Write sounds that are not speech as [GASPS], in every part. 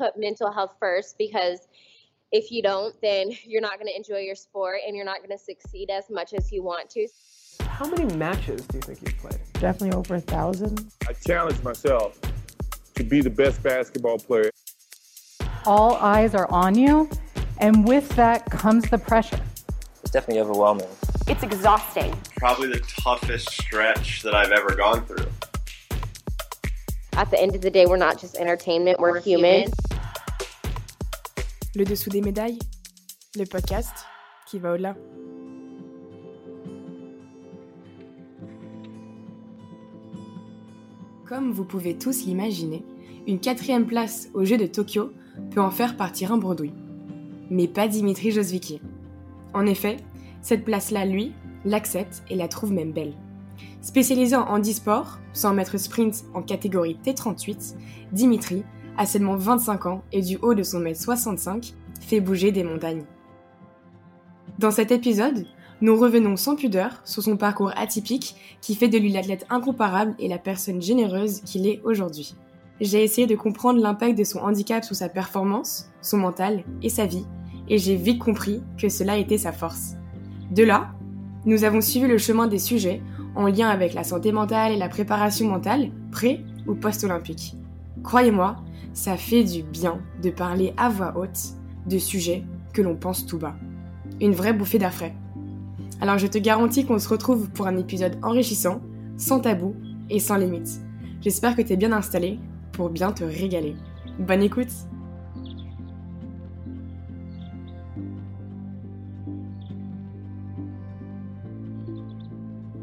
put mental health first because if you don't, then [LAUGHS] you're not going to enjoy your sport and you're not going to succeed as much as you want to. How many matches do you think you've played? Definitely over a thousand. I challenge myself to be the best basketball player. All eyes are on you, and with that comes the pressure. It's definitely overwhelming. It's exhausting. Probably the toughest stretch that I've ever gone through. At the end of the day, we're not just entertainment, we're, we're human. Le dessous des médailles, le podcast qui va au-delà. Comme vous pouvez tous l'imaginer, une quatrième place au jeu de Tokyo peut en faire partir un bredouille. Mais pas Dimitri Josvicki. En effet, cette place-là, lui, l'accepte et la trouve même belle. Spécialisé en handisport, 100 mètres sprint en catégorie T38, Dimitri, à seulement 25 ans et du haut de son mètre 65, fait bouger des montagnes. Dans cet épisode, nous revenons sans pudeur sur son parcours atypique qui fait de lui l'athlète incomparable et la personne généreuse qu'il est aujourd'hui. J'ai essayé de comprendre l'impact de son handicap sur sa performance, son mental et sa vie, et j'ai vite compris que cela était sa force. De là, nous avons suivi le chemin des sujets en lien avec la santé mentale et la préparation mentale, pré ou post-olympique. Croyez-moi, ça fait du bien de parler à voix haute de sujets que l'on pense tout bas. Une vraie bouffée d'air. Alors je te garantis qu'on se retrouve pour un épisode enrichissant, sans tabou et sans limite. J'espère que tu es bien installé pour bien te régaler. Bonne écoute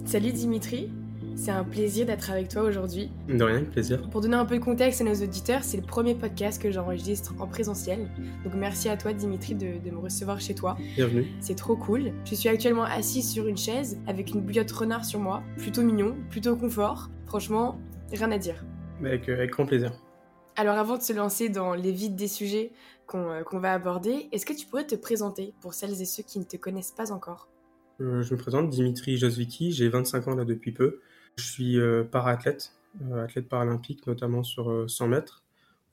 Salut Dimitri, c'est un plaisir d'être avec toi aujourd'hui. De rien, plaisir. Pour donner un peu de contexte à nos auditeurs, c'est le premier podcast que j'enregistre en présentiel. Donc merci à toi Dimitri de, me recevoir chez toi. Bienvenue. C'est trop cool. Je suis actuellement assise sur une chaise avec une bouillotte renard sur moi. Plutôt mignon, plutôt confort. Franchement, rien à dire. Avec, avec grand plaisir. Alors avant de se lancer dans les vides des sujets qu'on euh, va aborder, est-ce que tu pourrais te présenter pour celles et ceux qui ne te connaissent pas encore? Euh, je me présente, Dimitri Josvicki, j'ai 25 ans là depuis peu. Je suis euh, para-athlète, euh, athlète paralympique notamment sur 100 mètres,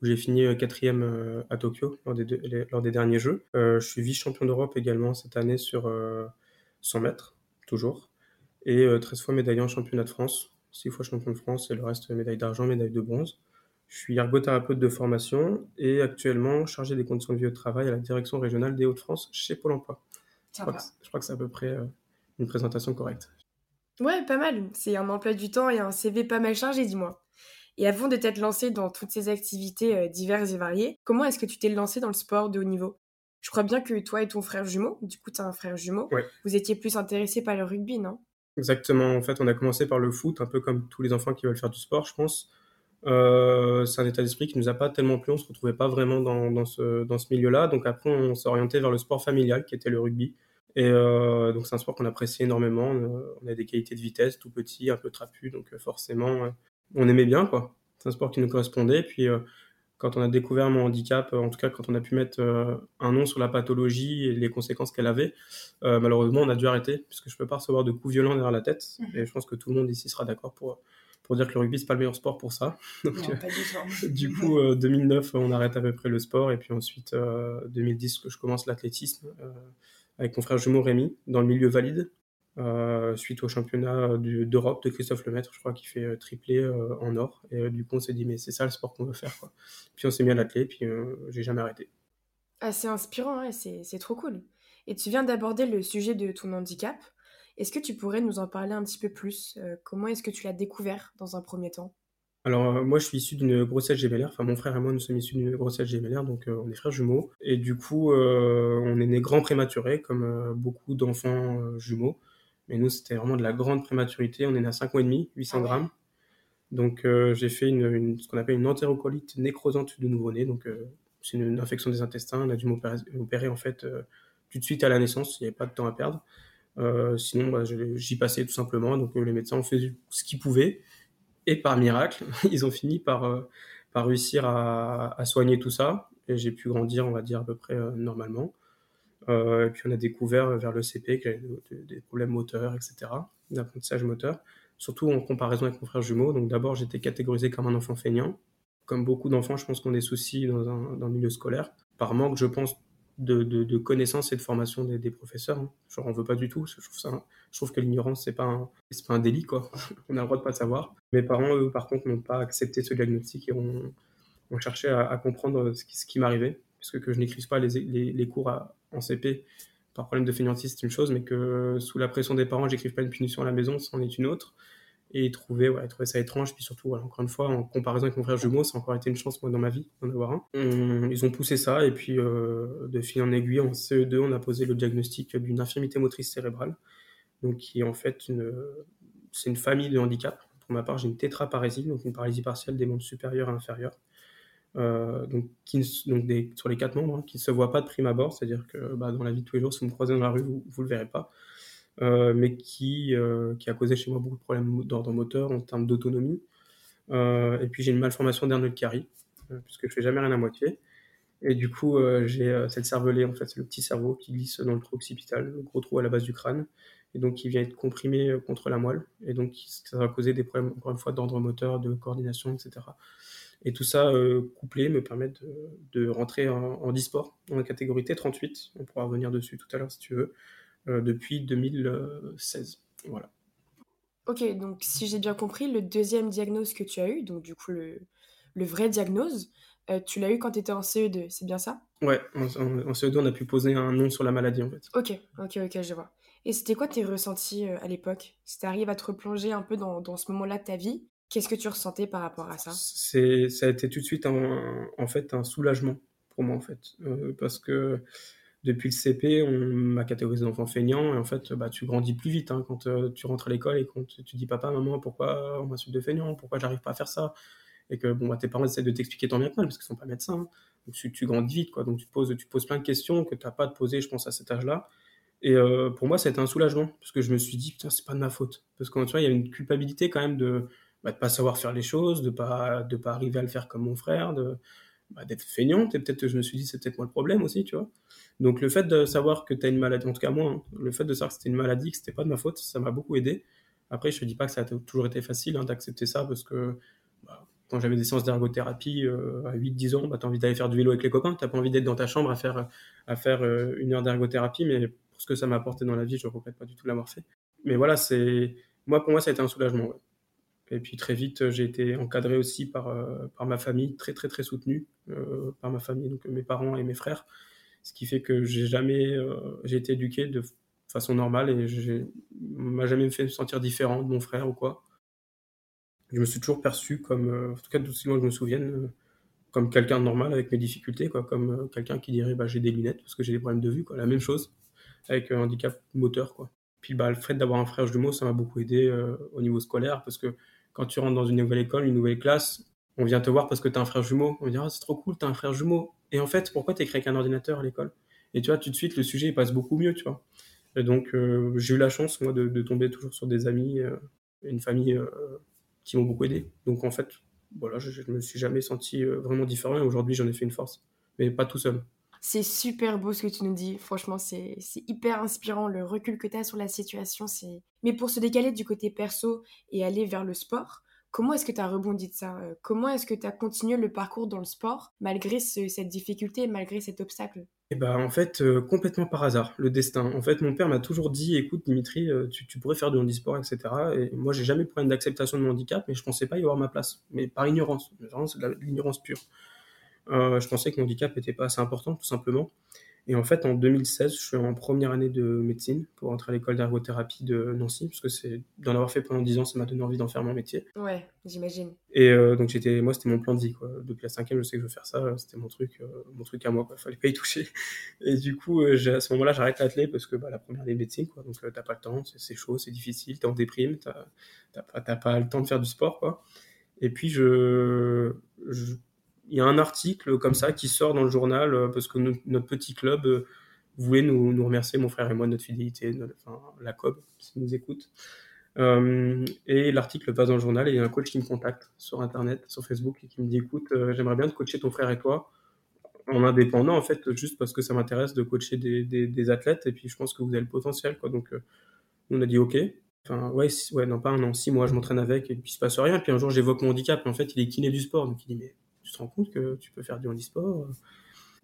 où j'ai fini quatrième à Tokyo lors des, lors des derniers Jeux. je suis vice-champion d'Europe également cette année sur 100 mètres, toujours, et 13 fois médaillé en championnat de France, 6 fois champion de France et le reste médaille d'argent, médaille de bronze. Je suis ergothérapeute de formation et actuellement chargé des conditions de vie au travail à la direction régionale des Hauts-de-France chez Pôle emploi. Je crois, que, c'est à peu près euh, une présentation correcte. Ouais, pas mal. C'est un emploi du temps et un CV pas mal chargé, dis-moi. Et avant de t'être lancé dans toutes ces activités euh, diverses et variées, comment est-ce que tu t'es lancé dans le sport de haut niveau? Je crois bien que toi et ton frère jumeau, du coup tu as un frère jumeau, vous étiez plus intéressés par le rugby, non? Exactement. En fait, on a commencé par le foot, un peu comme tous les enfants qui veulent faire du sport, je pense. Euh, c'est un état d'esprit qui nous a pas tellement plu, on se retrouvait pas vraiment dans, dans ce, dans ce milieu-là. Donc après, on s'est orienté vers le sport familial, qui était le rugby. Et euh, donc c'est un sport qu'on apprécie énormément. On a des qualités de vitesse, tout petit, un peu trapu, donc euh, forcément, on aimait bien, quoi. C'est un sport qui nous correspondait. Puis quand on a découvert mon handicap, en tout cas quand on a pu mettre un nom sur la pathologie et les conséquences qu'elle avait, malheureusement on a dû arrêter puisque je peux pas recevoir de coups violents derrière la tête. Mmh. Et je pense que tout le monde ici sera d'accord pour pour dire que le rugby c'est pas le meilleur sport pour ça. [LAUGHS] Donc, non, pas du, coup, 2009 on arrête à peu près le sport et puis ensuite 2010 que je commence l'athlétisme avec mon frère jumeau Rémi dans le milieu valide. suite au championnat d'Europe de Christophe Lemaître, je crois qu'il fait triplé en or. Et du coup, on s'est dit, mais c'est ça le sport qu'on veut faire. Puis on s'est mis à l'athlé, puis j'ai jamais arrêté. Ah, c'est inspirant, ouais, c'est trop cool. Et tu viens d'aborder le sujet de ton handicap. Est-ce que tu pourrais nous en parler un petit peu plus euh, Comment est-ce que tu l'as découvert dans un premier temps? Alors euh, moi je suis issu d'une grossesse gémellaire, enfin mon frère et moi nous sommes issus d'une grossesse gémellaire, donc euh, on est frères jumeaux. Et du coup on est né grand prématuré comme beaucoup d'enfants jumeaux. Mais nous c'était vraiment de la grande prématurité, on est né à 5 mois et demi, 800 ah grammes. Donc j'ai fait une, ce qu'on appelle une entérocolite nécrosante du nouveau-né, donc c'est une, infection des intestins, on a dû m'opérer en fait tout de suite à la naissance, il n'y avait pas de temps à perdre. Euh, sinon, bah, j'y passais tout simplement. Donc, euh, les médecins ont fait ce qu'ils pouvaient. Et par miracle, [LAUGHS] ils ont fini par, euh, réussir à, soigner tout ça. Et j'ai pu grandir, on va dire, à peu près normalement. et puis, on a découvert vers le CP qu'il y avait des problèmes moteurs, etc., d'apprentissage moteur. Surtout en comparaison avec mon frère jumeau. Donc, d'abord, j'étais catégorisé comme un enfant feignant. Comme beaucoup d'enfants, je pense qu'on a des soucis dans, un, milieu scolaire, par manque, je pense, de, de, connaissances et de formation des, des professeurs. Hein. Je n'en veux pas du tout. Je trouve, ça, je trouve que l'ignorance, ce n'est pas, un, pas un délit. Quoi. [LAUGHS] on a le droit de pas savoir. Mes parents, eux, par contre, n'ont pas accepté ce diagnostic et ont, ont cherché à, comprendre ce qui, m'arrivait. Parce que, je n'écrive pas les, les, les cours à, en CP par problème de fainéantise, c'est une chose, mais que sous la pression des parents, j'écrive pas une punition à la maison, c'en est une autre et trouver, ouais, trouver ça étrange. Puis surtout, encore une fois, en comparaison avec mon frère jumeau, ça a encore été une chance moi, dans ma vie d'en avoir un. ils ont poussé ça, et puis euh, de fil en aiguille, en CE2, on a posé le diagnostic d'une infirmité motrice cérébrale, donc qui en fait c'est une famille de handicap. Pour ma part, j'ai une tétraparésie, donc une paralysie partielle des membres supérieurs et inférieurs. Euh, donc, sur les quatre membres, hein, qui ne se voient pas de prime abord, c'est-à-dire que bah, dans la vie de tous les jours, si vous me croisez dans la rue, vous ne le verrez pas. Euh, mais qui, euh, qui a causé chez moi beaucoup de problèmes d'ordre moteur en termes d'autonomie. Euh, et puis j'ai une malformation d'Arnold Chiari, puisque je fais jamais rien à moitié. Et du coup, j'ai cette cervelet, en fait, c'est le petit cerveau qui glisse dans le trou occipital, le gros trou à la base du crâne, et donc qui vient être comprimé contre la moelle, et donc ça va causer des problèmes, encore une fois, d'ordre moteur, de coordination, etc. Et tout ça couplé me permet de, de rentrer en, en e-sport dans la catégorie T38. On pourra revenir dessus tout à l'heure si tu veux. Euh, depuis 2016. Voilà. Ok, donc si j'ai bien compris, le deuxième diagnostic que tu as eu, donc du coup le, le vrai diagnostic, euh, tu l'as eu quand tu étais en CE2, c'est bien ça? Ouais, en, en, CE2, on a pu poser un nom sur la maladie en fait. Ok, ok, ok, je vois. Et c'était quoi tes ressentis euh, à l'époque? Si tu arrives à te replonger un peu dans, dans ce moment-là de ta vie, qu'est-ce que tu ressentais par rapport à ça? C'est, Ça a été tout de suite un, en fait un soulagement pour moi en fait. parce que depuis le CP, on m'a catégorisé d'enfant feignant. Et en fait, bah, tu grandis plus vite hein, quand euh, tu rentres à l'école et quand tu dis papa, maman, pourquoi on m'insulte de feignant? Pourquoi j'arrive pas à faire ça? Et que bon, bah, tes parents essaient de t'expliquer tant bien que mal parce qu'ils sont pas médecins. Hein. Donc tu, grandis vite, quoi. Donc tu poses, tu poses plein de questions que tu n'as pas te poser, je pense, à cet âge-là. Et euh, pour moi, ça a été un soulagement parce que je me suis dit, putain, c'est pas de ma faute. Parce que tu vois, il y a une culpabilité quand même de bah, de pas savoir faire les choses, de pas de pas arriver à le faire comme mon frère, de bah, d'être feignant. Peut-être je me suis dit, c'est peut-être moi le problème aussi, tu vois. Donc le fait de savoir que tu as une maladie, en tout cas moi, hein, le fait de savoir que c'était une maladie, que c'était pas de ma faute, ça m'a beaucoup aidé. Après, je te dis pas que ça a toujours été facile hein, d'accepter ça parce que bah, quand j'avais des séances d'ergothérapie euh, à 8-10 ans, bah, tu as envie d'aller faire du vélo avec les copains, tu pas envie d'être dans ta chambre à faire, à faire euh, une heure d'ergothérapie, mais pour ce que ça m'a apporté dans la vie, je ne regrette pas du tout l'avoir fait. Mais voilà, c'est moi pour moi, ça a été un soulagement. Et puis très vite, j'ai été encadré aussi par, euh, par ma famille, très très très soutenu par ma famille, donc mes parents et mes frères ce qui fait que j'ai jamais, euh, j'ai été éduqué de façon normale et m'a jamais fait me sentir différent de mon frère ou quoi. Je me suis toujours perçu comme, euh, en tout cas aussi loin que je me souvienne, euh, comme quelqu'un de normal avec mes difficultés, quoi, comme quelqu'un qui dirait bah, j'ai des lunettes parce que j'ai des problèmes de vue, quoi, la même chose avec un handicap moteur, quoi. Puis bah, le fait d'avoir un frère jumeau, ça m'a beaucoup aidé au niveau scolaire parce que quand tu rentres dans une nouvelle école, une nouvelle classe, on vient te voir parce que tu as un frère jumeau. On dit ah, c'est trop cool, tu un frère jumeau. Et en fait, pourquoi tu écris avec un ordinateur à l'école? Et tu vois, tout de suite, le sujet il passe beaucoup mieux, tu vois. Et donc, euh, j'ai eu la chance, moi, de, tomber toujours sur des amis, euh, une famille euh, qui m'ont beaucoup aidé. Donc, en fait, voilà, je, ne me suis jamais senti vraiment différent et aujourd'hui, j'en ai fait une force. Mais pas tout seul. C'est super beau ce que tu nous dis. Franchement, c'est hyper inspirant. Le recul que tu as sur la situation, c'est. Mais pour se décaler du côté perso et aller vers le sport, Comment est-ce que tu as rebondi de ça? Euh, Comment est-ce que tu as continué le parcours dans le sport malgré cette difficulté, malgré cet obstacle? Eh ben, en fait, euh, complètement par hasard, le destin. En fait, mon père m'a toujours dit, écoute Dimitri, euh, tu, pourrais faire du handisport, etc. Et moi, j'ai jamais eu de problème d'acceptation de mon handicap, mais je pensais pas y avoir ma place. Mais par ignorance, c'est de l'ignorance pure. Je pensais que mon handicap n'était pas assez important, tout simplement. Et en fait, en 2016, je suis en première année de médecine pour entrer à l'école d'ergothérapie de Nancy, parce que c'est d'en avoir fait pendant 10 ans, ça m'a donné envie d'en faire mon métier. Ouais, j'imagine. Et euh, donc j'étais, moi, c'était mon plan de vie, quoi. Depuis la cinquième, je sais que je veux faire ça, c'était mon truc, euh, mon truc à moi, quoi. Fallait pas y toucher. [LAUGHS] Et du coup, euh, à ce moment-là, j'arrête l'athlète parce que bah, la première année de médecine, quoi. Donc t'as pas le temps, c'est chaud, c'est difficile, t'es en déprime, t'as pas, pas le temps de faire du sport, quoi. Et puis je, je il y a un article comme ça qui sort dans le journal euh, parce que notre petit club euh, voulait nous, remercier, mon frère et moi, de notre fidélité, enfin, la COB, s'ils nous écoutent. Euh, et l'article passe dans le journal et il y a un coach qui me contacte sur Internet, sur Facebook, et qui me dit écoute, j'aimerais bien te coacher ton frère et toi en indépendant, en fait, juste parce que ça m'intéresse de coacher des, athlètes et puis je pense que vous avez le potentiel. Quoi. Donc, on a dit ok. Enfin, ouais, ouais, non, pas un an, six mois, je m'entraîne avec et puis il se passe rien. Puis un jour, j'évoque mon handicap. En fait, il est kiné du sport. Donc, il dit mais te rends compte que tu peux faire du handisport.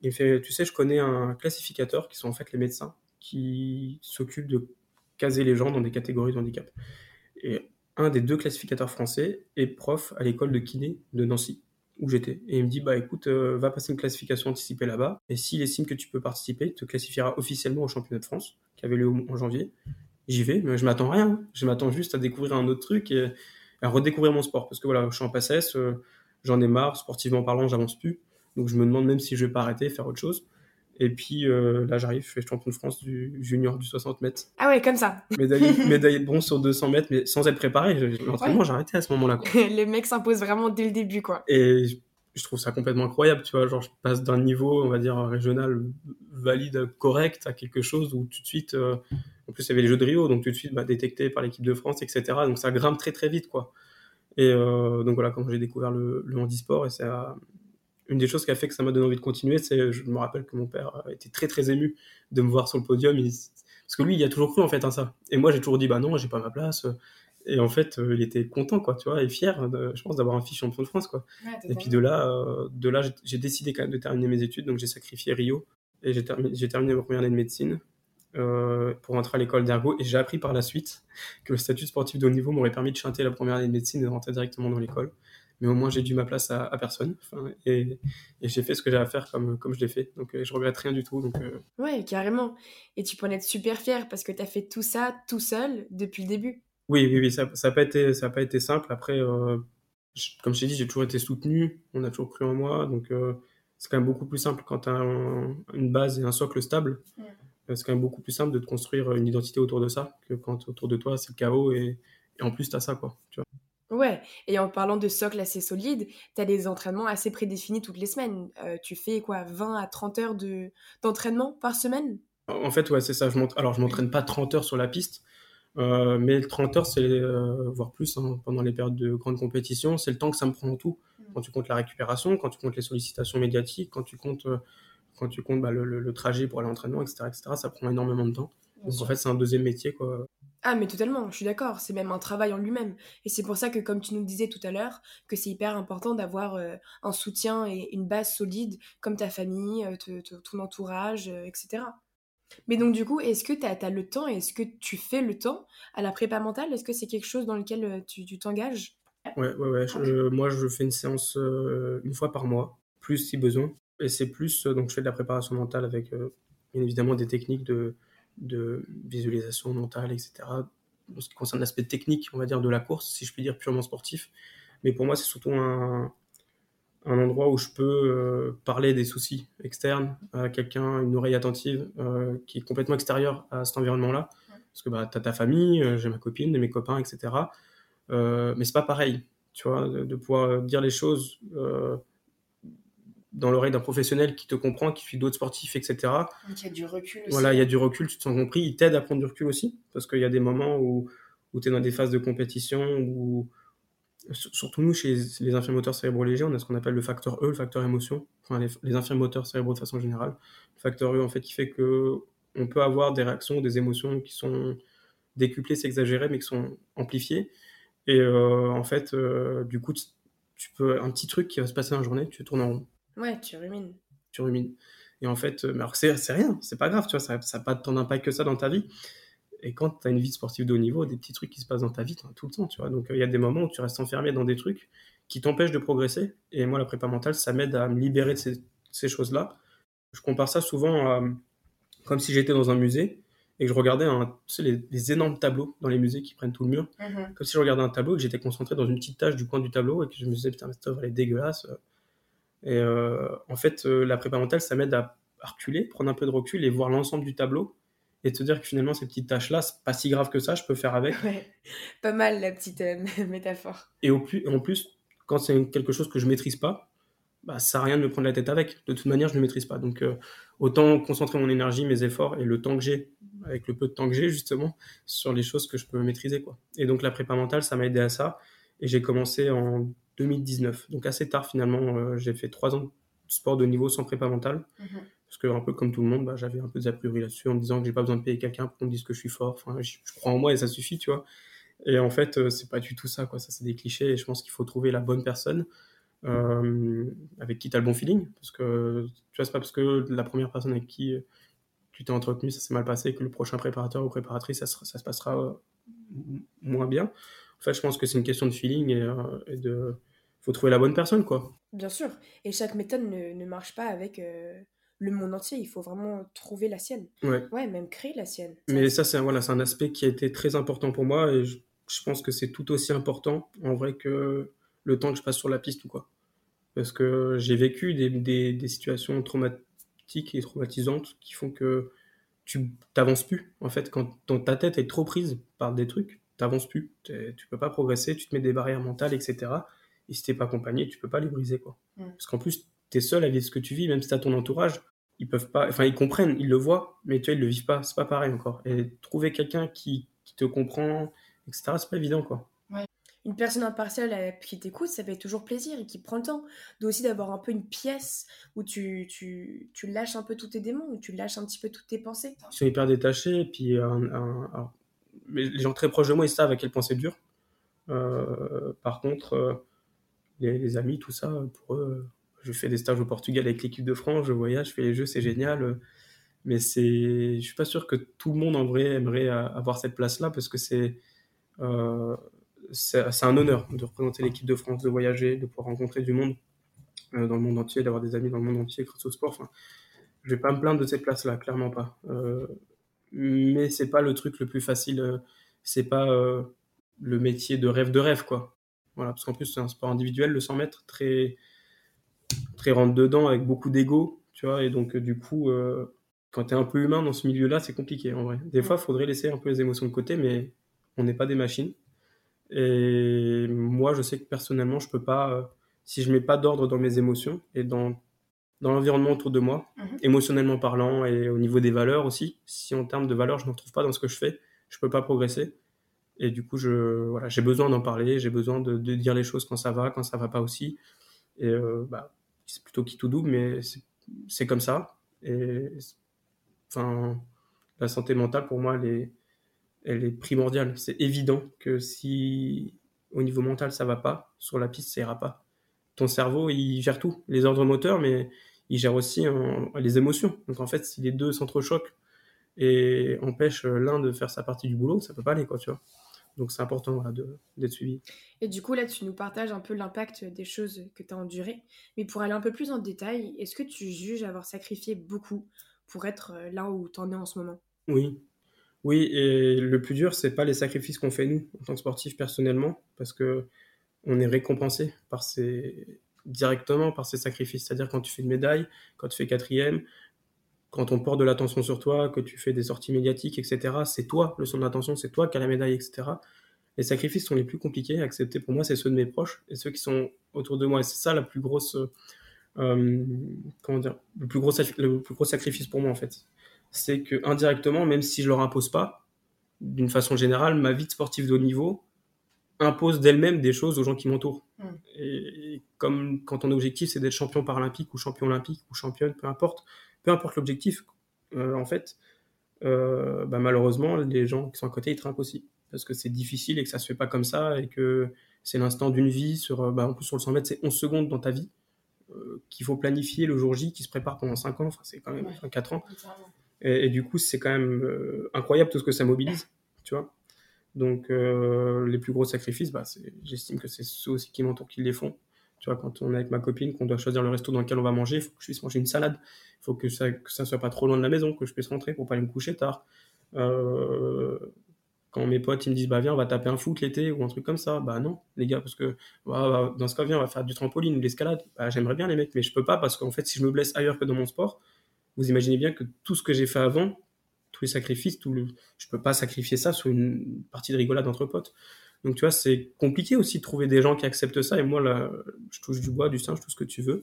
Il fait, tu sais, je connais un classificateur qui sont en fait les médecins qui s'occupent de caser les gens dans des catégories de handicap. Et un des deux classificateurs français est prof à l'école de kiné de Nancy, où j'étais. Et il me dit, bah écoute, euh, va passer une classification anticipée là-bas, et s'il estime que tu peux participer, il te classifiera officiellement au championnat de France, qui avait lieu en janvier. J'y vais, mais je m'attends rien. Je m'attends juste à découvrir un autre truc et à redécouvrir mon sport. Parce que voilà, je suis en passesse, euh, j'en ai marre, sportivement parlant, j'avance plus. Donc je me demande même si je vais pas arrêter, faire autre chose. Et puis euh, là, j'arrive, je fais champion de France du junior du 60 mètres. Ah ouais, comme ça. Médaillé, [LAUGHS] médaillé de bronze sur 200 mètres, mais sans être préparé. L'entraînement, Ouais. j'ai arrêté à ce moment-là. [LAUGHS] Les mecs s'imposent vraiment dès le début, quoi. Et je- je trouve ça complètement incroyable, tu vois. Genre, je passe d'un niveau, on va dire, régional valide, correct, à quelque chose où tout de suite, euh, en plus, il y avait les Jeux de Rio, donc tout de suite, bah, détecté par l'équipe de France, etc. Donc ça grimpe très très vite, quoi. Et euh, donc voilà, quand j'ai découvert le, le handisport, et ça, une des choses qui a fait que ça m'a donné envie de continuer, c'est, je me rappelle que mon père été très très ému de me voir sur le podium. Il- parce que lui, il a toujours cru en fait en ça. Et moi, j'ai toujours dit, bah non, j'ai pas ma place. Et en fait, euh, il était content, quoi, tu vois, et fier, de- je pense, d'avoir un fils champion de France, quoi. Et puis de là, euh, de là, j'ai- j'ai décidé quand même de terminer mes études, donc j'ai sacrifié Rio et j'ai terminé, j'ai terminé ma première année de médecine euh, pour rentrer à l'école d'ergo. Et j'ai appris par la suite que le statut sportif de haut niveau m'aurait permis de chanter la première année de médecine et de rentrer directement dans l'école. Mais au moins, j'ai dû ma place à, à personne. Enfin, et, et j'ai fait ce que j'ai à faire comme, comme je l'ai fait. Donc, euh, je regrette rien du tout. Donc, euh, Ouais, carrément. Et tu peux en être super fier parce que t'as fait tout ça tout seul depuis le début. Oui, oui, oui, ça n'a ça a pas, été- ça a pas été simple. Après, euh, je- comme je t'ai dit, j'ai toujours été soutenu, on a toujours cru en moi, donc euh, c'est quand même beaucoup plus simple quand tu as une base et un socle stable. Ouais. Euh, C'est quand même beaucoup plus simple de te construire une identité autour de ça que quand autour de toi c'est le chaos et, et en plus tu as ça, quoi. Tu vois. Ouais, et en parlant de socle assez solide, t'as des entraînements assez prédéfinis toutes les semaines. Euh, tu fais quoi, 20 à 30 heures de d'entraînement par semaine? En fait, ouais, c'est ça. Je Alors, je m'entraîne pas 30 heures sur la piste, euh, mais 30 heures, c'est euh, voire plus hein, pendant les périodes de grande compétition, c'est le temps que ça me prend en tout. Quand tu comptes la récupération, quand tu comptes les sollicitations médiatiques, quand tu comptes, quand tu comptes bah, le, le- le trajet pour aller à l'entraînement, etc., etc., ça prend énormément de temps. Donc, en fait, c'est un deuxième métier, quoi. Ah, mais totalement, je suis d'accord, c'est même un travail en lui-même. Et c'est pour ça que, comme tu nous disais tout à l'heure, que c'est hyper important d'avoir euh, un soutien et une base solide, comme ta famille, euh, te- te- ton entourage, euh, etc. Mais donc, du coup, est-ce que tu as, le temps et est-ce que tu fais le temps à la prépa mentale? Est-ce que c'est quelque chose dans lequel tu t'engages? Ouais, ouais, ouais. Je- moi, je fais une séance euh, une fois par mois, plus si besoin. Et c'est plus, euh, donc je fais de la préparation mentale avec, euh, bien évidemment, des techniques de, de visualisation mentale, etc. En ce qui concerne l'aspect technique, on va dire, de la course, si je puis dire purement sportif. Mais pour moi, c'est surtout un, un endroit où je peux euh, parler des soucis externes à quelqu'un, une oreille attentive, qui est complètement extérieure à cet environnement-là. Parce que bah, tu as ta famille, j'ai ma copine, mes copains, etc. Mais c'est pas pareil, tu vois, de, pouvoir dire les choses dans l'oreille d'un professionnel qui te comprend, qui suit d'autres sportifs, etc. Donc, il y a du recul aussi. Voilà, il y a du recul, tu te sens compris, il t'aide à prendre du recul aussi, parce qu'il y a des moments où, où tu es dans des phases de compétition, où, sur- surtout nous, chez les infirmiers moteurs cérébraux légers, on a ce qu'on appelle le facteur E, le facteur émotion, enfin les, les infirmiers moteurs cérébraux de façon générale. Le facteur E, en fait, qui fait que on peut avoir des réactions, des émotions qui sont décuplées, c'est exagéré, mais qui sont amplifiées. Et euh, en fait, euh, du coup, tu, tu peux, un petit truc qui va se passer dans la journée, tu tournes en rond Ouais, tu rumines. tu rumines. Et en fait, euh, mais alors c'est rien, c'est pas grave, tu vois, ça n'a pas tant d'impact que ça dans ta vie. Et quand tu as une vie sportive de haut niveau, des petits trucs qui se passent dans ta vie, tout le temps, tu vois. Donc euh, il y a des moments où tu restes enfermé dans des trucs qui t'empêchent de progresser. Et moi, la prépa mentale, ça m'aide à me libérer de ces, ces choses-là. Je compare ça souvent à, comme si j'étais dans un musée et que je regardais un, tu sais, les, les énormes tableaux dans les musées qui prennent tout le mur. Comme si je regardais un tableau et que j'étais concentré dans une petite tâche du coin du tableau et que je me disais, putain, mais cette œuvre, elle est dégueulasse. Et euh, en fait, euh, la prépa mentale, ça m'aide à, à reculer, prendre un peu de recul et voir l'ensemble du tableau et te dire que finalement, ces petites tâches-là, c'est pas si grave que ça, je peux faire avec. Ouais, [LAUGHS] pas mal la petite euh, [LAUGHS] métaphore. Et au plus, en plus, quand c'est quelque chose que je maîtrise pas, bah, ça sert à rien de me prendre la tête avec. De toute manière, je ne maîtrise pas. Donc, autant concentrer mon énergie, mes efforts et le temps que j'ai, avec le peu de temps que j'ai, justement, sur les choses que je peux maîtriser. Quoi. Et donc, la prépa mentale, ça m'a aidé à ça. Et j'ai commencé en 2019. Donc, assez tard, finalement, euh, j'ai fait trois ans de sport de niveau sans prépa mentale. Parce que, un peu comme tout le monde, bah, j'avais un peu des a priori là-dessus en me disant que j'ai pas besoin de payer quelqu'un pour qu'on me dise que je suis fort. Enfin, je, je crois en moi et ça suffit, tu vois. Et en fait, euh, c'est pas du tout ça, quoi. Ça, c'est des clichés et je pense qu'il faut trouver la bonne personne. avec qui tu as le bon feeling. Parce que tu vois, c'est pas parce que la première personne avec qui tu t'es entretenu, ça s'est mal passé, que le prochain préparateur ou préparatrice, ça, ça se passera moins bien. En fait, je pense que c'est une question de feeling et, et de faut trouver la bonne personne, quoi. Bien sûr. Et chaque méthode ne, ne marche pas avec euh, le monde entier. Il faut vraiment trouver la sienne. Ouais. Ouais, même créer la sienne. Mais ça, c'est voilà, un aspect qui a été très important pour moi et je, je pense que c'est tout aussi important en vrai que le temps que je passe sur la piste ou quoi. Parce que j'ai vécu des, des, des, situations traumatiques et traumatisantes qui font que tu t'avances plus. En fait, quand dans ta tête est trop prise par des trucs, t'avances plus. Tu peux pas progresser, tu te mets des barrières mentales, etc. Et si t'es pas accompagné, tu peux pas les briser, quoi. Mm. Parce qu'en plus, tu es seul à vivre ce que tu vis, même si t'as ton entourage, ils peuvent pas, enfin, ils comprennent, ils le voient, mais tu vois, ils le vivent pas. C'est pas pareil encore. Et trouver quelqu'un qui, qui, te comprend, etc., c'est pas évident, quoi. Ouais. Une personne impartiale euh, qui t'écoute, ça fait toujours plaisir et qui prend le temps de aussi d'avoir un peu une pièce où tu, tu, tu, lâches un peu tous tes démons, où tu lâches un petit peu toutes tes pensées. Ils sont hyper détachés, et puis alors, les gens très proches de moi, ils savent à quel point c'est dur. Euh, par contre, euh, les, les, amis, tout ça, pour eux, je fais des stages au Portugal avec l'équipe de France, je voyage, je fais les jeux, c'est génial. Mais c'est, je suis pas sûr que tout le monde en vrai aimerait avoir cette place-là parce que c'est, euh, c'est, un honneur de représenter l'équipe de France, de voyager, de pouvoir rencontrer du monde euh, dans le monde entier, d'avoir des amis dans le monde entier grâce au sport. Enfin, je vais pas me plaindre de cette place-là, clairement pas. Euh, mais c'est pas le truc le plus facile. C'est pas euh, le métier de rêve de rêve, quoi. Voilà, parce qu'en plus, c'est un sport individuel, le 100 mètres, très, très rentre dedans, avec beaucoup d'ego, tu vois, et donc, du coup, euh, quand tu es un peu humain dans ce milieu-là, c'est compliqué, en vrai. Des fois, il faudrait laisser un peu les émotions de côté, mais on n'est pas des machines. Et moi, je sais que personnellement, je peux pas, euh, si je mets pas d'ordre dans mes émotions et dans, dans l'environnement autour de moi, mmh. émotionnellement parlant et au niveau des valeurs aussi, si en termes de valeurs, je ne retrouve pas dans ce que je fais, je peux pas progresser. Et du coup, je, voilà, j'ai besoin d'en parler, j'ai besoin de, dire les choses quand ça va, quand ça va pas aussi. Et euh, bah, c'est plutôt qui tout double, mais c'est comme ça. Et enfin, la santé mentale, pour moi, elle est, primordiale. C'est évident que si au niveau mental ça va pas, sur la piste ça ira pas. Ton cerveau, il gère tout, les ordres moteurs, mais il gère aussi hein, les émotions. Donc en fait, si les deux s'entrechoquent et empêchent l'un de faire sa partie du boulot, ça peut pas aller, quoi, tu vois. Donc c'est important voilà, d'être suivi. Et du coup, là, tu nous partages un peu l'impact des choses que tu as endurées. Mais pour aller un peu plus en détail, est-ce que tu juges avoir sacrifié beaucoup pour être là où tu en es en ce moment? Oui. Oui, et le plus dur, c'est pas les sacrifices qu'on fait nous, en tant que sportifs, personnellement, parce que on est récompensé par ces... directement par ces sacrifices. C'est-à-dire quand tu fais une médaille, quand tu fais quatrième, quand on porte de l'attention sur toi, que tu fais des sorties médiatiques, etc., c'est toi le centre d'attention, c'est toi qui as la médaille, etc. Les sacrifices sont les plus compliqués à accepter pour moi, c'est ceux de mes proches et ceux qui sont autour de moi. Et c'est ça la plus grosse, euh, comment dire, le plus, gros, le plus gros sacrifice pour moi en fait. C'est que indirectement, même si je leur impose pas, d'une façon générale, ma vie de sportif de haut niveau impose d'elle-même des choses aux gens qui m'entourent. Mmh. Et, et, comme quand ton objectif c'est d'être champion paralympique ou champion olympique ou championne, peu importe, peu importe l'objectif, euh, en fait, euh, bah, malheureusement, les gens qui sont à côté, ils trinquent aussi. Parce que c'est difficile et que ça se fait pas comme ça et que c'est l'instant d'une vie. Sur, euh, bah, en plus, sur le 100 mètres, c'est 11 secondes dans ta vie euh, qu'il faut planifier le jour J qui se prépare pendant 5 ans. Enfin, c'est quand même ouais. enfin, 4 ans. Et, et, du coup, c'est quand même euh, incroyable tout ce que ça mobilise, tu vois. Donc, les plus gros sacrifices, bah, j'estime que c'est ceux aussi qui m'entourent qui les font. Tu vois, quand on est avec ma copine, qu'on doit choisir le resto dans lequel on va manger, il faut que je puisse manger une salade. Il faut que ça, que ça soit pas trop loin de la maison, que je puisse rentrer pour pas aller me coucher tard. Euh, quand mes potes ils me disent bah viens on va taper un foot l'été ou un truc comme ça bah non les gars parce que bah, dans ce cas viens on va faire du trampoline ou de l'escalade bah, j'aimerais bien les mecs mais je peux pas parce qu'en fait si je me blesse ailleurs que dans mon sport vous imaginez bien que tout ce que j'ai fait avant tous les sacrifices tout le... je peux pas sacrifier ça sur une partie de rigolade entre potes donc tu vois c'est compliqué aussi de trouver des gens qui acceptent ça et moi là je touche du bois du singe tout ce que tu veux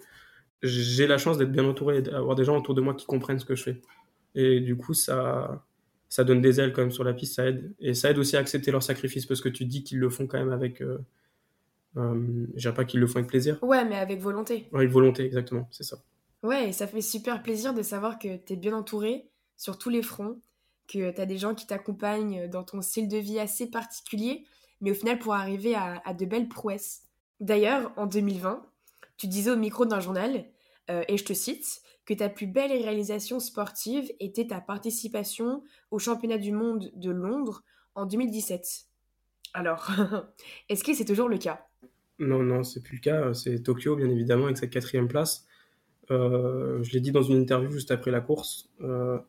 j'ai la chance d'être bien entouré d'avoir des gens autour de moi qui comprennent ce que je fais et du coup ça ça donne des ailes quand même sur la piste, ça aide. Et ça aide aussi à accepter leurs sacrifices parce que tu dis qu'ils le font quand même avec. Euh, euh, je dirais pas qu'ils le font avec plaisir. Ouais, mais avec volonté. Ouais, avec volonté, exactement, c'est ça. Ouais, et ça fait super plaisir de savoir que tu es bien entouré sur tous les fronts, que tu as des gens qui t'accompagnent dans ton style de vie assez particulier, mais au final pour arriver à, de belles prouesses. D'ailleurs, en 2020, Tu disais au micro d'un journal, euh, et je te cite, que ta plus belle réalisation sportive était ta participation au championnat du monde de Londres en 2017. Alors, [LAUGHS] est-ce que c'est toujours le cas? Non, non, c'est plus le cas. C'est Tokyo, bien évidemment, avec sa quatrième place. Euh, je l'ai dit dans une interview juste après la course. Euh,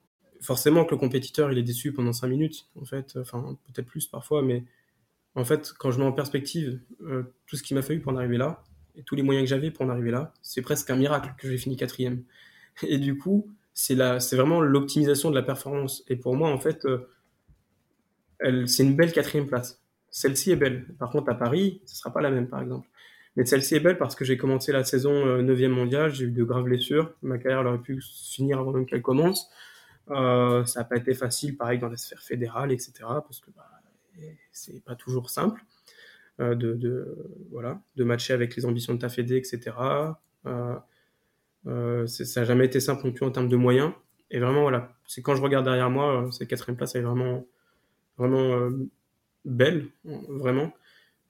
forcément que le compétiteur, il est déçu pendant 5 minutes, en fait. Enfin, peut-être plus parfois, mais en fait, quand je mets en perspective euh, tout ce qui m'a fallu pour en arriver là, et tous les moyens que j'avais pour en arriver là, c'est presque un miracle que j'ai fini quatrième. Et du coup, c'est vraiment l'optimisation de la performance. Et pour moi, en fait, c'est une belle quatrième place. Celle-ci est belle. Par contre, à Paris, ce sera pas la même, par exemple. Mais celle-ci est belle parce que j'ai commencé la saison 9e euh, mondiale, j'ai eu de graves blessures. Ma carrière aurait pu finir avant même qu'elle commence. Euh, ça n'a pas été facile, pareil, dans la sphère fédérale, etc. Parce que bah, c'est pas toujours simple euh, de, voilà, de matcher avec les ambitions de ta fédé, etc. ça n'a jamais été simple non plus en termes de moyens. Et vraiment, voilà, c'est quand je regarde derrière moi, cette quatrième place, elle est vraiment, belle, vraiment.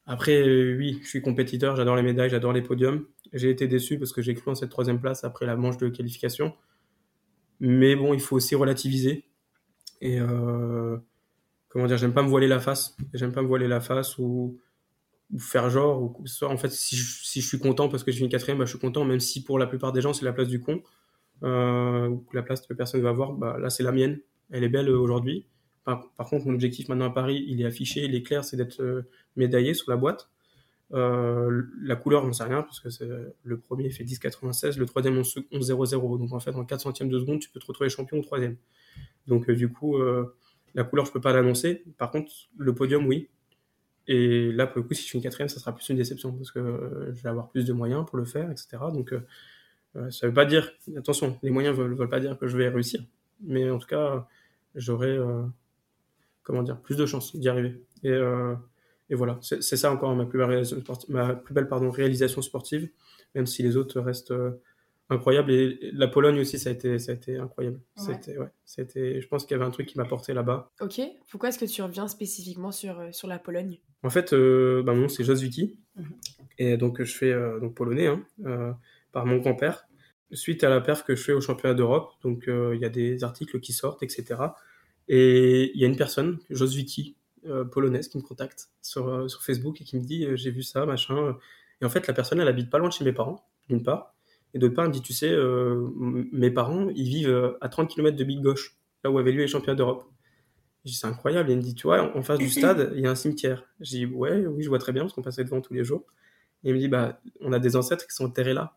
Après, oui, je suis compétiteur, j'adore les médailles, j'adore les podiums. J'ai été déçu parce que j'ai cru en cette troisième place après la manche de qualification. Mais bon, il faut aussi relativiser. Et euh, comment dire, j'aime pas me voiler la face. J'aime pas me voiler la face ou, faire genre. En fait, si je, suis content parce que je suis une quatrième, bah, je suis content, même si pour la plupart des gens, c'est la place du con. Euh, la place que personne va voir, bah, là, c'est la mienne. Elle est belle aujourd'hui. Par, contre, mon objectif maintenant à Paris, il est affiché, il est clair, c'est d'être euh, médaillé sur la boîte. Euh, la couleur, on ne sait rien, parce que le premier fait 10,96, le troisième 11,00. Donc en fait, en 4 centièmes de seconde, tu peux te retrouver champion au troisième. Donc euh, du coup, la couleur, je peux pas l'annoncer. Par contre, le podium, oui. Et là, pour le coup, si je suis une quatrième, ça sera plus une déception, parce que je vais avoir plus de moyens pour le faire, etc. Donc ça veut pas dire, attention, les moyens ne veulent, pas dire que je vais réussir. Mais en tout cas, j'aurai comment dire, plus de chances d'y arriver. Et, euh, voilà, c'est ça encore ma plus belle ma plus belle pardon, réalisation sportive, même si les autres restent euh, incroyables. Et la Pologne aussi, ça a été, ça a été incroyable. C'était, ouais, c'était, je pense qu'il y avait un truc qui m'a porté là-bas. Ok, pourquoi est-ce que tu reviens spécifiquement sur, euh, sur la Pologne? En fait, bah, mon nom c'est Jos mhm. et donc je fais donc polonais hein, par mon grand-père. Suite à la perf que je fais au championnat d'Europe, donc il y a des articles qui sortent, etc. Et il y a une personne, Josviki, euh, polonaise, qui me contacte sur, euh, sur Facebook et qui me dit euh, J'ai vu ça, machin. Et en fait, la personne, elle habite pas loin de chez mes parents, d'une part. Et d'autre part, elle me dit Tu sais, mes parents, ils vivent à 30 km de Big Gauche, là où avait lieu les championnats d'Europe. Je dis C'est incroyable. Et il me dit Tu vois, en face du stade, il y a un cimetière. Je dis Ouais, oui, je vois très bien, parce qu'on passait devant tous les jours. Et il me dit Bah, on a des ancêtres qui sont enterrés là,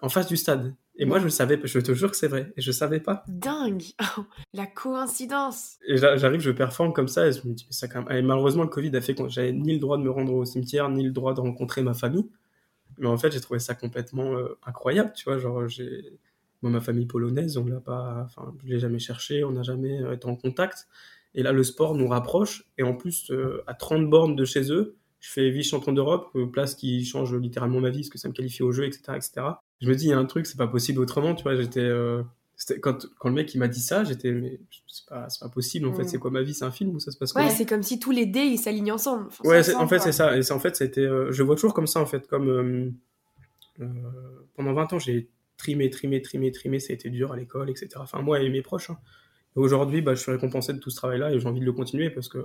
en face du stade. Et moi, je le savais, je te jure que c'est vrai. Et je savais pas. Dingue [LAUGHS] La coïncidence Et j'arrive, je performe comme ça, et je me dis, ça quand même. Et malheureusement, le Covid a fait que j'avais ni le droit de me rendre au cimetière, ni le droit de rencontrer ma famille. Mais en fait, j'ai trouvé ça complètement euh, incroyable, tu vois. Genre, j'ai. Moi, ma famille polonaise, on l'a pas. Enfin, je l'ai jamais cherché, on n'a jamais euh, été en contact. Et là, le sport nous rapproche. Et en plus, euh, à 30 bornes de chez eux, je fais vice-champion d'Europe, place qui change littéralement ma vie, parce que ça me qualifie au jeu, etc., etc je me dis, il y a un truc, c'est pas possible autrement, tu vois. J'étais, quand, quand le mec il m'a dit ça, j'étais, mais c'est pas, pas possible, en fait, mm. c'est quoi ma vie, c'est un film ou ça se passe Ouais, c'est comme si tous les dés ils s'alignent ensemble. ouais, en fait, c'est ça. Et en fait, c'était, euh, je vois toujours comme ça, en fait, comme euh, pendant 20 ans, j'ai trimé, trimé, trimé, trimé, ça a été dur à l'école, etc. Enfin, moi et mes proches. Hein. Aujourd'hui, bah, je suis récompensé de tout ce travail-là et j'ai envie de le continuer parce que,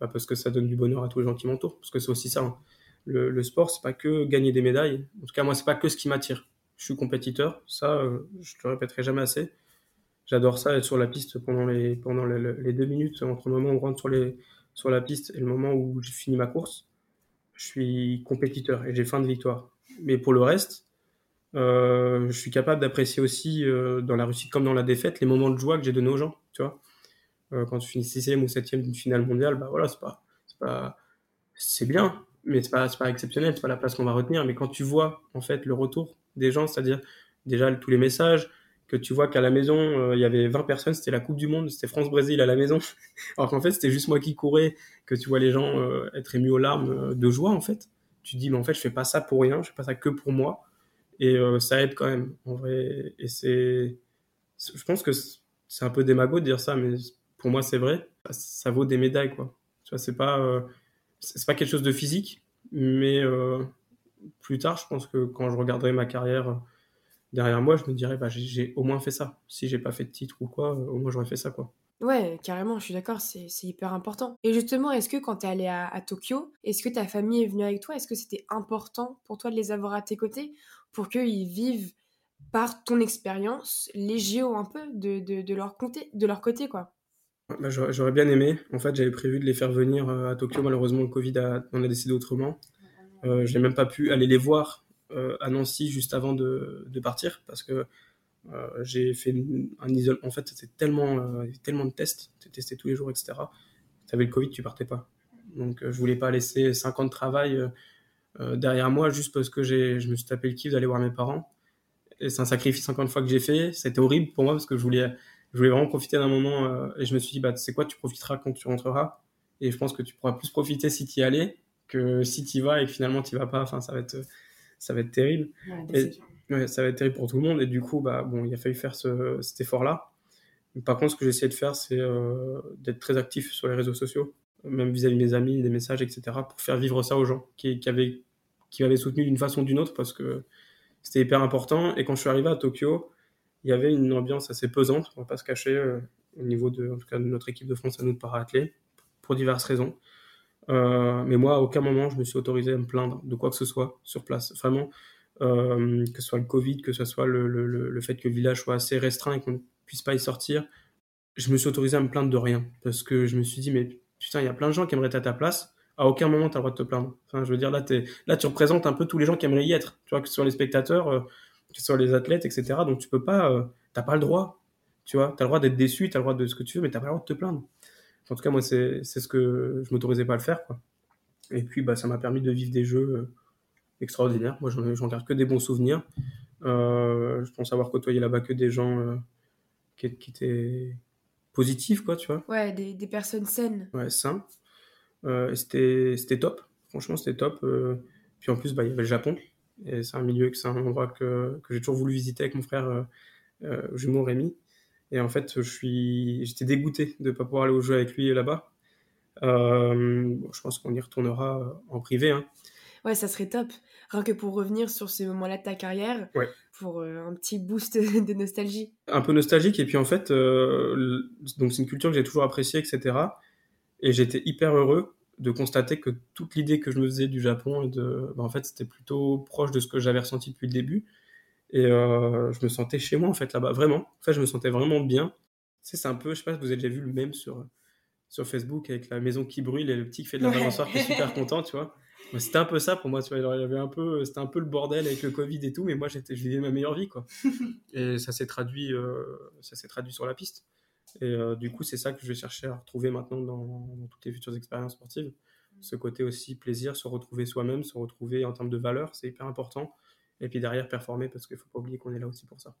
bah, parce que ça donne du bonheur à tous les gens qui m'entourent. Parce que c'est aussi ça. Hein le, le sport, c'est pas que gagner des médailles. En tout cas, moi, c'est pas que ce qui m'attire. Je suis compétiteur, ça, euh, je le répéterai jamais assez. J'adore ça, être sur la piste pendant les, deux minutes entre le moment où on rentre sur, la piste et le moment où j'ai fini ma course. Je suis compétiteur et j'ai faim de victoire. Mais pour le reste, euh, je suis capable d'apprécier aussi euh, dans la réussite comme dans la défaite les moments de joie que j'ai donnés aux gens. Tu vois, quand tu finis sixième ou septième d'une finale mondiale, bah voilà, c'est pas, pas, c'est bien mais c'est pas, pas exceptionnel, c'est pas la place qu'on va retenir. Mais quand tu vois en fait le retour des gens, c'est-à-dire déjà tous les messages, que tu vois qu'à la maison euh, il y avait 20 personnes, c'était la Coupe du Monde, c'était France-Brésil à la maison, [LAUGHS] alors qu'en fait c'était juste moi qui courais, que tu vois les gens euh, être émus aux larmes euh, de joie en fait. Tu te dis mais en fait je fais pas ça pour rien, je fais pas ça que pour moi, et ça aide quand même en vrai. Et c'est, je pense que c'est un peu démago de dire ça, mais pour moi c'est vrai, ça vaut des médailles quoi. Tu vois c'est pas c'est pas quelque chose de physique, mais plus tard, je pense que quand je regarderai ma carrière derrière moi, je me dirais, bah, j'ai au moins fait ça. Si j'ai pas fait de titre ou quoi, au moins j'aurais fait ça, quoi. Ouais, carrément, je suis d'accord, c'est hyper important. Et justement, est-ce que quand tu es allé à, Tokyo, est-ce que ta famille est venue avec toi? Est-ce que c'était important pour toi de les avoir à tes côtés pour qu'ils vivent par ton expérience les JO un peu de, de, de, leur, côté, de leur côté, quoi? Bah, J'aurais bien aimé. En fait, j'avais prévu de les faire venir euh, à Tokyo. Malheureusement, le Covid a, on a décidé autrement. Euh, je n'ai même pas pu aller les voir euh, à Nancy juste avant de, de partir parce que euh, j'ai fait un isolement. En fait, c'était tellement, tellement de tests, tu testé tous les jours, etc. Tu avais le Covid, tu partais pas. Donc, je voulais pas laisser 5 ans de travail derrière moi juste parce que je me suis tapé le kiff d'aller voir mes parents. Et c'est un sacrifice encore une fois que j'ai fait. C'était horrible pour moi parce que je voulais, je voulais vraiment profiter d'un moment. et je me suis dit, bah, c'est quoi, tu profiteras quand tu rentreras. Et je pense que tu pourras plus profiter si tu y allais que si tu y vas et que finalement tu vas pas. Enfin, ça va être, ça va être terrible. Ouais, ça va être terrible pour tout le monde. Et du coup, bah, bon, il a fallu faire ce, cet effort-là. Par contre, ce que j'essaie de faire, c'est euh, d'être très actif sur les réseaux sociaux, même vis-à-vis de mes amis, des messages, etc., pour faire vivre ça aux gens qui, qui avaient, qui m'avaient soutenu d'une façon ou d'une autre, parce que c'était hyper important. Et quand je suis arrivé à Tokyo, il y avait une ambiance assez pesante, on va pas se cacher, euh, au niveau de, en tout cas, de notre équipe de France à nous de para-athlètes, pour diverses raisons. Euh, mais moi, à aucun moment, je me suis autorisé à me plaindre de quoi que ce soit sur place. Vraiment, euh, que ce soit le Covid, que ce soit le, fait que le village soit assez restreint et qu'on ne puisse pas y sortir, je me suis autorisé à me plaindre de rien. Parce que je me suis dit, mais putain, il y a plein de gens qui aimeraient être à ta place. À aucun moment, tu as le droit de te plaindre. Enfin, je veux dire, là, tu représentes un peu tous les gens qui aimeraient y être. Tu vois, que ce soit les spectateurs, euh, que ce soit les athlètes, etc. Donc, tu peux pas, t'as pas le droit. Tu vois, tu as le droit d'être déçu, tu as le droit de ce que tu veux, mais tu pas le droit de te plaindre. En tout cas, moi, c'est ce que je m'autorisais pas à le faire. Quoi. Et puis, bah, ça m'a permis de vivre des jeux euh, extraordinaire. Moi, j'en garde que des bons souvenirs. Euh, je pense avoir côtoyé là-bas que des gens euh, qui, qui, étaient positifs, quoi, tu vois. Ouais, des, des personnes saines. Ouais, sains. Euh, c'était top. Franchement, c'était top. Puis en plus, bah, il y avait le Japon. Et c'est un milieu, c'est un endroit que, que j'ai toujours voulu visiter avec mon frère jumeau Rémi. Et en fait, je suis, j'étais dégoûté de ne pas pouvoir aller au jeu avec lui là-bas. Bon, je pense qu'on y retournera en privé. Hein. Ouais, ça serait top. Rien que pour revenir sur ces moments-là de ta carrière, pour euh, un petit boost [LAUGHS] de nostalgie. Un peu nostalgique, et puis en fait, euh, donc c'est une culture que j'ai toujours appréciée, etc. Et j'étais hyper heureux de constater que toute l'idée que je me faisais du Japon, et de, bah, en fait, c'était plutôt proche de ce que j'avais ressenti depuis le début. Et euh, je me sentais chez moi, en fait, là-bas, vraiment. En fait, je me sentais vraiment bien. c'est un peu, je sais pas si vous avez déjà vu le même sur, sur Facebook avec la maison qui brûle et le petit qui fait de la balançoire qui est super [LAUGHS] content, tu vois c'était un peu ça pour moi, tu vois. il y avait un peu, c'était un peu le bordel avec le Covid et tout, mais moi, j'étais, je vivais ma meilleure vie, quoi. [LAUGHS] et ça s'est traduit, euh, ça s'est traduit sur la piste. Et euh, du coup, c'est ça que je vais chercher à retrouver maintenant dans, toutes les futures expériences sportives. Ce côté aussi plaisir, se retrouver soi-même, se retrouver en termes de valeur, c'est hyper important. Et puis derrière, performer, parce qu'il faut pas oublier qu'on est là aussi pour ça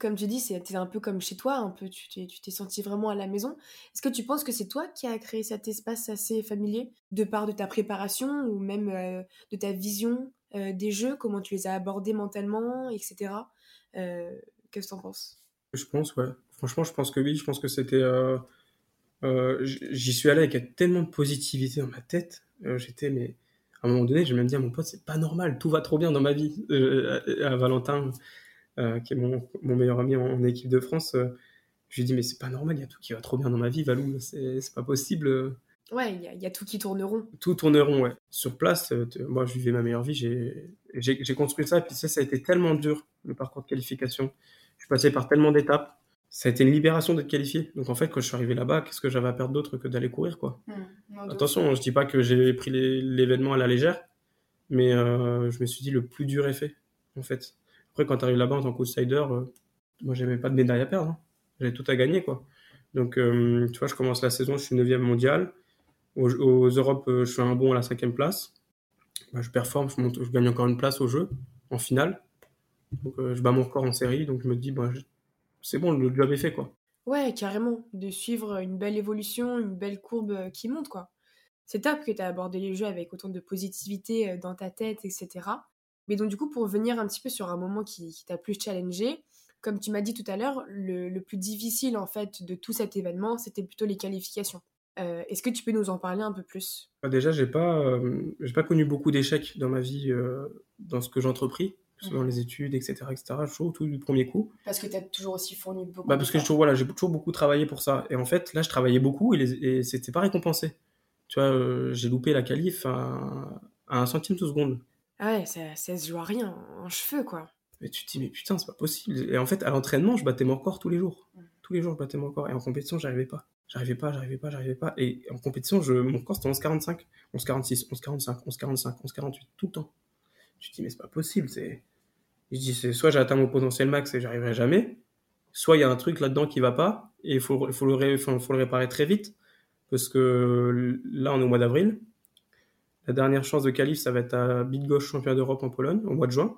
comme tu dis, c'était un peu comme chez toi, un peu, tu t'es senti vraiment à la maison. Est-ce que tu penses que c'est toi qui as créé cet espace assez familier, de part de ta préparation ou même euh, de ta vision euh, des jeux, comment tu les as abordés mentalement, etc. Euh, Qu'est-ce que tu en penses? Je pense, ouais. Franchement, je pense que oui. Je pense que c'était. J'y suis allé avec tellement de positivité dans ma tête. J'étais, mais à un moment donné, j'ai même dit à mon pote, c'est pas normal, tout va trop bien dans ma vie. à Valentin euh, qui est mon, mon, meilleur ami en, équipe de France, euh, je lui dis mais c'est pas normal, il y a tout qui va trop bien dans ma vie, Valou, c'est pas possible. Ouais, il y, y, a tout qui tourne rond. Tout tourne rond, ouais. Sur place, euh, moi je vivais ma meilleure vie, j'ai construit ça, et puis ça, ça a été tellement dur, le parcours de qualification. Je suis passé par tellement d'étapes. Ça a été une libération d'être qualifié. Donc en fait, quand je suis arrivé là-bas, qu'est-ce que j'avais à perdre d'autre que d'aller courir, quoi? Mmh, Attention, je dis pas que j'ai pris l'événement à la légère, mais euh, je me suis dit le plus dur est fait, en fait. Après, quand tu arrives là-bas en tant qu'outsider, euh, moi, j'avais pas de médaille à perdre. Hein. J'avais tout à gagner, quoi. Donc, euh, tu vois, je commence la saison, je suis 9e mondial. Aux, aux Europes, euh, je fais un bon à la 5e place. Bah, je performe, je, monte, je gagne encore une place au jeu, en finale. Donc, je bats mon record en série. Donc, je me dis, bah, c'est bon, le job est fait, quoi. Ouais, carrément. De suivre une belle évolution, une belle courbe qui monte, quoi. C'est top que tu as abordé les jeux avec autant de positivité dans ta tête, etc. Mais donc, du coup, pour revenir un petit peu sur un moment qui, t'a plus challengé, comme tu m'as dit tout à l'heure, le, plus difficile, en fait, de tout cet événement, c'était plutôt les qualifications. Euh, est-ce que tu peux nous en parler un peu plus? Bah, Déjà, j'ai pas, euh, j'ai pas connu beaucoup d'échecs dans ma vie, euh, dans ce que j'entrepris, que ce soit dans les études, etc., etc. Toujours tout du premier coup. Parce que tu as toujours aussi fourni beaucoup. Bah, parce que j'ai toujours, voilà, j'ai toujours beaucoup travaillé pour ça. Et en fait, là, je travaillais beaucoup et, et c'était pas récompensé. Tu vois, euh, j'ai loupé la qualif à, à un centime de seconde. Ah ouais, ça, ça se joue à rien, en cheveux quoi. Et tu te dis, mais putain, c'est pas possible. Et en fait, à l'entraînement, je battais mon record tous les jours. Mm. Tous les jours, je battais mon record. Et en compétition, j'arrivais pas. J'arrivais pas, j'arrivais pas, j'arrivais pas. Et en compétition, je, mon record, c'était 11,45, 11,46, 11,45, 11,45, 11,48, tout le temps. Te dis, mais c'est pas possible. C'est... Je dis, c'est soit j'ai atteint mon potentiel max et j'arriverai jamais, soit il y a un truc là-dedans qui va pas et il faut, le, ré- faut, faut le réparer très vite. Parce que là, on est au mois d'avril. La dernière chance de qualif, ça va être à Big Gauche champion d'Europe en Pologne, au mois de juin.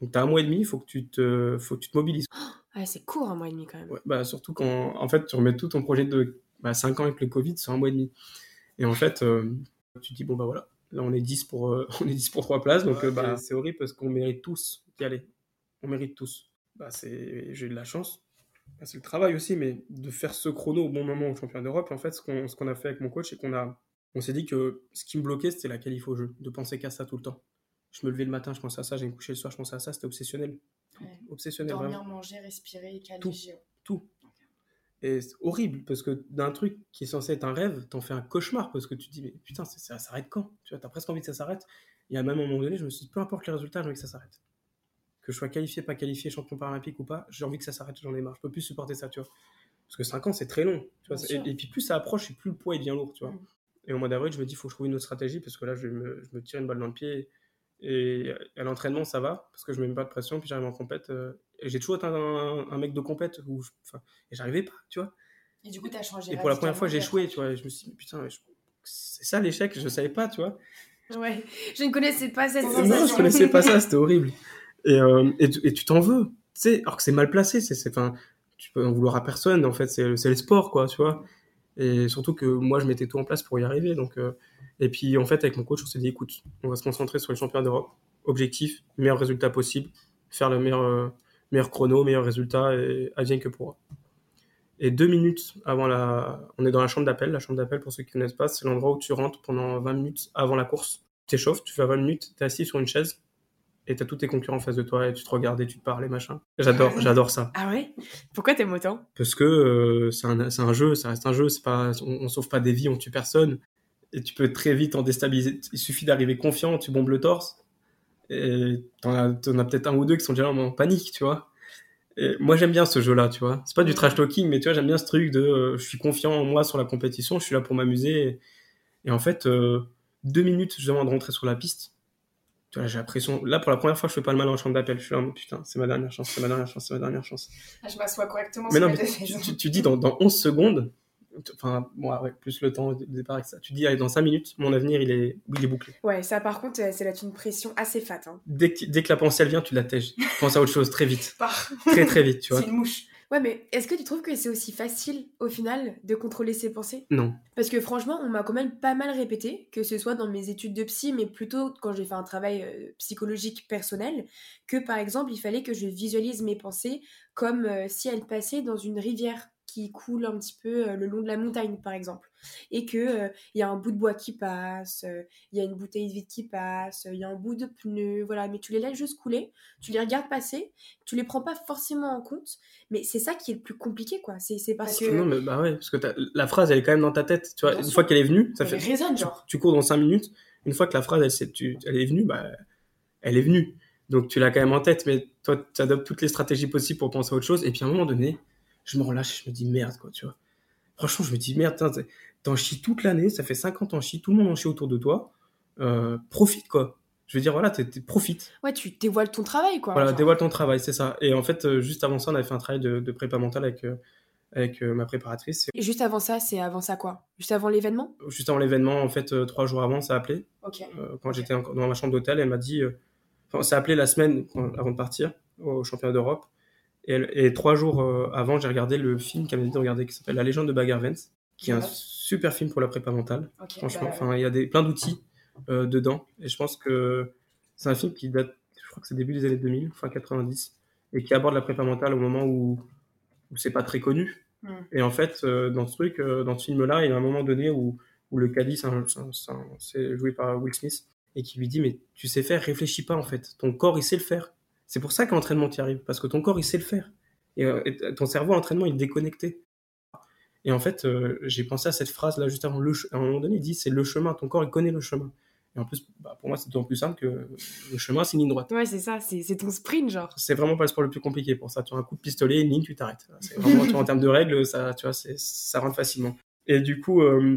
Donc, tu as un mois et demi, il faut que tu te, faut que tu te mobilises. Ah, c'est court un mois et demi quand même. Ouais, bah, surtout quand, en fait, tu remets tout ton projet de bah, 5 ans avec le Covid sur un mois et demi. Et en fait, euh, tu te dis, bon, bah voilà, là, on est 10 pour, euh, [LAUGHS] on est 10 pour 3 places, donc euh, bah, c'est horrible parce qu'on mérite tous d'y aller. On mérite tous. Bah, c'est, j'ai eu de la chance. Bah, c'est le travail aussi, mais de faire ce chrono au bon moment au championnat d'Europe. Et en fait, ce qu'on, a fait avec mon coach, c'est qu'on a, on s'est dit que ce qui me bloquait, c'était la qualif au jeu, de penser qu'à ça tout le temps. Je me levais le matin, je pensais à ça, j'ai me coucher le soir, je pensais à ça, c'était obsessionnel. Ouais. Obsessionnel, vraiment manger, respirer, Tout. tout. Et c'est horrible parce que d'un truc qui est censé être un rêve, t'en fais un cauchemar parce que tu te dis, mais putain, ça, ça s'arrête quand? Tu vois, t'as presque envie que ça s'arrête. Et à même un moment donné, je me suis dit, peu importe les résultats, j'ai envie que ça s'arrête. Que je sois qualifié, pas qualifié, champion paralympique ou pas, j'ai envie que ça s'arrête, j'en ai marre. Je peux plus supporter ça, tu vois. Parce que 5 ans, c'est très long. Tu vois, Bien et, puis plus ça approche, et plus le poids il devient lourd, tu vois. Mm. Et au mois d'avril, je me dis, il faut que je trouve une autre stratégie parce que là, je, me, je me tire une balle dans le pied. Et à l'entraînement, ça va parce que je mets pas de pression. Puis j'arrive en compète. euh, j'ai toujours été un, un mec de compète où je- enfin, et j'arrivais pas, tu vois. Et du coup, tu as changé. Et pour la première fois, j'ai échoué, tu vois. Je me suis dit, putain, je- c'est ça l'échec, je savais pas, tu vois. Ouais, je ne connaissais pas cette Non, je connaissais pas ça, c'était horrible. [LAUGHS] Et, euh, et, tu- et tu t'en veux, tu sais, alors que c'est mal placé, c'est, c'est, enfin, tu peux en vouloir à personne, en fait, c'est, c'est le sport, quoi, tu vois. Et surtout que moi, je mettais tout en place pour y arriver, donc. euh, et puis, en fait, avec mon coach, on s'est dit, écoute, on va se concentrer sur les championnats d'Europe. Objectif, meilleur résultat possible, faire le meilleur, euh, meilleur chrono, meilleur résultat, et advienne que pourra. Et deux minutes avant la. On est dans la chambre d'appel. La chambre d'appel, pour ceux qui ne connaissent pas, c'est l'endroit où tu rentres pendant 20 minutes avant la course. Tu t'échauffes, tu fais 20 minutes, tu es assis sur une chaise et tu as tous tes concurrents en face de toi et tu te regardes et tu te parles et machin. J'adore, j'adore ça. Ah ouais? Pourquoi t'aimes autant Parce que euh, c'est un, c'est un jeu, ça reste un jeu, c'est pas, on, on sauve pas des vies, on tue personne. Et tu peux très vite en déstabiliser. Il suffit d'arriver confiant, tu bombes le torse. Et t'en as, peut-être un ou deux qui sont déjà en panique, tu vois. Et moi, j'aime bien ce jeu-là, tu vois. C'est pas du trash talking, mais tu vois, j'aime bien ce truc de euh, je suis confiant en moi sur la compétition, je suis là pour m'amuser. Et, et en fait, euh, deux minutes justement de rentrer sur la piste, tu vois, j'ai l'impression. Là, pour la première fois, je fais pas le mal en chambre d'appel. Je suis là, putain, c'est ma dernière chance, c'est ma dernière chance, c'est ma dernière chance. Je m'assois correctement Mais non, mais tu, tu- tu dis dans, dans 11 secondes, enfin, bon, plus le temps de départ avec ça, tu dis, allez, dans 5 minutes, mon avenir, il est, il est bouclé. Ouais, ça par contre, euh, c'est là une pression assez fat. Hein. Dès que, dès que la pensée, elle vient, tu la tèges. Tu penses à autre chose très vite. [LAUGHS] Très, très vite, tu vois. [LAUGHS] C'est une mouche. Ouais, mais est-ce que tu trouves que c'est aussi facile, au final, de contrôler ses pensées? Non. Parce que franchement, on m'a quand même pas mal répété, que ce soit dans mes études de psy, mais plutôt quand j'ai fait un travail euh, psychologique personnel, que par exemple, il fallait que je visualise mes pensées comme euh, si elles passaient dans une rivière qui coule un petit peu euh, le long de la montagne, par exemple. Et que euh, il y a un bout de bois qui passe, euh, il y a une bouteille de vide qui passe, il y a un bout de pneu, voilà. Mais tu les laisses juste couler, tu les regardes passer, tu les prends pas forcément en compte, mais c'est ça qui est le plus compliqué, quoi. C'est c'est parce que... Non, mais bah ouais, parce que la phrase, elle est quand même dans ta tête. Tu vois, Bien une sûr. fois qu'elle est venue, ça elle fait. résonne, tu, genre. tu cours dans 5 minutes. Une fois que la phrase, elle, tu- elle est venue, bah, elle est venue. Donc tu l'as quand même en tête, mais toi, tu adoptes toutes les stratégies possibles pour penser à autre chose. Et puis à un moment donné, je me relâche, je me dis merde, quoi, tu vois. Franchement, je me dis merde, t'en chies toute l'année, ça fait 5 ans t'en chies, tout le monde en chie autour de toi. Euh, profite, quoi. Je veux dire, voilà, t'es- profite. Ouais, tu dévoiles ton travail, quoi. Voilà, genre. dévoile ton travail, c'est ça. Et en fait, euh, juste avant ça, on avait fait un travail de, de prépa mentale avec, euh, avec euh, ma préparatrice. Et juste avant ça, c'est avant ça quoi? Juste avant l'événement? Juste avant l'événement, en fait, euh, trois jours avant, ça a appelé. Euh, quand j'étais dans ma chambre d'hôtel, elle m'a dit, enfin, ça a appelé la semaine quand- avant de partir au championnat d'Europe. Et, trois jours euh, avant, j'ai regardé le film qu'elle m'a dit de regarder, qui s'appelle La légende de Bagarvens, qui est un super film pour la prépa mentale. Franchement, bah, enfin, il y a des, plein d'outils euh, dedans. Et je pense que c'est un film qui date, je crois que c'est début des années 2000, fin 90, et qui aborde la prépa mentale au moment où, où c'est pas très connu. Hmm. Et en fait, euh, dans ce truc, euh, dans ce film-là, il y a un moment donné où, où le caddie, c'est joué par Will Smith, et qui lui dit mais tu sais faire, réfléchis pas en fait. Ton corps il sait le faire. C'est pour ça qu'à l'entraînement tu arrives parce que ton corps il sait le faire et, euh, et ton cerveau à l'entraînement il est déconnecté. Et en fait, euh, j'ai pensé à cette phrase là juste avant. Le à un moment donné, il dit c'est le chemin. Ton corps il connaît le chemin. Et en plus, bah, pour moi, c'est d'autant plus simple que le chemin c'est une ligne droite. Ouais, c'est ça, c'est ton sprint, genre. C'est vraiment pas le sport le plus compliqué pour ça. Tu as un coup de pistolet, une ligne, tu t'arrêtes. C'est vraiment, tu vois, en termes de règles, ça, tu vois, ça rentre facilement. Et du coup, euh,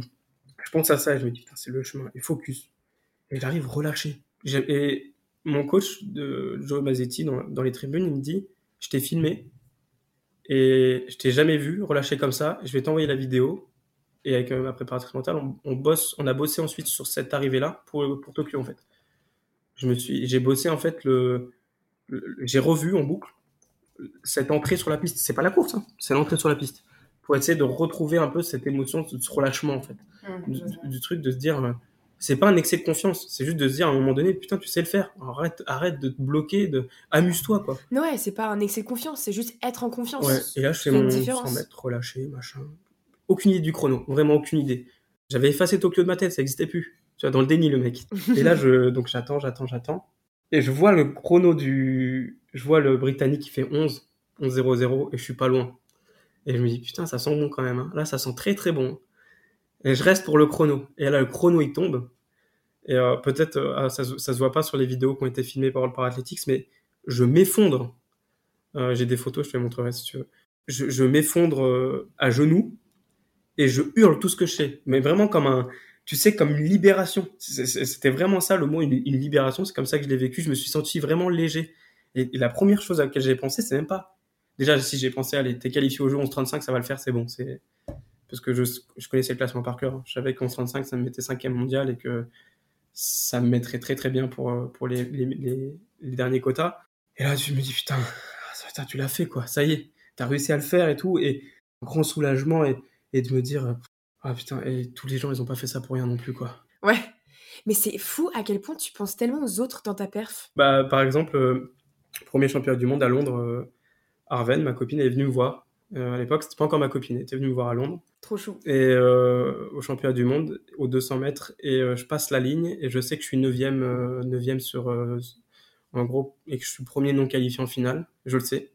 je pense à ça et je me dis, putain, c'est le chemin. Et focus. Et j'arrive relâché. Et mon coach de Joe Mazzetti dans, dans les tribunes, il me dit, je t'ai filmé et je t'ai jamais vu relâché comme ça. Je vais t'envoyer la vidéo. Et avec euh, ma préparatrice mentale, on, on bosse, on a bossé ensuite sur cette arrivée-là pour, pour Tokyo en fait. Je me suis, j'ai bossé en fait le, le- j'ai revu en boucle cette entrée sur la piste. C'est pas la course, hein, c'est l'entrée sur la piste. Pour essayer de retrouver un peu cette émotion, ce, relâchement en fait. Du, du truc de se dire, euh, c'est pas un excès de confiance, c'est juste de se dire à un moment donné, putain, tu sais le faire. Arrête, arrête de te bloquer, de, amuse-toi quoi. Non, ouais, c'est pas un excès de confiance, c'est juste être en confiance. Ouais. Et là, je fais mon différence. 100 mètres relâché, machin. Aucune idée du chrono, vraiment aucune idée. J'avais effacé Tokyo de ma tête, ça existait plus. Tu vois, dans le déni, le mec. [LAUGHS] Et là, je, donc j'attends, j'attends, j'attends. Et je vois le chrono du, je vois le britannique qui fait 11, 11-0-0, et je suis pas loin. Et je me dis, putain, ça sent bon quand même. hein. Là, ça sent très très bon. Et je reste pour le chrono. Et là, le chrono, il tombe. Et euh, peut-être, euh, ah, ça, ça se voit pas sur les vidéos qui ont été filmées par le Parathletics, mais je m'effondre. Euh, J'ai des photos, je te les montrerai si tu veux. Je, m'effondre à genoux et je hurle tout ce que je sais. Mais vraiment comme un, tu sais, comme une libération. C'était vraiment ça le mot, une, libération. C'est comme ça que je l'ai vécu. Je me suis senti vraiment léger. Et, et la première chose à laquelle j'ai pensé, c'est même pas. Déjà, si j'ai pensé, allez, t'es qualifié au jeu 11-35, ça va le faire, c'est bon. C'est parce que je, je connaissais le classement par cœur. Je savais qu'en 35, ça me mettait cinquième mondial et que ça me mettrait très très bien pour, euh, pour les, les, les, les derniers quotas. Et là, je me dis, putain, putain, tu l'as fait, quoi. Ça y est, t'as réussi à le faire et tout. Et un grand soulagement et, et de me dire, euh, ah putain, et tous les gens, ils ont pas fait ça pour rien non plus, quoi. Ouais. Mais c'est fou à quel point tu penses tellement aux autres dans ta perf. Bah, par exemple, euh, premier championnat du monde à Londres, euh, Arven, ma copine, elle est venue me voir. Euh, à l'époque, c'était pas encore ma copine, elle était venue me voir à Londres. Trop chou. Et euh, au championnat du monde, aux 200 mètres, et euh, je passe la ligne, et je sais que je suis 9ème, euh, 9e sur. en gros, et que je suis premier non qualifié en finale, je le sais.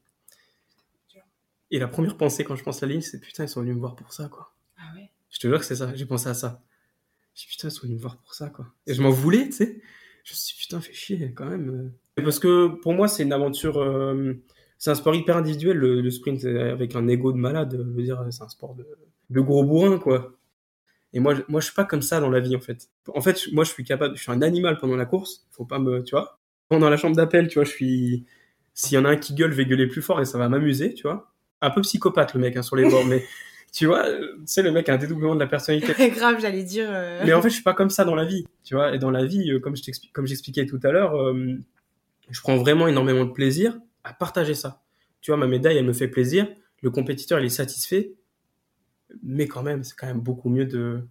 Et la première pensée quand je pense la ligne, c'est putain, ils sont venus me voir pour ça, quoi. Ah ouais. Je te jure que c'est ça, j'ai pensé à ça. J'ai dit, putain, ils sont venus me voir pour ça, quoi. Et je m'en voulais, tu sais. Je me suis dit, putain, fais chier, quand même. Parce que pour moi, c'est une aventure. C'est un sport hyper individuel, le, le sprint, c'est avec un ego de malade. Je veux dire, c'est un sport de, de gros bourrin, quoi. Et moi, je, moi, je suis pas comme ça dans la vie, en fait. En fait, moi, je suis capable, je suis un animal pendant la course. Faut pas me, tu vois. Pendant la chambre d'appel, tu vois, je suis. S'il y en a un qui gueule, je vais gueuler plus fort et ça va m'amuser, tu vois. Un peu psychopathe, le mec, hein, sur les bords, [LAUGHS] mais tu vois, sais, le mec a un dédoublement de la personnalité. [LAUGHS] Grave, j'allais dire. euh, Mais en fait, je suis pas comme ça dans la vie, tu vois. Et dans la vie, euh, comme je comme j'expliquais tout à l'heure, euh, je prends vraiment énormément de plaisir à partager ça. Tu vois, ma médaille, elle me fait plaisir. Le compétiteur, il est satisfait. Mais quand même, c'est quand même beaucoup mieux de,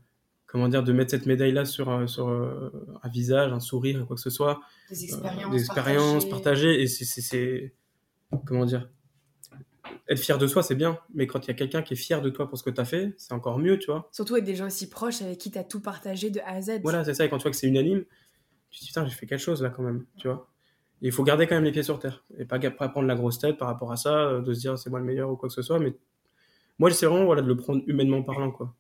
comment dire, de mettre cette médaille-là sur, un- sur euh, un visage, un sourire, quoi que ce soit. des Euh, expériences. des expériences partagées. partagées. Et c'est, comment dire, être fier de soi, c'est bien. Mais quand il y a quelqu'un qui est fier de toi pour ce que tu as fait, c'est encore mieux, tu vois. Surtout avec des gens si proches avec qui t'as tout partagé de A à Z. Voilà, c'est ça. Et quand tu vois que c'est unanime, tu te dis, putain, j'ai fait quelque chose là quand même, tu vois. Il faut garder quand même les pieds sur terre. Et pas, pas prendre la grosse tête par rapport à ça, euh, de se dire c'est moi le meilleur ou quoi que ce soit. Mais moi, j'essaie vraiment voilà, de le prendre humainement parlant, quoi.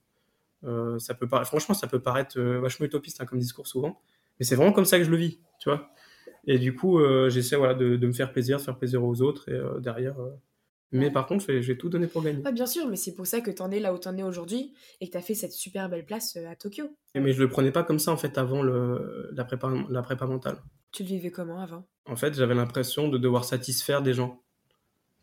Euh, ça peut pas, franchement, ça peut paraître euh, vachement utopiste hein, comme discours souvent. Mais c'est vraiment comme ça que je le vis, tu vois. Et du coup, euh, j'essaie voilà, de, de me faire plaisir, de faire plaisir aux autres. Et derrière. Mais par contre, je vais, je vais tout donner pour gagner. Ouais, bien sûr, mais c'est pour ça que t'en es là où t'en es aujourd'hui et que t'as fait cette super belle place à Tokyo. Mais je le prenais pas comme ça en fait avant le, la, prépa, la prépa mentale. Tu le vivais comment avant? En fait, j'avais l'impression de devoir satisfaire des gens.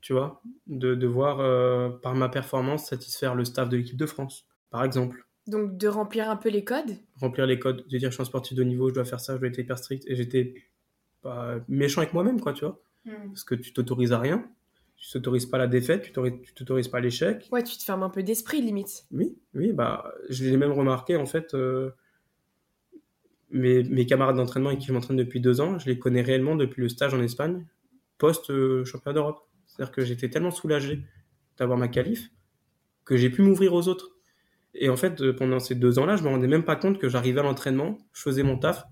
Tu vois? De devoir, euh, par ma performance, satisfaire le staff de l'équipe de France, par exemple. Donc de remplir un peu les codes? Remplir les codes, de dire je suis un sportif de haut niveau, je dois faire ça, je dois être hyper strict. Et j'étais pas méchant avec moi-même, quoi, tu vois Parce que tu t'autorises à rien. Tu t'autorises pas la défaite, tu t'autorises- tu t'autorises pas l'échec. Ouais, tu te fermes un peu d'esprit limite. Oui, oui, bah, je l'ai même remarqué, en fait, euh, mes, mes camarades d'entraînement avec qui je m'entraîne depuis deux ans, je les connais réellement depuis le stage en Espagne, post-championnat d'Europe. C'est-à-dire que j'étais tellement soulagé d'avoir ma qualif que j'ai pu m'ouvrir aux autres. Et en fait, euh, pendant ces deux ans-là, je me rendais même pas compte que j'arrivais à l'entraînement, je faisais mon taf,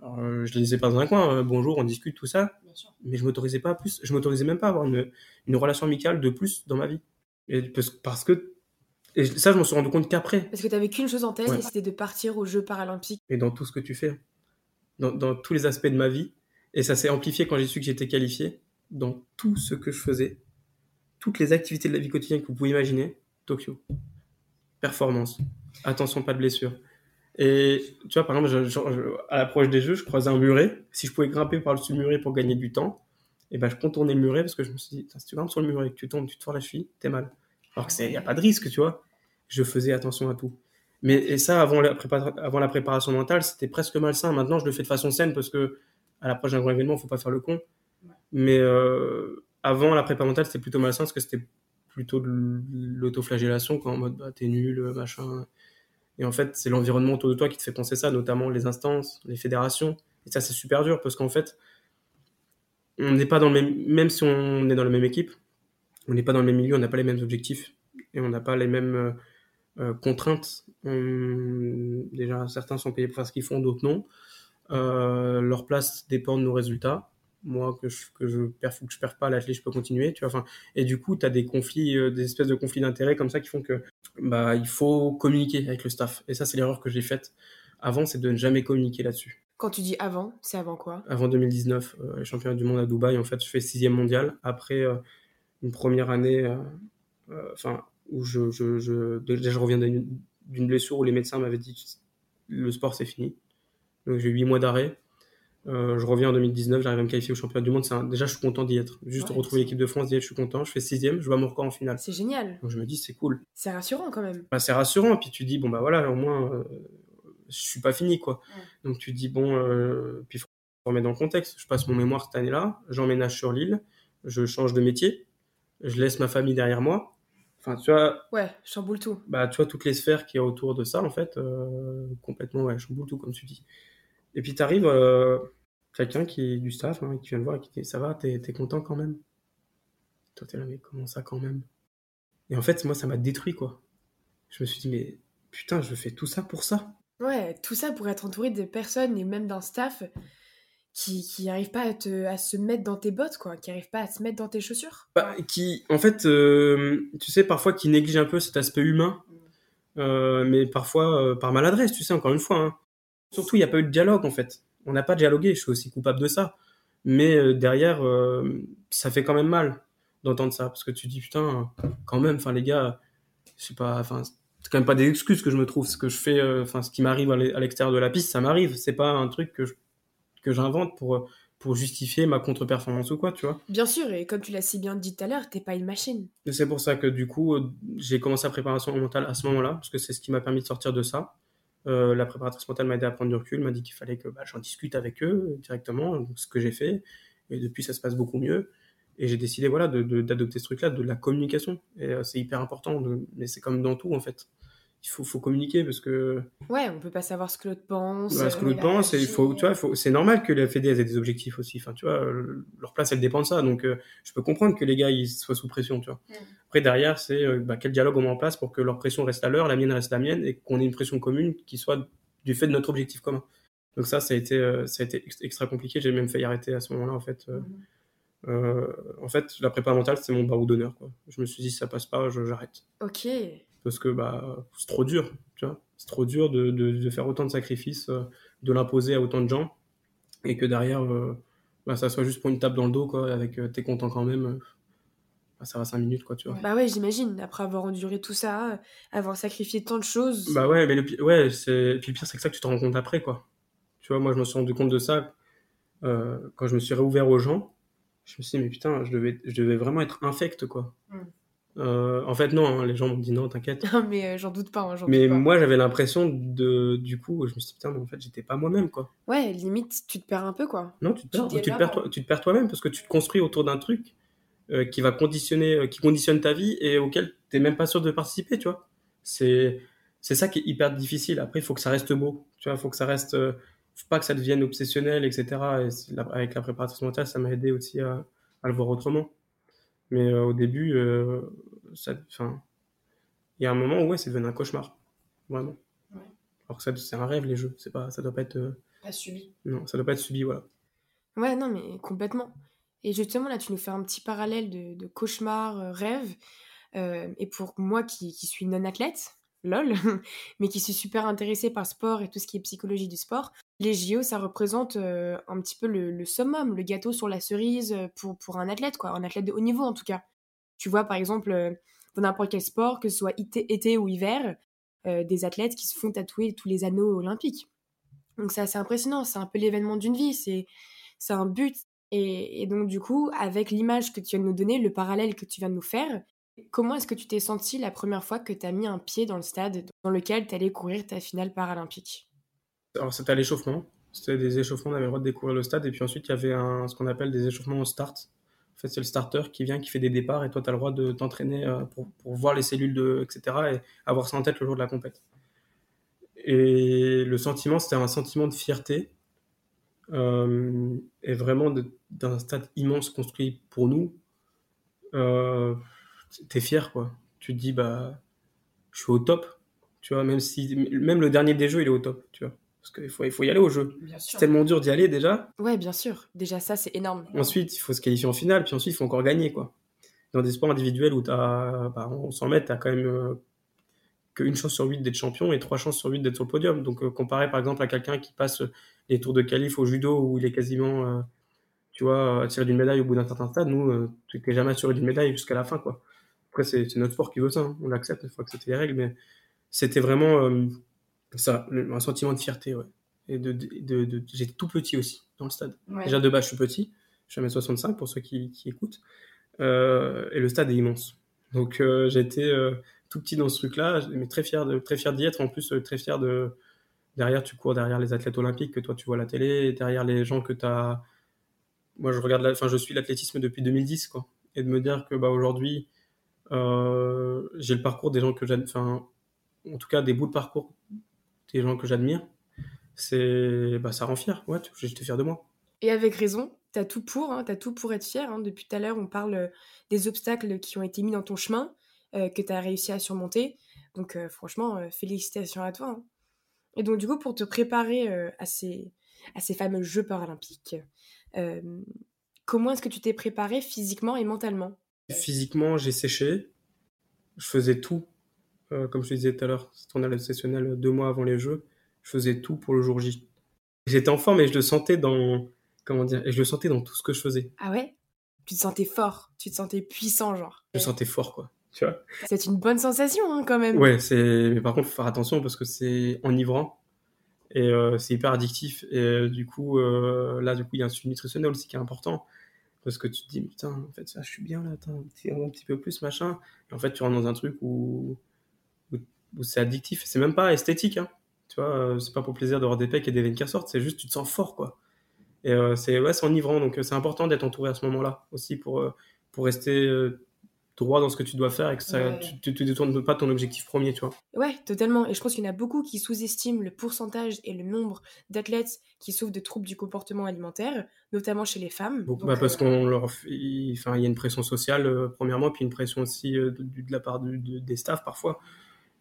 Alors, euh, je les laissais pas dans un coin, euh, bonjour, on discute, tout ça. Mais je m'autorisais pas plus, je m'autorisais même pas à avoir une, une relation amicale de plus dans ma vie. Et parce, parce que, et ça, je m'en suis rendu compte qu'après. Parce que t'avais qu'une chose en tête Ouais. et c'était de partir aux Jeux paralympiques. et dans tout ce que tu fais, dans, dans tous les aspects de ma vie. Et ça s'est amplifié quand j'ai su que j'étais qualifié. Dans tout ce que je faisais, toutes les activités de la vie quotidienne que vous pouvez imaginer, Tokyo. Performance. Attention, pas de blessure. Et tu vois, par exemple, je- je- je- à l'approche des jeux, je croisais un muret. Si je pouvais grimper par-dessus le muret pour gagner du temps, et ben je contournais le muret parce que je me suis dit, si tu grimpes sur le muret et que tu tombes, tu te tords la cheville, t'es mal. Alors qu'il n'y a pas de risque, tu vois. Je faisais attention à tout. Mais et ça, avant la, prépa- avant la préparation mentale, c'était presque malsain. Maintenant, je le fais de façon saine parce que à l'approche d'un grand événement, faut pas faire le con. Mais euh, avant la prépa mentale, c'était plutôt malsain parce que c'était plutôt de l'autoflagellation, quoi, en mode bah, t'es nul, machin. Et en fait, c'est l'environnement autour de toi qui te fait penser ça, notamment les instances, les fédérations. Et ça, c'est super dur parce qu'en fait, on n'est pas dans le même, même si on est dans la même équipe, on n'est pas dans le même milieu, on n'a pas les mêmes objectifs et on n'a pas les mêmes euh, euh, contraintes. On- déjà, certains sont payés pour faire ce qu'ils font, d'autres non. Euh, leur place dépend de nos résultats. Moi, que je, que je perds ou que je perds pas l'athlète, je peux continuer. Tu vois, enfin, et du coup, tu as des conflits, euh, des espèces de conflits d'intérêts comme ça qui font que bah, il faut communiquer avec le staff. Et ça, c'est l'erreur que j'ai faite avant, c'est de ne jamais communiquer là-dessus. Quand tu dis avant, c'est avant quoi? Avant 2019, euh, les championnats du monde à Dubaï, en fait, je fais sixième mondial après une première année, euh, euh, enfin, où je, je, je, déjà je reviens d'une blessure où les médecins m'avaient dit le sport c'est fini. Donc j'ai eu huit mois d'arrêt. Euh, je reviens en 2019, j'arrive à me qualifier au championnat du monde. Un- Déjà, je suis content d'y être. Juste Ouais, retrouver l'équipe de France, d'y être, je suis content. Je fais sixième, je vois mon record en finale. C'est génial. Donc je me dis, c'est cool. C'est rassurant quand même. Bah, c'est rassurant. Puis tu dis, bon, bah voilà, au moins, euh, je suis pas fini, quoi. Donc tu dis, bon, euh, puis il faut remettre dans le contexte. Je passe mon mémoire cette année-là, j'emménage sur l'île, je change de métier, je laisse ma famille derrière moi. Enfin, tu vois, Ouais, je chamboule tout. bah, tu vois toutes les sphères qui est autour de ça, en fait, euh, complètement, ouais, je chamboule tout, comme tu dis. Et puis t'arrives, euh, quelqu'un qui est du staff, hein, qui vient te voir et qui dit, ça va, t'es t'es content quand même? Toi, t'es là, mais comment ça quand même? Et en fait, moi, ça m'a détruit, quoi. Je me suis dit, mais putain, je fais tout ça pour ça Ouais, tout ça pour être entouré de personnes et même d'un staff qui qui pas à, te, se mettre dans tes bottes, quoi, qui arrivent pas à se mettre dans tes chaussures. Bah, qui, en fait, euh, tu sais, parfois qui néglige un peu cet aspect humain, euh, mais parfois euh, par maladresse, tu sais, encore une fois. hein. Surtout, il n'y a pas eu de dialogue, en fait. On n'a pas dialogué, je suis aussi coupable de ça. Mais derrière, ça fait quand même mal d'entendre ça, parce que tu dis, putain, quand même, enfin, les gars, je sais pas, enfin, c'est quand même pas des excuses que je me trouve. Ce que je fais, enfin, ce qui m'arrive à l'extérieur de la piste, ça m'arrive. C'est pas un truc que je- que j'invente pour, pour justifier ma contre-performance ou quoi, tu vois. Bien sûr, et comme tu l'as si bien dit tout à l'heure, t'es pas une machine. C'est pour ça que du coup, euh, j'ai commencé la préparation mentale à ce moment-là, parce que c'est ce qui m'a permis de sortir de ça. Euh, la préparatrice mentale m'a aidé à prendre du recul, m'a dit qu'il fallait que bah, j'en discute avec eux euh, directement, ce que j'ai fait. Et depuis, ça se passe beaucoup mieux. Et j'ai décidé voilà, de- de- d'adopter ce truc-là, de la communication. Et euh, c'est hyper important, de- mais c'est comme dans tout en fait. Il faut, faut communiquer parce que Ouais, on peut pas savoir ce que l'autre pense. bah, ce que euh, l'autre pense, et il faut, tu vois, faut, c'est normal que la Fédé ait des objectifs aussi. Enfin, tu vois, euh, leur place, elle dépend de ça. Donc, euh, je peux comprendre que les gars, ils soient sous pression, tu vois. Mm. Après, derrière, c'est euh, bah, quel dialogue on met en place pour que leur pression reste à l'heure, la mienne reste la mienne, et qu'on ait une pression commune qui soit du fait de notre objectif commun. Donc ça, ça a été, euh, ça a été ex- extra compliqué. J'ai même failli arrêter à ce moment-là, en fait. Euh, euh, en fait, la prépa mentale, c'est mon barreau d'honneur, quoi. Je me suis dit, si ça passe pas, j'arrête Ok. Parce que bah c'est trop dur, tu vois. C'est trop dur de, de, de faire autant de sacrifices, euh, de l'imposer à autant de gens, et que derrière, euh, bah, ça soit juste pour une tape dans le dos, quoi, avec euh, t'es content quand même. euh, bah, ça va 5 minutes, quoi, tu vois. Bah ouais, j'imagine. Après avoir enduré tout ça, avoir sacrifié tant de choses. Bah ouais, mais le, ouais, c'est, puis le pire, c'est que ça que tu te rends compte après, quoi. Tu vois, moi, je me suis rendu compte de ça euh, quand je me suis réouvert aux gens. Je me suis dit, mais putain, je devais, je devais vraiment être infect, quoi. Mm. Euh, en fait, non, hein, les gens m'ont dit non, t'inquiète. Non, [LAUGHS] mais euh, j'en doute pas. hein, Mais doute pas. moi, j'avais l'impression de, du coup, je me suis dit, putain, mais en fait, j'étais pas moi-même, quoi. Ouais, limite, tu te perds un peu, quoi. Non, tu te perds, Tu te tu te perds, démarres. toi, tu te perds toi-même parce que tu te construis autour d'un truc euh, qui va conditionner, qui conditionne ta vie et auquel t'es même pas sûr de participer, tu vois. C'est, c'est ça qui est hyper difficile. Après, il faut que ça reste beau, tu vois. Il faut que ça reste, faut pas que ça devienne obsessionnel, etc. Et la- avec la préparation mentale, ça m'a aidé aussi à, à le voir autrement. Mais euh, au début, euh, ça, il y a un moment où ouais, c'est devenu un cauchemar, vraiment. Alors que ça, c'est un rêve les jeux. C'est pas, ça doit pas être, euh, Pas subi. Non, ça doit pas être subi, voilà. Ouais, non, mais complètement. Et justement, là, tu nous fais un petit parallèle de, de cauchemar, rêve. Et pour moi qui, qui suis non-athlète, lol, [LAUGHS] mais qui suis super intéressée par sport et tout ce qui est psychologie du sport, les JO, ça représente euh, un petit peu le, summum, le gâteau sur la cerise euh, pour, pour un athlète, quoi, un athlète de haut niveau en tout cas. Tu vois, par exemple, euh, dans n'importe quel sport, que ce soit été, été ou hiver, des athlètes qui se font tatouer tous les anneaux olympiques. Donc c'est assez impressionnant, c'est un peu l'événement d'une vie, c'est un but. Et, et donc du coup, avec l'image que tu viens de nous donner, le parallèle que tu viens de nous faire, comment est-ce que tu t'es senti la première fois que tu as mis un pied dans le stade dans lequel tu allais courir ta finale paralympique? Alors c'était à l'échauffement, c'était des échauffements, on avait le droit de découvrir le stade, et puis ensuite il y avait un, ce qu'on appelle des échauffements au start. En fait, c'est le starter qui vient, qui fait des départs, et toi tu as le droit de t'entraîner euh, pour, voir les cellules, de, etc., et avoir ça en tête le jour de la compète. Et le sentiment, c'était un sentiment de fierté, euh, et vraiment d'un stade immense construit pour nous. Euh, T'es fier, quoi. Tu te dis, bah, je suis au top, tu vois, même si, même le dernier des jeux, il est au top, tu vois. Parce qu'il faut, il faut y aller au jeu. C'est tellement dur d'y aller déjà. Ouais, bien sûr. Déjà ça, c'est énorme. Ensuite, il faut se qualifier en finale, puis ensuite, il faut encore gagner, quoi. Dans des sports individuels où t'as, bah, on s'en met, t'as quand même euh, qu'une chance sur huit d'être champion et trois chances sur huit d'être sur le podium. Donc, euh, comparé par exemple à quelqu'un qui passe les tours de qualif au judo où il est quasiment, euh, tu vois, attiré d'une médaille au bout d'un certain stade, nous, euh, tu n'es jamais assuré d'une médaille jusqu'à la fin, quoi. Après, c'est notre sport qui veut ça, hein. on l'accepte une fois que c'était les règles, mais c'était vraiment euh, ça, le- un sentiment de fierté, ouais. Et de, de, j'étais tout petit aussi dans le stade. Ouais. Déjà de base, je suis petit, je suis 1m65 pour ceux qui, qui écoutent, Euh, et le stade est immense. Donc euh, j'étais euh, tout petit dans ce truc-là, mais très fier de très fier d'y être. En plus, très fier de derrière, tu cours derrière les athlètes olympiques que toi tu vois à la télé, derrière les gens que tu as. Moi, je regarde, la... enfin, je suis l'athlétisme depuis 2010, quoi. Et de me dire que bah aujourd'hui, j'ai le parcours des gens que j'admire, enfin, en tout cas des bouts de parcours des gens que j'admire, c'est, bah, ça rend fier. Ouais, j'étais fier de moi. Et avec raison, t'as tout pour, hein, t'as tout pour être fier. hein. Depuis tout à l'heure, on parle euh, des obstacles qui ont été mis dans ton chemin, euh, que t'as réussi à surmonter. Donc euh, franchement, euh, félicitations à toi. hein. Et donc du coup, pour te préparer à, ces, à ces fameux Jeux paralympiques, comment est-ce que tu t'es préparé physiquement et mentalement? Physiquement, j'ai séché. Je faisais tout. Euh, comme je te disais tout à l'heure, c'était en sessionnel deux mois avant les Jeux. Je faisais tout pour le jour J. J'étais en forme et je le sentais dans, comment dire, et je le sentais dans tout ce que je faisais. Ah ouais? Tu te sentais fort, tu te sentais puissant, genre. Je le sentais fort, quoi. Tu vois? C'est une bonne sensation, hein, quand même. Ouais, c'est. Mais par contre, faut faire attention parce que c'est enivrant et euh, c'est hyper addictif. Et euh, du coup, euh, là, du coup, il y a un suivi nutritionnel aussi qui est important parce que tu te dis, putain, en fait, ça, je suis bien là, attends, un petit, un petit peu plus, machin. Et en fait, tu rentres dans un truc où, où, c'est addictif. C'est même pas esthétique, hein. Tu vois, euh, c'est pas pour plaisir d'avoir des pecs et des veines qui ressortent, c'est juste tu te sens fort, quoi. Et euh, c'est ouais, c'est enivrant, donc euh, c'est important d'être entouré à ce moment-là aussi pour, pour rester droit dans ce que tu dois faire et que ça, Ouais. tu, tu détournes pas ton objectif premier, tu vois. Ouais, totalement. Et je pense qu'il y en a beaucoup qui sous-estiment le pourcentage et le nombre d'athlètes qui souffrent de troubles du comportement alimentaire, notamment chez les femmes. Beaucoup, bah, parce euh, qu'on leur, enfin, il y a une pression sociale euh, premièrement, puis une pression aussi euh, de, de la part de- des staffs parfois,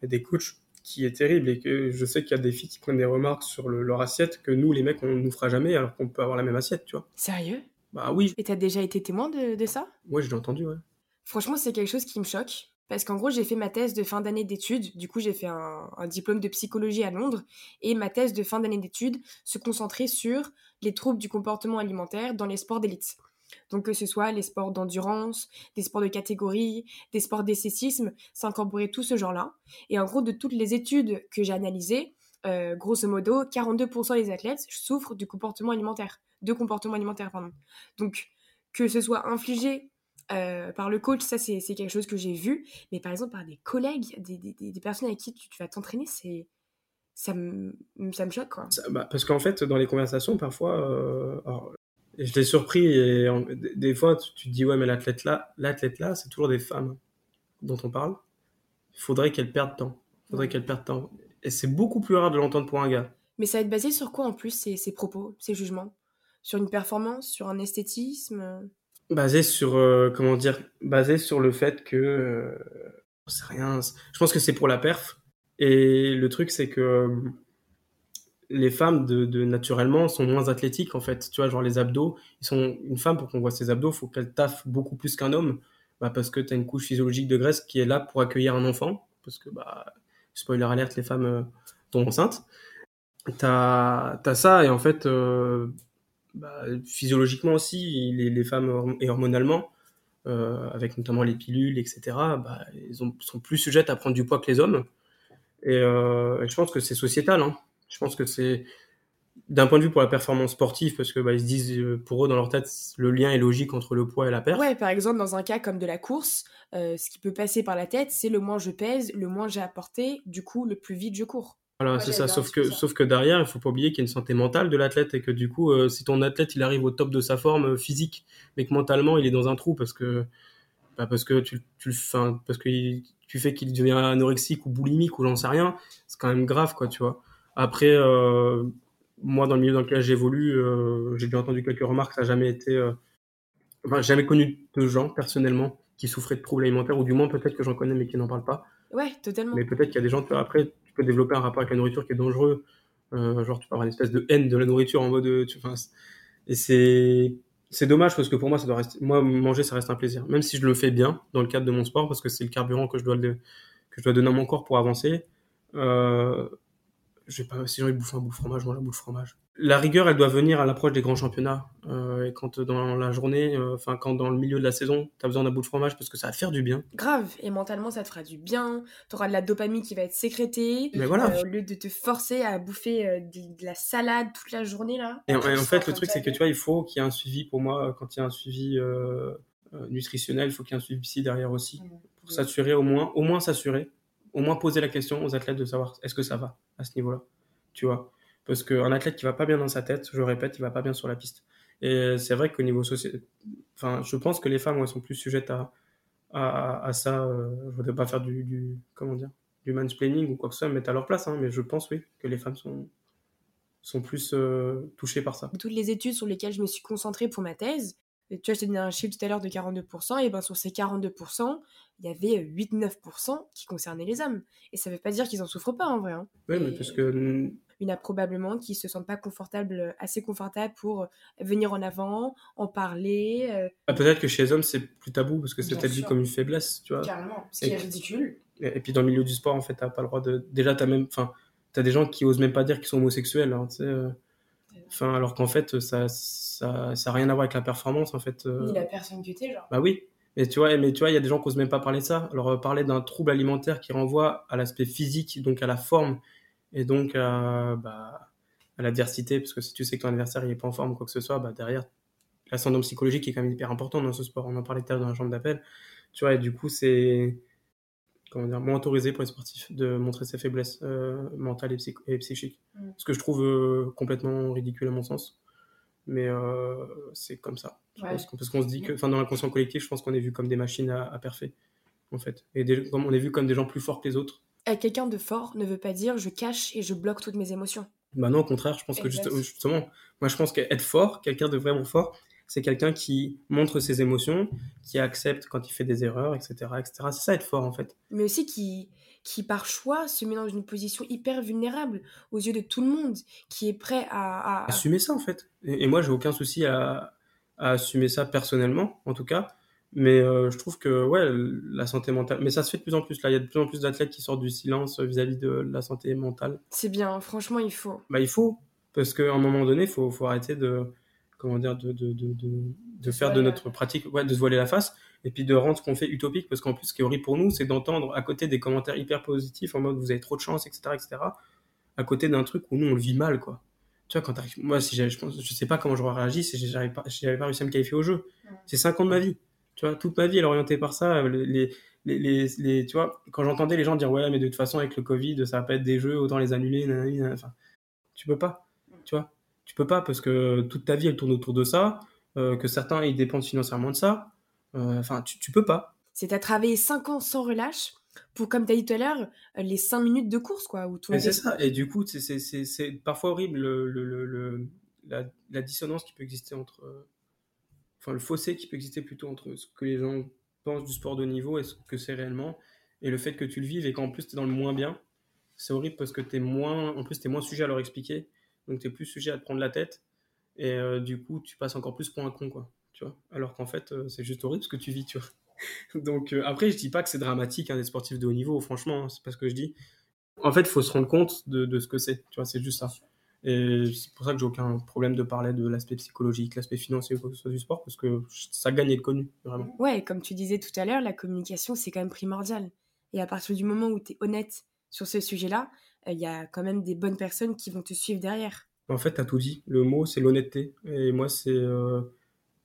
des coachs, qui est terrible. Et que je sais qu'il y a des filles qui prennent des remarques sur le- leur assiette que nous, les mecs, on nous fera jamais, alors qu'on peut avoir la même assiette, tu vois. Sérieux? Bah oui, Et t'as déjà été témoin de, de ça? Moi j'ai entendu, ouais. Franchement, c'est quelque chose qui me choque. Parce qu'en gros, j'ai fait ma thèse de fin d'année d'études. Du coup, j'ai fait un, un diplôme de psychologie à Londres. Et ma thèse de fin d'année d'études se concentrait sur les troubles du comportement alimentaire dans les sports d'élite. Donc, que ce soit les sports d'endurance, des sports de catégorie, des sports d'esthétisme, ça incorporait tout ce genre-là. Et en gros, de toutes les études que j'ai analysées, euh, grosso modo, 42% des athlètes souffrent du comportement alimentaire. De comportement alimentaire, pardon. Donc, que ce soit infligé euh, par le coach, ça c'est quelque chose que j'ai vu, mais par exemple par des collègues, des, des- des- personnes avec qui tu, vas t'entraîner, c'est ça me ça me choque quoi. Bah, parce qu'en fait, dans les conversations, parfois, euh, je l'ai surpris et des- fois, tu, tu te dis, ouais, mais l'athlète là, l'athlète là, c'est toujours des femmes dont on parle. Il faudrait qu'elles perdent temps. Faudrait qu'elles perdent temps. Et c'est beaucoup plus rare de l'entendre pour un gars. Mais ça va être basé sur quoi en plus ces, ces propos, ces jugements? Sur une performance, sur un esthétisme? Basé sur, euh, comment dire, basé sur le fait que, euh, c'est rien, je pense que c'est pour la perf. Et le truc, c'est que euh, les femmes de, naturellement sont moins athlétiques en fait. Tu vois, genre les abdos, ils sont une femme pour qu'on voit ses abdos, faut qu'elle taffe beaucoup plus qu'un homme, bah, parce que tu as une couche physiologique de graisse qui est là pour accueillir un enfant, parce que bah spoiler alerte, les femmes euh, tombent enceintes. T'as as ça et en fait euh, bah, physiologiquement aussi, les, femmes et hormonalement, euh, avec notamment les pilules, etc. Bah, sont plus sujettes à prendre du poids que les hommes. Et, euh, et je pense que c'est sociétal. Hein. Je pense que c'est d'un point de vue pour la performance sportive, parce que bah, ils se disent euh, pour eux dans leur tête le lien est logique entre le poids et la perte. Ouais, par exemple dans un cas comme de la course, euh, ce qui peut passer par la tête, c'est le moins je pèse, le moins j'ai apporté, du coup le plus vite je cours. Voilà, c'est ça. Sauf que, ça. sauf que derrière, il faut pas oublier qu'il y a une santé mentale de l'athlète et que du coup, euh, si ton athlète il arrive au top de sa forme physique, mais que mentalement il est dans un trou parce que, bah, parce que tu, tu, fin, parce que il, tu fais qu'il devient anorexique ou boulimique ou j'en sais rien, c'est quand même grave, quoi, tu vois. Après, euh, moi, dans le milieu dans lequel j'évolue, euh, j'ai bien entendu quelques remarques, ça n'a jamais été, euh, enfin, jamais connu de gens personnellement qui souffraient de troubles alimentaires, ou du moins peut-être que j'en connais mais qui n'en parlent pas. Ouais, totalement. Mais peut-être qu'il y a des gens, après, tu peux développer un rapport avec la nourriture qui est dangereux. Euh, genre, tu peux avoir une espèce de haine de la nourriture en mode. Tu, et c'est. C'est dommage parce que pour moi, ça doit rester. Moi, manger, ça reste un plaisir. Même si je le fais bien dans le cadre de mon sport, parce que c'est le carburant que je dois, le, que je dois donner à mon corps pour avancer. Euh, je vais pas, si j'ai envie de bouffer un bout de fromage, moi, la bout de fromage. La rigueur, elle doit venir à l'approche des grands championnats. Euh, et quand dans la journée, enfin, euh, quand dans le milieu de la saison, tu as besoin d'un bout de fromage parce que ça va faire du bien. Grave. Et mentalement, ça te fera du bien. Tu auras de la dopamine qui va être sécrétée. Mais voilà. Euh, au lieu de te forcer à bouffer euh, de, de, la salade toute la journée, là. Et, et en fait, le truc, c'est que tu vois, il faut qu'il y ait un suivi pour moi. Quand il y a un suivi nutritionnel, il faut qu'il y ait un suivi psy derrière aussi. Mmh. Pour s'assurer au moins, au moins s'assurer. Au moins poser la question aux athlètes de savoir est-ce que ça va à ce niveau-là. Tu vois? Parce qu'un athlète qui va pas bien dans sa tête, je répète, il va pas bien sur la piste. Et c'est vrai qu'au niveau social, enfin, je pense que les femmes, elles sont plus sujettes à, à, ça. Euh, je voudrais pas faire du, du, comment dire, du mansplaining ou quoi que ce soit, mettre à leur place, hein, mais je pense, oui, que les femmes sont, sont plus euh, touchées par ça. Toutes les études sur lesquelles je me suis concentrée pour ma thèse, tu vois, je te donnais un chiffre tout à l'heure de 42%, et ben sur ces 42%, il y avait 8-9% qui concernaient les hommes. Et ça veut pas dire qu'ils en souffrent pas en vrai. Hein. Oui, mais parce que il y en a probablement qui se sentent pas confortables, assez confortables pour venir en avant, en parler. Euh... Ah, peut-être que chez les hommes, c'est plus tabou parce que c'est peut-être vu comme une faiblesse, tu vois. Carrément, ce qui est ridicule. Et, et, puis dans le milieu du sport, en fait, t'as pas le droit de. Déjà, t'as même. Enfin, t'as des gens qui osent même pas dire qu'ils sont homosexuels, hein, tu sais. Enfin, alors qu'en fait, ça, ça, ça a rien à voir avec la performance, en fait. Ni la personne que t'es, genre. Bah oui. Mais tu vois, mais tu vois, il y a des gens qui osent même pas parler de ça. Alors parler d'un trouble alimentaire qui renvoie à l'aspect physique, donc à la forme, et donc à, bah, à l'adversité, parce que si tu sais que ton adversaire il est pas en forme ou quoi que ce soit, bah, derrière, l'ascendant psychologique est quand même hyper important dans ce sport. On en parlait tout à l'heure dans la chambre d'appel. Tu vois, et du coup, c'est comment dire, moins autorisé pour les sportifs de montrer ses faiblesses euh, mentales et, psy et psychiques. Mm. Ce que je trouve euh, complètement ridicule à mon sens. Mais euh, c'est comme ça. Ouais. Parce qu'on qu se dit que, enfin, dans l'inconscient collectif, je pense qu'on est vu comme des machines à, à parfait, en fait. Et des, comme on est vu comme des gens plus forts que les autres. Quelqu'un de fort ne veut pas dire je cache et je bloque toutes mes émotions. Bah non, au contraire, je pense exact. que juste, justement, moi je pense qu'être fort, quelqu'un de vraiment fort, c'est quelqu'un qui montre ses émotions, qui accepte quand il fait des erreurs, etc. etc. C'est ça être fort en fait. Mais aussi qui, qui par choix se met dans une position hyper vulnérable aux yeux de tout le monde, qui est prêt à... à... Assumer ça en fait. Et, et moi j'ai aucun souci à, à, assumer ça personnellement, en tout cas. Mais euh, je trouve que ouais, la santé mentale, mais ça se fait de plus en plus là. Il y a de plus en plus d'athlètes qui sortent du silence vis-à-vis -vis de la santé mentale. C'est bien, franchement, il faut. Bah il faut, parce qu'à un moment donné, il faut, faut arrêter de comment dire de, de, de, de, faire de notre pratique, ouais, de se voiler la face, et puis de rendre ce qu'on fait utopique, parce qu'en plus, ce qui est horrible pour nous, c'est d'entendre à côté des commentaires hyper positifs en mode vous avez trop de chance, etc., etc., à côté d'un truc où nous on le vit mal, quoi. Tu vois, quand t'arrives, moi, si je pense, je sais pas comment j'aurais réagi si j'avais pas, si pas réussi à me qualifier au jeu. C'est 5 ans de ma vie. Tu vois, toute ma vie elle est orientée par ça. Les, les, les, les tu vois, quand j'entendais les gens dire ouais, mais de toute façon avec le Covid, ça va pas être des jeux, autant les annuler. Nanana, enfin, tu peux pas. Tu vois, tu peux pas parce que toute ta vie elle tourne autour de ça, euh, que certains ils dépendent financièrement de ça. Enfin, euh, tu, tu peux pas. C'est à travailler 5 ans sans relâche pour, comme tu as dit tout à l'heure, les 5 minutes de course, quoi. Où tout c'est ça. Et du coup, c'est parfois horrible le, le, le, la, la, dissonance qui peut exister entre. Enfin, le fossé qui peut exister plutôt entre ce que les gens pensent du sport de niveau et ce que c'est réellement, et le fait que tu le vives et qu'en plus tu es dans le moins bien. C'est horrible parce que tu es moins. En plus, tu es moins sujet à leur expliquer Donc, tu es plus sujet à te prendre la tête. Et euh, du coup, tu passes encore plus pour un con, quoi. Tu vois? Alors qu'en fait, euh, c'est juste horrible ce que tu vis, tu vois. [LAUGHS] Donc, euh, après, je dis pas que c'est dramatique, hein, des sportifs de haut niveau, franchement, hein, c'est pas ce que je dis. En fait, il faut se rendre compte de, de ce que c'est, tu vois, c'est juste ça. Et c'est pour ça que j'ai aucun problème de parler de l'aspect psychologique, l'aspect financier que ce soit du sport, parce que ça gagne être connu, vraiment. Ouais, comme tu disais tout à l'heure, la communication, c'est quand même primordial. Et à partir du moment où tu es honnête sur ce sujet-là, il y a quand même des bonnes personnes qui vont te suivre derrière. En fait, tu as tout dit. Le mot, c'est l'honnêteté. Et moi, c'est. euh,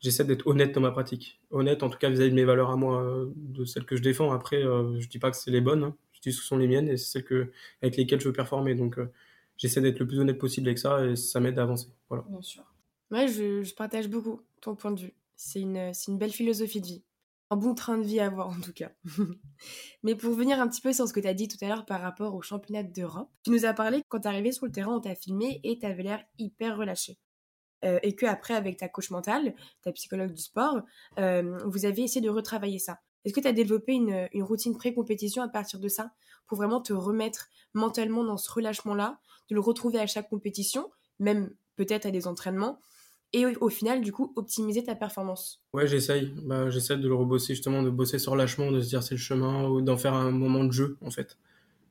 J'essaie d'être honnête dans ma pratique. Honnête, en tout cas, vis-à-vis de mes valeurs à moi, euh, de celles que je défends. Après, euh, je dis pas que c'est les bonnes. hein. Je dis que ce sont les miennes et c'est celles que, avec lesquelles je veux performer. Donc, euh, j'essaie d'être le plus honnête possible avec ça et ça m'aide à avancer. Voilà. Bien sûr. Ouais, je, je partage beaucoup ton point de vue. C'est une, c'est une belle philosophie de vie. Un bon train de vie à avoir, en tout cas. [LAUGHS] Mais pour venir un petit peu sur ce que tu as dit tout à l'heure par rapport au championnat d'Europe, tu nous as parlé que quand tu arrivé sur le terrain, on t'a filmé et tu avais l'air hyper relâché. Euh, et que après, avec ta coach mentale, ta psychologue du sport, euh, vous avez essayé de retravailler ça. Est-ce que tu as développé une, une routine pré-compétition à partir de ça pour vraiment te remettre mentalement dans ce relâchement-là, de le retrouver à chaque compétition, même peut-être à des entraînements, et au, final, du coup, optimiser ta performance Ouais, j'essaye. Bah, j'essaie de le rebosser, justement, de bosser sur lâchement, de se dire c'est le chemin, ou d'en faire un moment de jeu, en fait.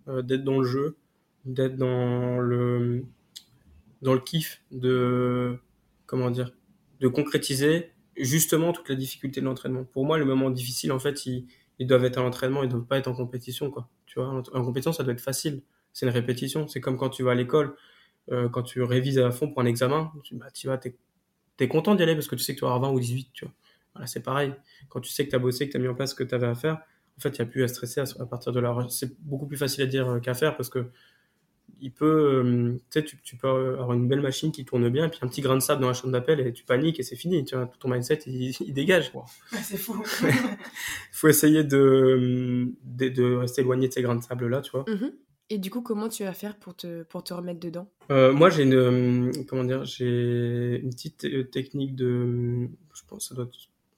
Euh, d'être dans le jeu, d'être dans le, dans le kiff, de, comment dire, de concrétiser justement toute la difficulté de l'entraînement. Pour moi, le moment difficile, en fait, ils, doivent être à l'entraînement, ils doivent pas être en compétition, quoi. Tu vois, en compétition, ça doit être facile. C'est une répétition. C'est comme quand tu vas à l'école, euh, quand tu révises à fond pour un examen, tu, bah, tu vas, t'es content d'y aller parce que tu sais que tu vas avoir 20 ou 18, tu vois. Voilà, c'est pareil. Quand tu sais que tu as bossé, que tu as mis en place ce que tu avais à faire, en fait, il n'y a plus à stresser à, à partir de là. C'est beaucoup plus facile à dire euh, qu'à faire parce que il peut, euh, tu sais, tu, peux avoir une belle machine qui tourne bien, puis un petit grain de sable dans la chambre d'appel et tu paniques et c'est fini. Tu vois, tout ton mindset, il, [LAUGHS] il dégage. C'est fou. Il [LAUGHS] faut essayer de, de, de rester éloigné de ces grains de sable là, tu vois. Mhm. Et du coup, comment tu vas faire pour te, pour te remettre dedans? Euh, moi, j'ai une, euh, comment dire, j'ai une petite euh, technique de, je pense, que ça doit,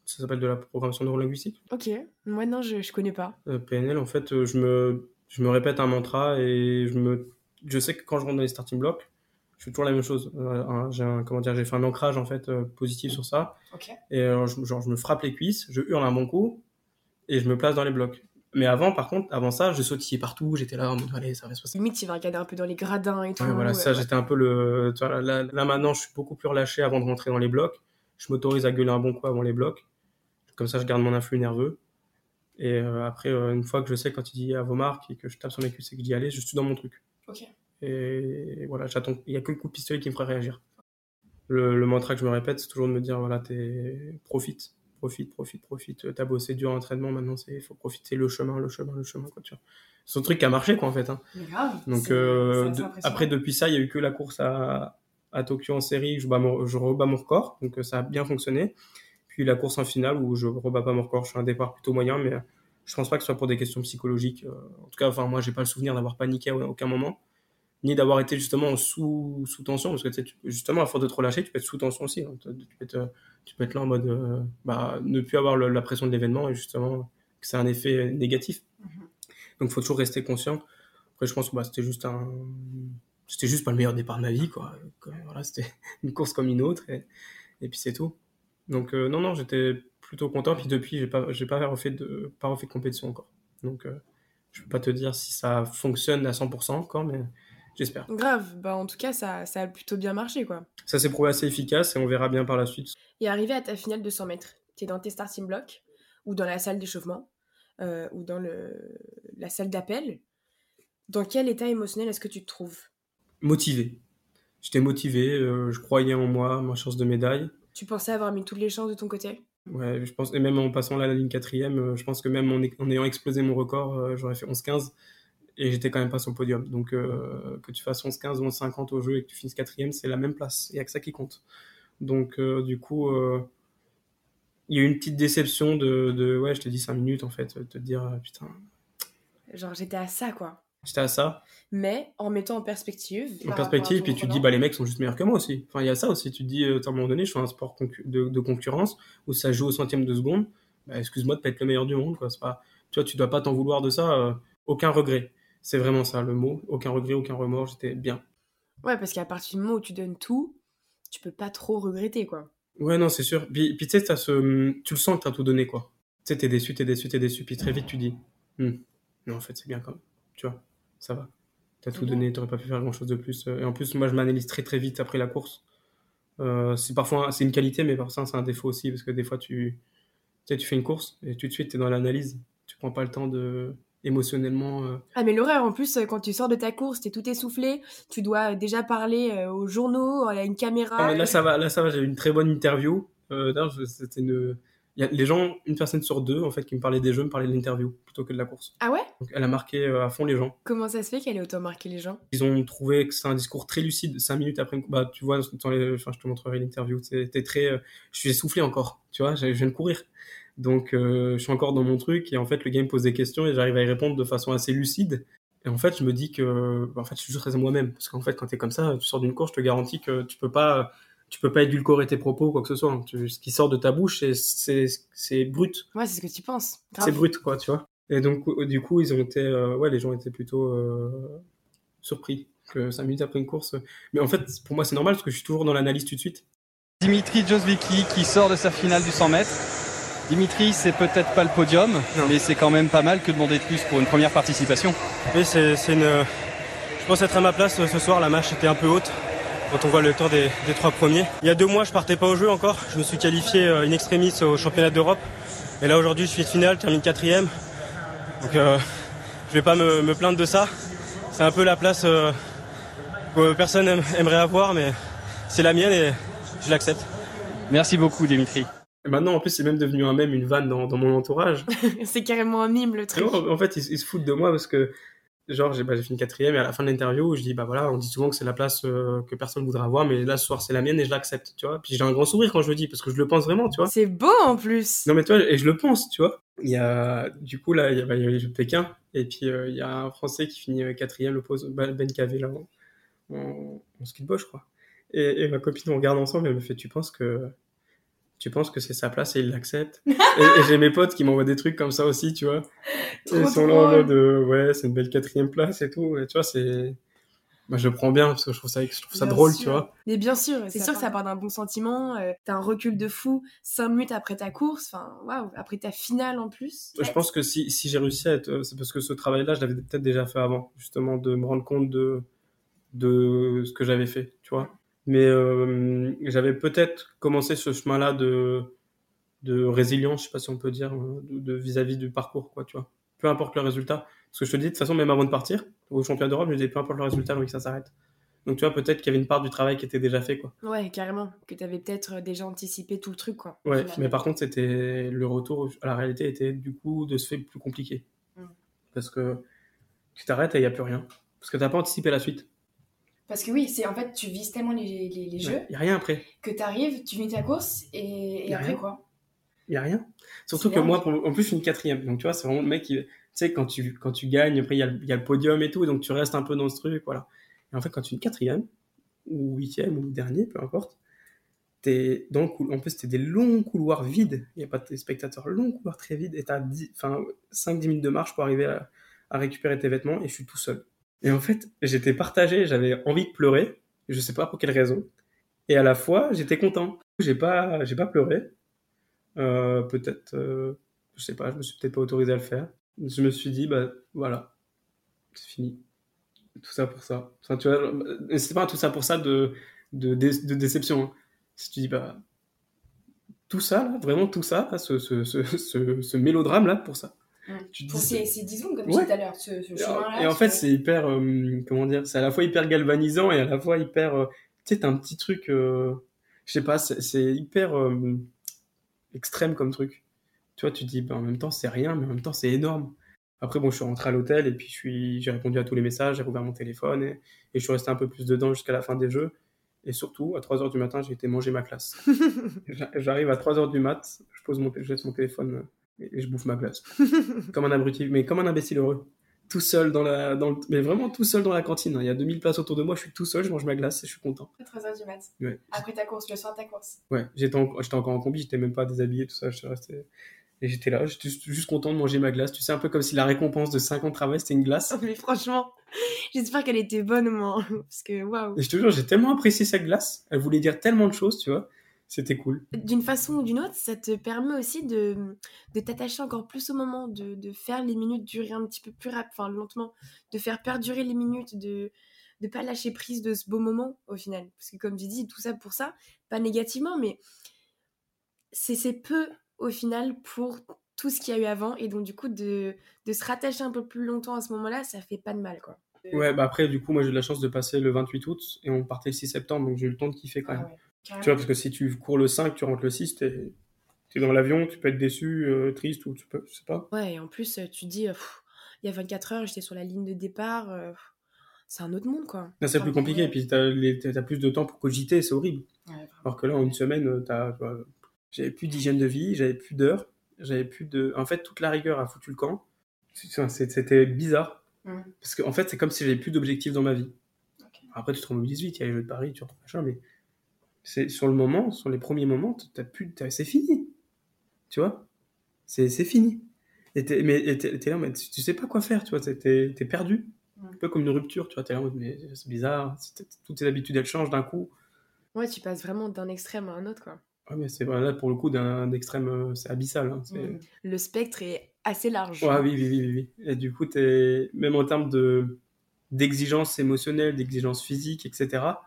ça s'appelle de la programmation neurolinguistique. Ok, moi non, je, je connais pas. Euh, PNL, en fait, je me, je me répète un mantra et je me, je sais que quand je rentre dans les starting blocks, je fais toujours la même chose. Euh, j'ai comment dire, j'ai fait un ancrage en fait euh, positif sur ça. Ok. Et je, genre, je me frappe les cuisses, je hurle un bon coup et je me place dans les blocs. Mais avant, par contre, avant ça, je sautillais partout. J'étais là en mode, allez, ça va se passer. Limite, tu vas regarder un peu dans les gradins et tout. Ouais, voilà, ça, ouais. j'étais un peu le. là, là, maintenant, je suis beaucoup plus relâché avant de rentrer dans les blocs. Je m'autorise à gueuler un bon coup avant les blocs. Comme ça, je garde mon influx nerveux. Et euh, après, euh, une fois que je sais quand il dit à vos marques et que je tape sur mes cuisses et que dis allez, je suis dans mon truc. Ok. Et voilà, j'attends. Il n'y a que le coup de pistolet qui me ferait réagir. Le, le mantra que je me répète, c'est toujours de me dire voilà, t'es profite, profite, profite, profite. T'as bossé dur en entraînement, maintenant c'est faut profiter le chemin, le chemin, le chemin quoi. Tu vois. C'est un truc qui a marché quoi en fait. Hein. Grave. Donc euh, de- après depuis ça, il y a eu que la course à, à Tokyo en série, je, bats mon, je rebats mon record, donc euh, ça a bien fonctionné. Puis la course en finale où je rebats pas mon record, je fais un départ plutôt moyen, mais je pense pas que ce soit pour des questions psychologiques. euh, en tout cas, enfin moi j'ai pas le souvenir d'avoir paniqué à aucun moment, ni d'avoir été justement en sous, sous tension, parce que tu sais, justement à force de te relâcher, tu peux être sous tension aussi. hein. Tu, peux être, tu peux être là en mode euh, bah, ne plus avoir le- la pression de l'événement et justement que c'est un effet négatif. Donc faut toujours rester conscient. Après, je pense que bah, c'était juste un. C'était juste pas le meilleur départ de ma vie, quoi. Voilà, c'était [LAUGHS] une course comme une autre, et, et puis c'est tout. Donc, euh, non, non, j'étais plutôt content. Puis depuis, j'ai pas, j'ai pas refait de, pas refait de compétition encore. Donc, euh, je peux pas te dire si ça fonctionne à 100% encore, mais j'espère. Grave, bah en tout cas, ça, ça a plutôt bien marché, quoi. Ça s'est prouvé assez efficace et on verra bien par la suite. Et arrivé à ta finale de 100 mètres, tu es dans tes starting blocks, ou dans la salle d'échauffement, euh, ou dans le, la salle d'appel. Dans quel état émotionnel est-ce que tu te trouves? Motivé. J'étais motivé, euh, je croyais en moi, ma chance de médaille. Tu pensais avoir mis toutes les chances de ton côté? Ouais, je pense, et même en passant là à la ligne quatrième, euh, je pense que même en, en ayant explosé mon record, j'aurais fait 11-15 et j'étais quand même pas sur le podium. Donc euh, que tu fasses 11-15 ou 11-50 au jeu et que tu finisses quatrième, c'est la même place. Il n'y a que ça qui compte. Donc euh, du coup, euh, il y a eu une petite déception de, de ouais, je t'ai dit 5 minutes en fait, de te dire putain, Genre, j'étais à ça, quoi. j'étais à ça. Mais en mettant en perspective. En perspective, puis tu te dis bah les mecs sont juste meilleurs que moi aussi. Enfin, il y a ça aussi. Tu te dis à un moment donné, je suis un sport concu- de, de concurrence où ça joue au centième de seconde. Bah, excuse-moi de pas être le meilleur du monde, quoi. C'est pas, tu vois, tu dois pas t'en vouloir de ça. euh, aucun regret. C'est vraiment ça le mot. Aucun regret, aucun remords. J'étais bien. Ouais, parce qu'à partir du moment où tu donnes tout, tu peux pas trop regretter, quoi. Ouais, non, c'est sûr. Puis, puis tu sais, ce... tu le sens que t'as tout donné, quoi. Tu sais, t'es déçu, t'es déçu, t'es déçu. Puis très vite, tu dis, Hmm, non, en fait, c'est bien quand même. Tu vois, ça va. T'as tout Mhm. donné, t'aurais pas pu faire grand chose de plus. Et en plus, moi, je m'analyse très très vite après la course. Euh, c'est parfois c'est une qualité, mais parfois c'est un défaut aussi, parce que des fois, tu, tu sais, tu fais une course et tout de suite, t'es dans l'analyse. Tu prends pas le temps de émotionnellement. euh, Ah, mais l'horreur, en plus, quand tu sors de ta course, t'es tout essoufflé, tu dois déjà parler euh, aux journaux, à une caméra. Ah, mais là, ça va, là, ça va. J'ai eu une très bonne interview. Euh, d'ailleurs, c'était une. Y a les gens, une personne sur deux, en fait, qui me parlait des jeux, me parlait de l'interview plutôt que de la course. Ah ouais? Donc, elle a marqué à fond les gens. Comment ça se fait qu'elle ait autant marqué les gens? Ils ont trouvé que c'est un discours très lucide. Cinq minutes après, une... bah, tu vois, dans les... enfin, je te montrerai l'interview. C'était très, je suis essoufflé encore. Tu vois, je viens de courir. Donc, euh, je suis encore dans mon truc. Et en fait, le gars me pose des questions et j'arrive à y répondre de façon assez lucide. Et en fait, je me dis que, bah, en fait, je suis juste resté moi-même. Parce qu'en fait, quand t'es comme ça, tu sors d'une course, je te garantis que tu peux pas, tu peux pas édulcorer tes propos ou quoi que ce soit. Tu- ce qui sort de ta bouche, c'est, c'est, c'est brut. Ouais, c'est ce que tu penses. Grave. C'est brut, quoi, tu vois. Et donc, du coup, ils ont été, euh, ouais, les gens étaient plutôt euh, surpris que 5 minutes après une course. Mais en fait, pour moi, c'est normal parce que je suis toujours dans l'analyse tout de suite. Dimitri Josvicki qui sort de sa finale du 100 mètres. Dimitri, c'est peut-être pas le podium, mais c'est quand même pas mal que demander de plus pour une première participation. Oui, c'est c'est une. Je pense être à ma place euh, ce soir. La marche était un peu haute quand on voit le temps des, des trois premiers. Il y a deux mois, je partais pas au jeu encore. Je me suis qualifié euh, in extremis au championnat d'Europe. Et là, aujourd'hui, je suis de finale, termine quatrième. Donc, euh, je vais pas me, me plaindre de ça. C'est un peu la place euh, que personne aime- aimerait avoir, mais c'est la mienne et je l'accepte. Merci beaucoup, Dimitri. Et maintenant, en plus, c'est même devenu un même, une vanne dans, dans mon entourage. [LAUGHS] c'est carrément un mime, le truc. en fait, ils, ils se foutent de moi parce que, genre, j'ai bah, quatrième et à la fin de l'interview, je dis, bah voilà, on dit souvent que c'est la place euh, que personne voudra avoir, mais là, ce soir, c'est la mienne et je l'accepte, tu vois. Puis j'ai un grand sourire quand je le dis parce que je le pense vraiment, tu vois. C'est beau, en plus Non mais toi et je le pense, tu vois. Il y a du coup là il y a, bah, il y a les Jeux de Pékin et puis euh, il y a un Français qui finit euh, quatrième, le pose Ben Cavé là en, en, en ski de boss, je crois. Et, et ma copine on regarde ensemble et elle me fait tu penses que tu penses que c'est sa place et il l'accepte [LAUGHS] Et, et j'ai mes potes qui m'envoient des trucs comme ça aussi, tu vois. Trop ils sont là en mode euh, ouais c'est une belle quatrième place et tout. Et tu vois c'est moi je le prends bien parce que je trouve ça je trouve ça Bien drôle, sûr. tu vois. Mais bien sûr, c'est sûr que ça part- d'un bon sentiment. euh, T'as un recul de fou, cinq minutes après ta course, enfin, waouh, après ta finale en plus. Je pense que si, si j'ai réussi à être, euh, c'est parce que ce travail-là, je l'avais peut-être déjà fait avant, justement, de me rendre compte de, de ce que j'avais fait, tu vois. Mais euh, j'avais peut-être commencé ce chemin-là de, de résilience, je sais pas si on peut dire, euh, de vis-à-vis du parcours, quoi, tu vois. Peu importe le résultat. Parce que je te dis, de toute façon, même avant de partir, au championnat d'Europe, je me disais, peu importe le résultat, donc que ça s'arrête. Donc, tu vois, peut-être qu'il y avait une part du travail qui était déjà fait, quoi. Ouais, carrément. Que t'avais peut-être euh, déjà anticipé tout le truc, quoi. Ouais, Finalement. mais par contre, c'était le retour à la réalité était du coup de ce fait plus compliqué. Mm. Parce que tu t'arrêtes et il n'y a plus rien. Parce que t'as pas anticipé la suite. Parce que oui, c'est en fait, tu vises tellement les, les, les jeux Il n'y a rien après. que t'arrives, tu finis ta course et, après rien. quoi Il n'y a rien. Surtout que dingue. moi, pour- en plus, je suis une quatrième. Donc, tu vois, c'est vraiment le mec qui. Tu sais, quand tu, quand tu gagnes, après, il y, a le- il y a le podium et tout. Donc, tu restes un peu dans ce truc. Voilà. Et en fait, quand tu es une quatrième, ou huitième, ou dernier, peu importe, t'es dans le cou- En plus, c'était des longs couloirs vides. Il n'y a pas de spectateurs. Longs couloirs très vides. Et tu as 5-10 minutes de marche pour arriver à, à récupérer tes vêtements. Et je suis tout seul. Et en fait, j'étais partagé. J'avais envie de pleurer. Je sais pas pour quelle raison. Et à la fois, j'étais content. J'ai pas, j'ai pas pleuré. Euh, peut-être, euh, je sais pas, je me suis peut-être pas autorisé à le faire. Je me suis dit, bah voilà, c'est fini. Tout ça pour ça. Enfin, tu vois, c'est pas tout ça pour ça de, de, de déception. hein. Si tu dis, bah, tout ça, vraiment tout ça, ce, ce, ce mélodrame là, pour ça. Tu te Pour dis- ces, ces 10 secondes, comme Ouais. tout à l'heure, ce, ce et en- chemin-là. et en tu fait, c'est hyper, euh, comment dire, c'est à la fois hyper galvanisant et à la fois hyper, euh, tu sais, t'as un petit truc, euh, je sais pas, c'est c'est hyper euh, extrême comme truc. Tu vois, tu te dis, bah, en même temps, c'est rien, mais en même temps, c'est énorme. Après, bon, je suis rentré à l'hôtel et puis je suis, j'ai répondu à tous les messages, j'ai rouvert mon téléphone et, et je suis resté un peu plus dedans jusqu'à la fin des jeux. Et surtout, à 3h du matin, j'ai été manger ma classe. [LAUGHS] J'a- J'arrive à 3h du mat, je pose mon, je laisse mon téléphone euh, et, je bouffe ma glace. [LAUGHS] comme un abruti, mais comme un imbécile heureux. Tout seul dans la, dans le- mais vraiment tout seul dans la cantine. hein. Il y a 2000 places autour de moi, je suis tout seul, je mange ma glace et je suis content. 3h du mat. Ouais. Après ta course, le soir de ta course. Ouais, j'étais en- j'étais encore en combi, j'étais même pas déshabillé, tout ça, je resté. Et j'étais là, j'étais juste- content de manger ma glace. Tu sais, un peu comme si la récompense de 5 ans de travail, c'était une glace. Mais franchement, [LAUGHS] J'espère qu'elle était bonne, moi. [LAUGHS] Parce que, waouh. Et je te jure, j'ai tellement apprécié cette glace. Elle voulait dire tellement de choses, tu vois. C'était cool. D'une façon ou d'une autre, ça te permet aussi de, de t'attacher encore plus au moment, de, de faire les minutes durer un petit peu plus rapide, enfin lentement, de faire perdurer les minutes, de ne pas lâcher prise de ce beau moment au final. Parce que comme tu dis, tout ça pour ça, pas négativement, mais c'est peu au final pour tout ce qu'il y a eu avant. Et donc du coup, de, de se rattacher un peu plus longtemps à ce moment-là, ça fait pas de mal, quoi. Ouais, bah après, du coup, moi j'ai eu la chance de passer le 28 août et on partait le 6 septembre, donc j'ai eu le temps de kiffer quand Ah même. ouais, Tu vois, parce que si tu cours le 5, tu rentres le 6, t'es es dans l'avion, tu peux être déçu, euh, triste ou tu peux, je sais pas. Ouais, et en plus, euh, tu te dis, euh, pff, il y a 24 heures, j'étais sur la ligne de départ. euh, c'est un autre monde, quoi. C'est plus compliqué, et puis t'as t'as plus de temps pour cogiter, c'est horrible. Ouais, vraiment. Alors que là, en une semaine, j'avais plus d'hygiène de vie, j'avais plus d'heures, j'avais plus de. En fait, toute la rigueur a foutu le camp. C'était bizarre. Parce qu'en en fait, c'est comme si j'avais plus d'objectifs dans ma vie. Après, tu te remobilises vite, il y a les Jeux de Paris, tu retrouves machin, mais c'est sur le moment, sur les premiers moments, t'as plus, c'est fini. Tu vois? C'est c'est fini. Et t'es, mais t'es, là, mais tu, sais pas quoi faire, tu vois, t'es, t'es- t'es perdu. Un peu comme une rupture, tu vois, t'es là mais c'est bizarre, c'est- toutes tes habitudes, elles changent d'un coup. Ouais, tu passes vraiment d'un extrême à un autre, quoi. Ouais, mais c'est là pour le coup d'un extrême, euh, c'est abyssal. hein, Mm. Le spectre est assez large. Ouais, oui, oui, oui, oui, oui. Et du coup, t'es même en termes de d'exigence émotionnelle, d'exigence physique, etc.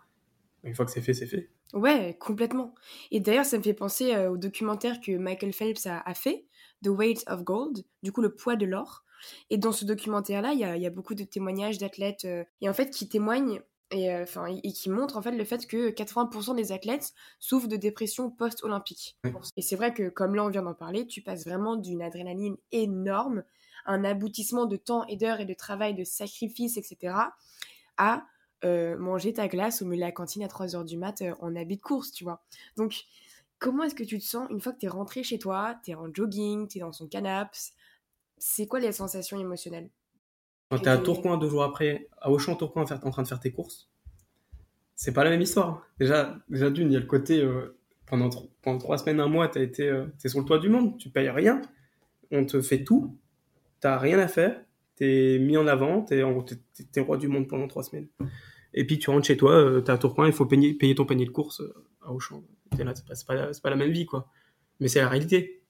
Une fois que c'est fait, c'est fait. Ouais, complètement. Et d'ailleurs, ça me fait penser euh, au documentaire que Michael Phelps a, a fait, The Weight of Gold, du coup le poids de l'or. Et dans ce documentaire-là, il y a, il y a beaucoup de témoignages d'athlètes, euh, et en fait, qui témoignent et, euh, et qui montrent en fait le fait que 80% des athlètes souffrent de dépression post-olympique. Et c'est vrai que, comme là on vient d'en parler, tu passes vraiment d'une adrénaline énorme, un aboutissement de temps et d'heures et de travail, de sacrifices, etc., à euh, manger ta glace au milieu de la cantine à 3h du mat euh, en habit de course, tu vois. Donc, comment est-ce que tu te sens une fois que tu es rentré chez toi, tu es en jogging, tu es dans son canapé? C'est quoi les sensations émotionnelles? Quand t'es à Tourcoing deux jours après, à Auchan-Tourcoing, en fait, en train de faire tes courses, c'est pas la même histoire. Déjà, déjà d'une, il y a le côté, euh, pendant, pendant trois semaines, un mois, été, euh, t'es sur le toit du monde, tu payes rien, on te fait tout, t'as rien à faire, t'es mis en avant, t'es, t'es roi du monde pendant trois semaines. Et puis tu rentres chez toi, euh, t'es à Tourcoing, il faut payer, payer ton panier de courses euh, à Auchan. C'est pas, la- même vie, quoi. Mais c'est la réalité.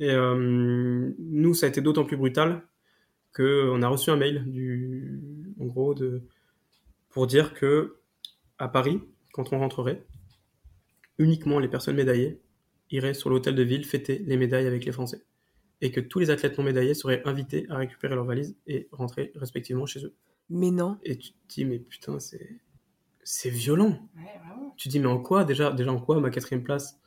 Et euh, nous, ça a été d'autant plus brutal que on a reçu un mail du, en gros, de, pour dire que à Paris, quand on rentrerait, uniquement les personnes médaillées iraient sur l'hôtel de ville fêter les médailles avec les Français. Et que tous les athlètes non médaillés seraient invités à récupérer leurs valises et rentrer respectivement chez eux. Mais non. Et tu te dis, mais putain, c'est, c'est violent. Tu te dis, mais en quoi, déjà, déjà en quoi ma quatrième place,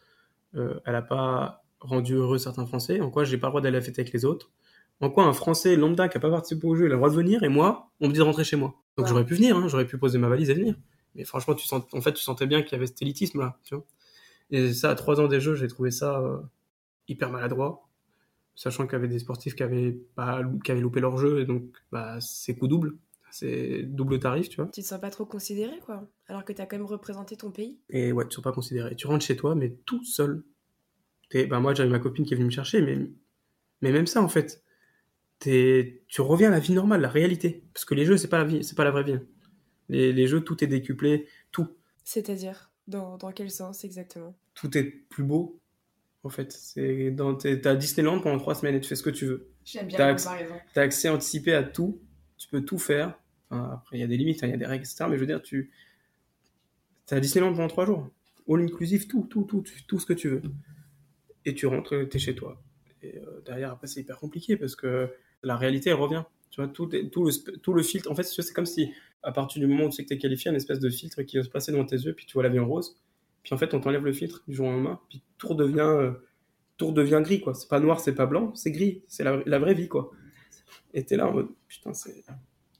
euh, elle a pas rendu heureux certains Français? En quoi j'ai pas le droit d'aller à la fête avec les autres? En quoi un Français lambda qui a pas participé au jeu, il a le droit de venir et moi, on me dit de rentrer chez moi? Donc Ouais. j'aurais pu venir, hein, j'aurais pu poser ma valise et venir. Mais franchement, tu sens, en fait, tu sentais bien qu'il y avait cet élitisme là, tu vois. Et ça, à trois ans des Jeux, j'ai trouvé ça euh, hyper maladroit, sachant qu'il y avait des sportifs qui avaient pas, qui avaient loupé leur jeu et donc bah c'est coup double, c'est double tarif, tu vois. Tu te sens pas trop considéré, quoi. Alors que tu as quand même représenté ton pays. Et ouais, tu ne sont pas considérés. Tu rentres chez toi, mais tout seul. Bah, moi, j'avais ma copine qui est venue me chercher, mais, mais même ça, en fait, t'es- tu reviens à la vie normale, la réalité. Parce que les jeux, c'est pas la vie, c'est pas la vraie vie. Les, les jeux, tout est décuplé, tout, C'est-à-dire dans, dans quel sens exactement? Tout est plus beau. En fait, c'est dans t'es à Disneyland pendant trois semaines et tu fais ce que tu veux. J'aime bien la Tax. T'as accès anticipé à tout, tu peux tout faire. Enfin, après, il y a des limites, hein, il y a des règles, etc. Mais je veux dire, tu t'es à Disneyland pendant trois jours. All inclusive, tout, tout, tout, tout, tout ce que tu veux. Et tu rentres, t'es chez toi. Et euh, derrière, après, c'est hyper compliqué parce que la réalité, elle revient. Tu vois, tout, le, tout le filtre, en fait, c'est comme si, à partir du moment où tu sais que t'es qualifié, un espèce de filtre qui va se placer devant tes yeux, puis tu vois la vie en rose. Puis en fait, on t'enlève le filtre du jour au lendemain, puis tout redevient, euh, tout redevient gris, quoi. C'est pas noir, c'est pas blanc, c'est gris. C'est la, la vraie vie, quoi. Et t'es là en mode, putain, c'est,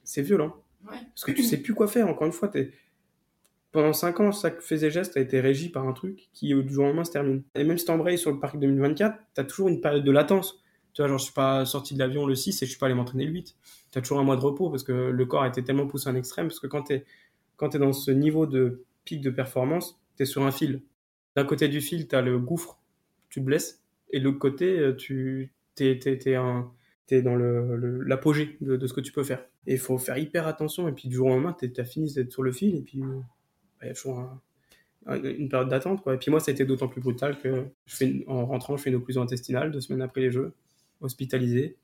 c'est violent. Ouais. Parce que tu sais plus quoi faire, encore une fois, t'es... Pendant 5 ans, chaque fait et geste a été régi par un truc qui, euh, du jour au lendemain, se termine. Et même si t'embrayes sur le parc 2024, t'as toujours une période de latence. Tu vois, genre, je suis pas sorti de l'avion le 6 et je suis pas allé m'entraîner le 8. T'as toujours un mois de repos parce que le corps a été tellement poussé à un extrême. Parce que quand t'es, quand t'es dans ce niveau de pic de performance, sur un fil. D'un côté du fil, t'as le gouffre, tu blesses. Et de l'autre côté, euh, tu, t'es un, t'es dans le, le- l'apogée de, de ce que tu peux faire. Et il faut faire hyper attention. Et puis du jour au lendemain, tu as fini d'être sur le fil. Et puis, bah, il y a toujours une période d'attente. Et puis moi, ça a été d'autant plus brutal que je fais, en rentrant, je fais une occlusion intestinale deux semaines après les Jeux, hospitalisé.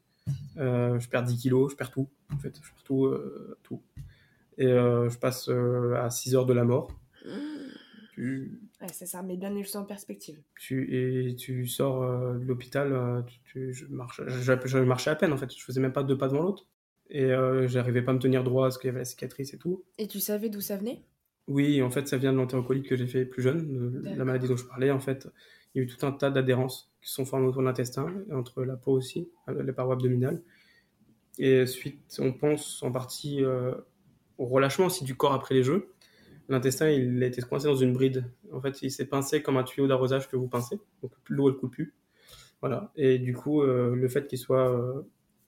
Euh, je perds 10 kilos, je perds tout. En fait, je perds tout. euh, tout. Et je passe à 6 heures de la mort. Tu, Ouais, ça, ça remet bien les choses en perspective. tu, et tu sors euh, de l'hôpital, euh, tu, tu- je, marche, je, je marchais à peine en fait, je faisais même pas deux pas devant l'autre. Et euh, j'arrivais pas à me tenir droit parce qu'il y avait la cicatrice et tout. Et tu savais d'où ça venait? Oui, en fait, ça vient de l'entérocolite que j'ai fait plus jeune, de la maladie dont je parlais. En fait, il y a eu tout un tas d'adhérences qui sont formées autour de l'intestin, entre la peau aussi, euh, les parois abdominales. Et suite, on pense en partie au relâchement aussi du corps après les jeux. L'intestin, il a été coincé dans une bride. En fait, il s'est pincé comme un tuyau d'arrosage que vous pincez. Donc l'eau, elle coule plus. Voilà. Et du coup, euh, le fait qu'il soit euh,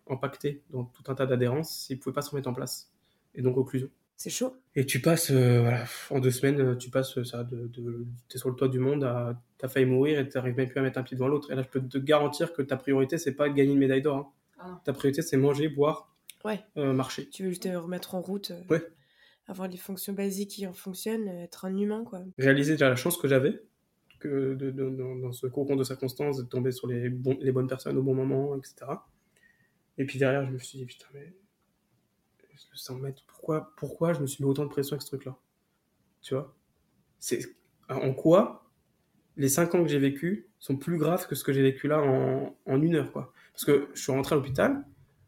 empaqueté dans tout un tas d'adhérences, il ne pouvait pas se remettre en place. Et donc occlusion. C'est chaud. Et tu passes, euh, voilà, en deux semaines, euh, tu passes ça de, de t'es sur le toit du monde à t'as failli mourir et t'arrives même plus à mettre un pied devant l'autre. Et là, je peux te garantir que ta priorité, c'est pas de gagner une médaille d'or. hein. Ah. Ta priorité, c'est manger, boire, Ouais. marcher. Tu veux te remettre en route, Ouais. Avoir les fonctions basiques qui en fonctionnent, euh, être un humain, quoi. Réaliser déjà la chance que j'avais, que de, dans- ce cocon de circonstances, de tomber sur les, les bonnes personnes au bon moment, etc. Et puis derrière, je me suis dit, putain, mais le 100 mètres, pourquoi, pourquoi je me suis mis autant de pression avec ce truc-là? Tu vois? C'est En quoi les 5 ans que j'ai vécu sont plus graves que ce que j'ai vécu là en, en une heure, quoi? Parce que je suis rentré à l'hôpital,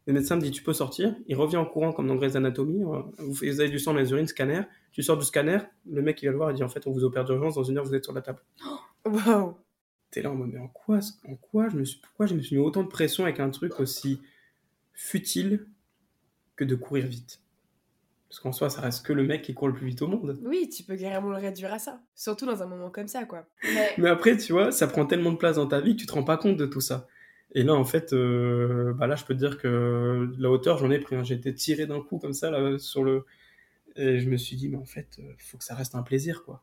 le médecin me dit, tu peux sortir. Il revient en courant comme dans Grey's Anatomy. euh, Vous avez du sang dans les urines, scanner. Tu sors du scanner, le mec il va le voir, il dit, en fait, on vous opère d'urgence, dans une heure, vous êtes sur la table. [GASPS] Waouh T'es là en mode, mais en quoi, en quoi, je me suis, pourquoi je me suis mis autant de pression avec un truc aussi futile que de courir vite? Parce qu'en soi, ça reste que le mec qui court le plus vite au monde. Oui, tu peux carrément le réduire à ça. Surtout dans un moment comme ça, quoi. Mais après, tu vois, ça prend tellement de place dans ta vie que tu te rends pas compte de tout ça. Et là, en fait, euh, bah là, je peux te dire que la hauteur, j'en ai pris. hein. J'ai été tiré d'un coup comme ça, là, sur le. Et je me suis dit, mais en fait, il faut que ça reste un plaisir, quoi.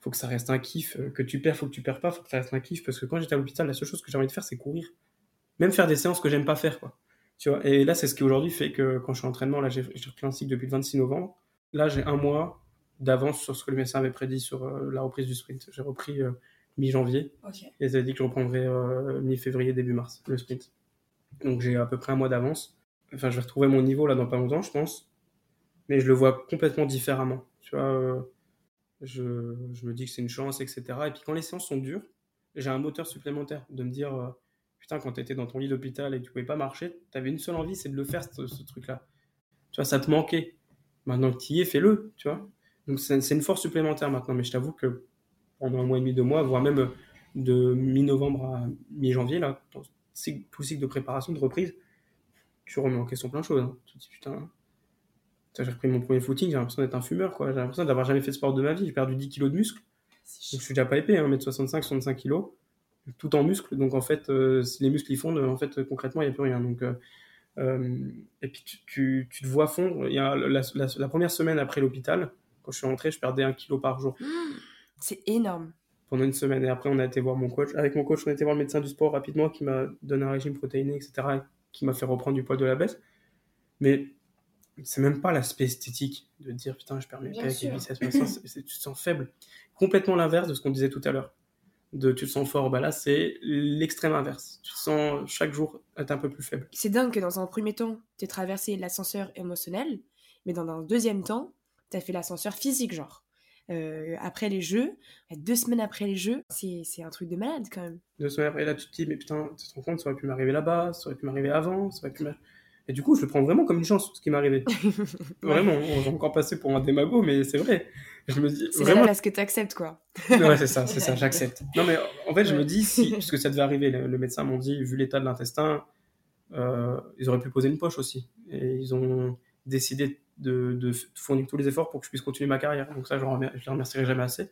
faut que ça reste un kiff. Euh, Que tu perds, faut que tu perds pas, faut que ça reste un kiff. Parce que quand j'étais à l'hôpital, la seule chose que j'ai envie de faire, c'est courir. Même faire des séances que j'aime pas faire, quoi. Tu vois, et là, c'est ce qui aujourd'hui fait que quand je suis en entraînement, là, j'ai repris un cycle depuis le 26 novembre. Là, j'ai un mois d'avance sur ce que le médecin avait prédit sur euh, la reprise du sprint. J'ai repris euh, mi-janvier. Et ils avaient dit que je reprendrais euh, mi-février, début mars, le sprint. Donc j'ai à peu près un mois d'avance. Enfin, je vais retrouver mon niveau là dans pas longtemps, je pense. Mais je le vois complètement différemment. Tu vois, euh, je, je me dis que c'est une chance, etc. Et puis quand les séances sont dures, j'ai un moteur supplémentaire de me dire, euh, putain, quand t'étais dans ton lit d'hôpital et que tu pouvais pas marcher, t'avais une seule envie, c'est de le faire, ce, ce truc-là. Tu vois, ça te manquait. Maintenant que tu y es, fais-le, tu vois. Donc c'est c'est une force supplémentaire maintenant. Mais je t'avoue que pendant un mois et demi, deux mois, voire même euh, de mi-novembre à mi-janvier, là, dans tout le cycle de préparation, de reprise, tu remets en question plein de choses. hein. Tu te dis, putain, j'ai repris mon premier footing, j'ai l'impression d'être un fumeur, quoi. J'ai l'impression d'avoir jamais fait de sport de ma vie. J'ai perdu 10 kilos de muscle. Donc, je suis déjà pas épais, hein, 1m65, 65 kilos, tout en muscle. Donc en fait, euh, si les muscles ils fondent, en fait, concrètement, il n'y a plus rien. Donc, euh, et puis tu, tu, tu te vois fondre. Il y a la, la- la première semaine après l'hôpital, quand je suis rentré, je perdais un kilo par jour C'est énorme. pendant une semaine. Et après, on a été voir mon coach. Avec mon coach, on a été voir le médecin du sport rapidement qui m'a donné un régime protéiné, etc., et qui m'a fait reprendre du poids de la baisse. Mais c'est même pas l'aspect esthétique de dire putain, je perds mes pecs et biceps, tu te sens faible. Complètement l'inverse de ce qu'on disait tout à l'heure. De tu te sens fort, bah là, c'est l'extrême inverse. Tu te sens chaque jour être un peu plus faible. C'est dingue que dans un premier temps, t'aies traversé l'ascenseur émotionnel, mais dans un deuxième temps, t'as fait l'ascenseur physique, genre. Euh, après les jeux, deux semaines après les jeux, c'est un truc de malade quand même. Deux semaines après, là, tu te dis, mais putain, tu te rends compte, ça aurait pu m'arriver là-bas, ça aurait pu m'arriver avant, ça aurait pu m'arriver. Et du coup, je le prends vraiment comme une chance, ce qui m'est arrivé. [LAUGHS] Vraiment, on va encore passer pour un démago, mais c'est vrai. Je me dis, C'est vraiment. là parce que t'acceptes quoi. [LAUGHS] Ouais, c'est ça, c'est ça, j'accepte. [LAUGHS] Non, mais en fait, je me dis, si, parce que ça devait arriver, le, le médecin m'ont dit, vu l'état de l'intestin, euh, ils auraient pu poser une poche aussi. Et ils ont décidé de, fournir tous les efforts pour que je puisse continuer ma carrière. Donc ça, je, je les remercierai jamais assez.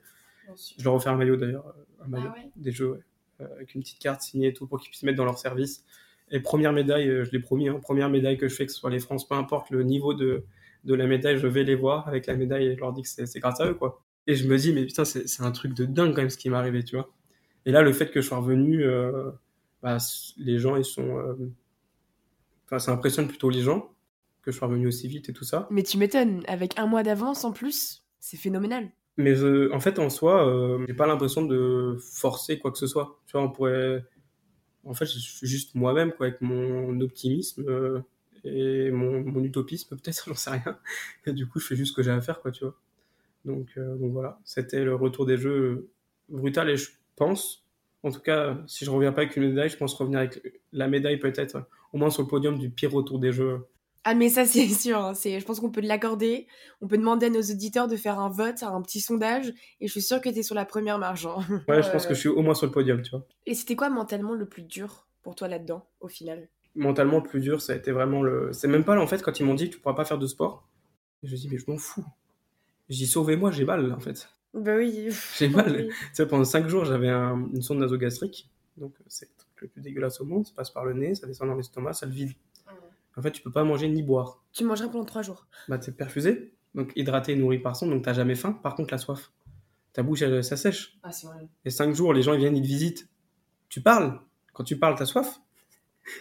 Je leur ai offert un maillot d'ailleurs, un maillot Ah ouais des jeux, ouais, euh, avec une petite carte signée et tout pour qu'ils puissent mettre dans leur service. Et première médaille, euh, je l'ai promis, hein, première médaille que je fais, que ce soit les France, peu importe le niveau de, de la médaille, je vais les voir avec la médaille et je leur dis que c'est grâce à eux, quoi. Et je me dis, mais putain, c'est un truc de dingue quand même ce qui m'est arrivé, tu vois. Et là, le fait que je sois revenu, euh, bah, les gens, ils sont. euh, Enfin, ça impressionne plutôt les gens. Que je sois revenu aussi vite et tout ça. Mais tu m'étonnes, avec un mois d'avance en plus, c'est phénoménal. Mais je- en fait, en soi, euh, j'ai pas l'impression de forcer quoi que ce soit. Tu vois, on pourrait. En fait, je suis juste moi-même, quoi, avec mon optimisme euh, et mon, mon utopisme, [LAUGHS] peut-être, j'en sais rien. Et du coup, je fais juste ce que j'ai à faire, quoi, tu vois. Donc, euh, donc voilà, c'était le retour des jeux brutal et je pense, en tout cas, si je reviens pas avec une médaille, je pense revenir avec la médaille peut-être, au moins sur le podium du pire retour des jeux. Ah mais ça [LAUGHS] c'est sûr, hein, c'est, je pense qu'on peut l'accorder. On peut demander à nos auditeurs de faire un vote, un petit sondage, et je suis sûre que tu es sur la première marge. hein. Ouais, je pense que je suis au moins sur le podium, tu vois. Et c'était quoi mentalement le plus dur pour toi là-dedans, au final? Mentalement le plus dur, ça a été vraiment le. C'est même pas là, en fait, quand ils m'ont dit tu pourras pas faire de sport. Je dis, mais je m'en fous. Je dis, sauvez-moi, j'ai mal, en fait. Bah oui. [LAUGHS] J'ai mal. Oui. Tu sais, pendant 5 jours, j'avais un- une sonde nasogastrique. Donc, c'est le truc le plus dégueulasse au monde. Ça passe par le nez, ça descend dans l'estomac, ça le vide. En fait, tu peux pas manger ni boire. Tu mangeras pendant trois jours. Bah, t'es perfusé, donc hydraté et nourri par son, donc t'as jamais faim. Par contre, la soif. Ta bouche, elle, ça sèche. Ah c'est vrai. Et 5 jours, les gens ils viennent, ils te visitent. Tu parles. Quand tu parles, t'as soif.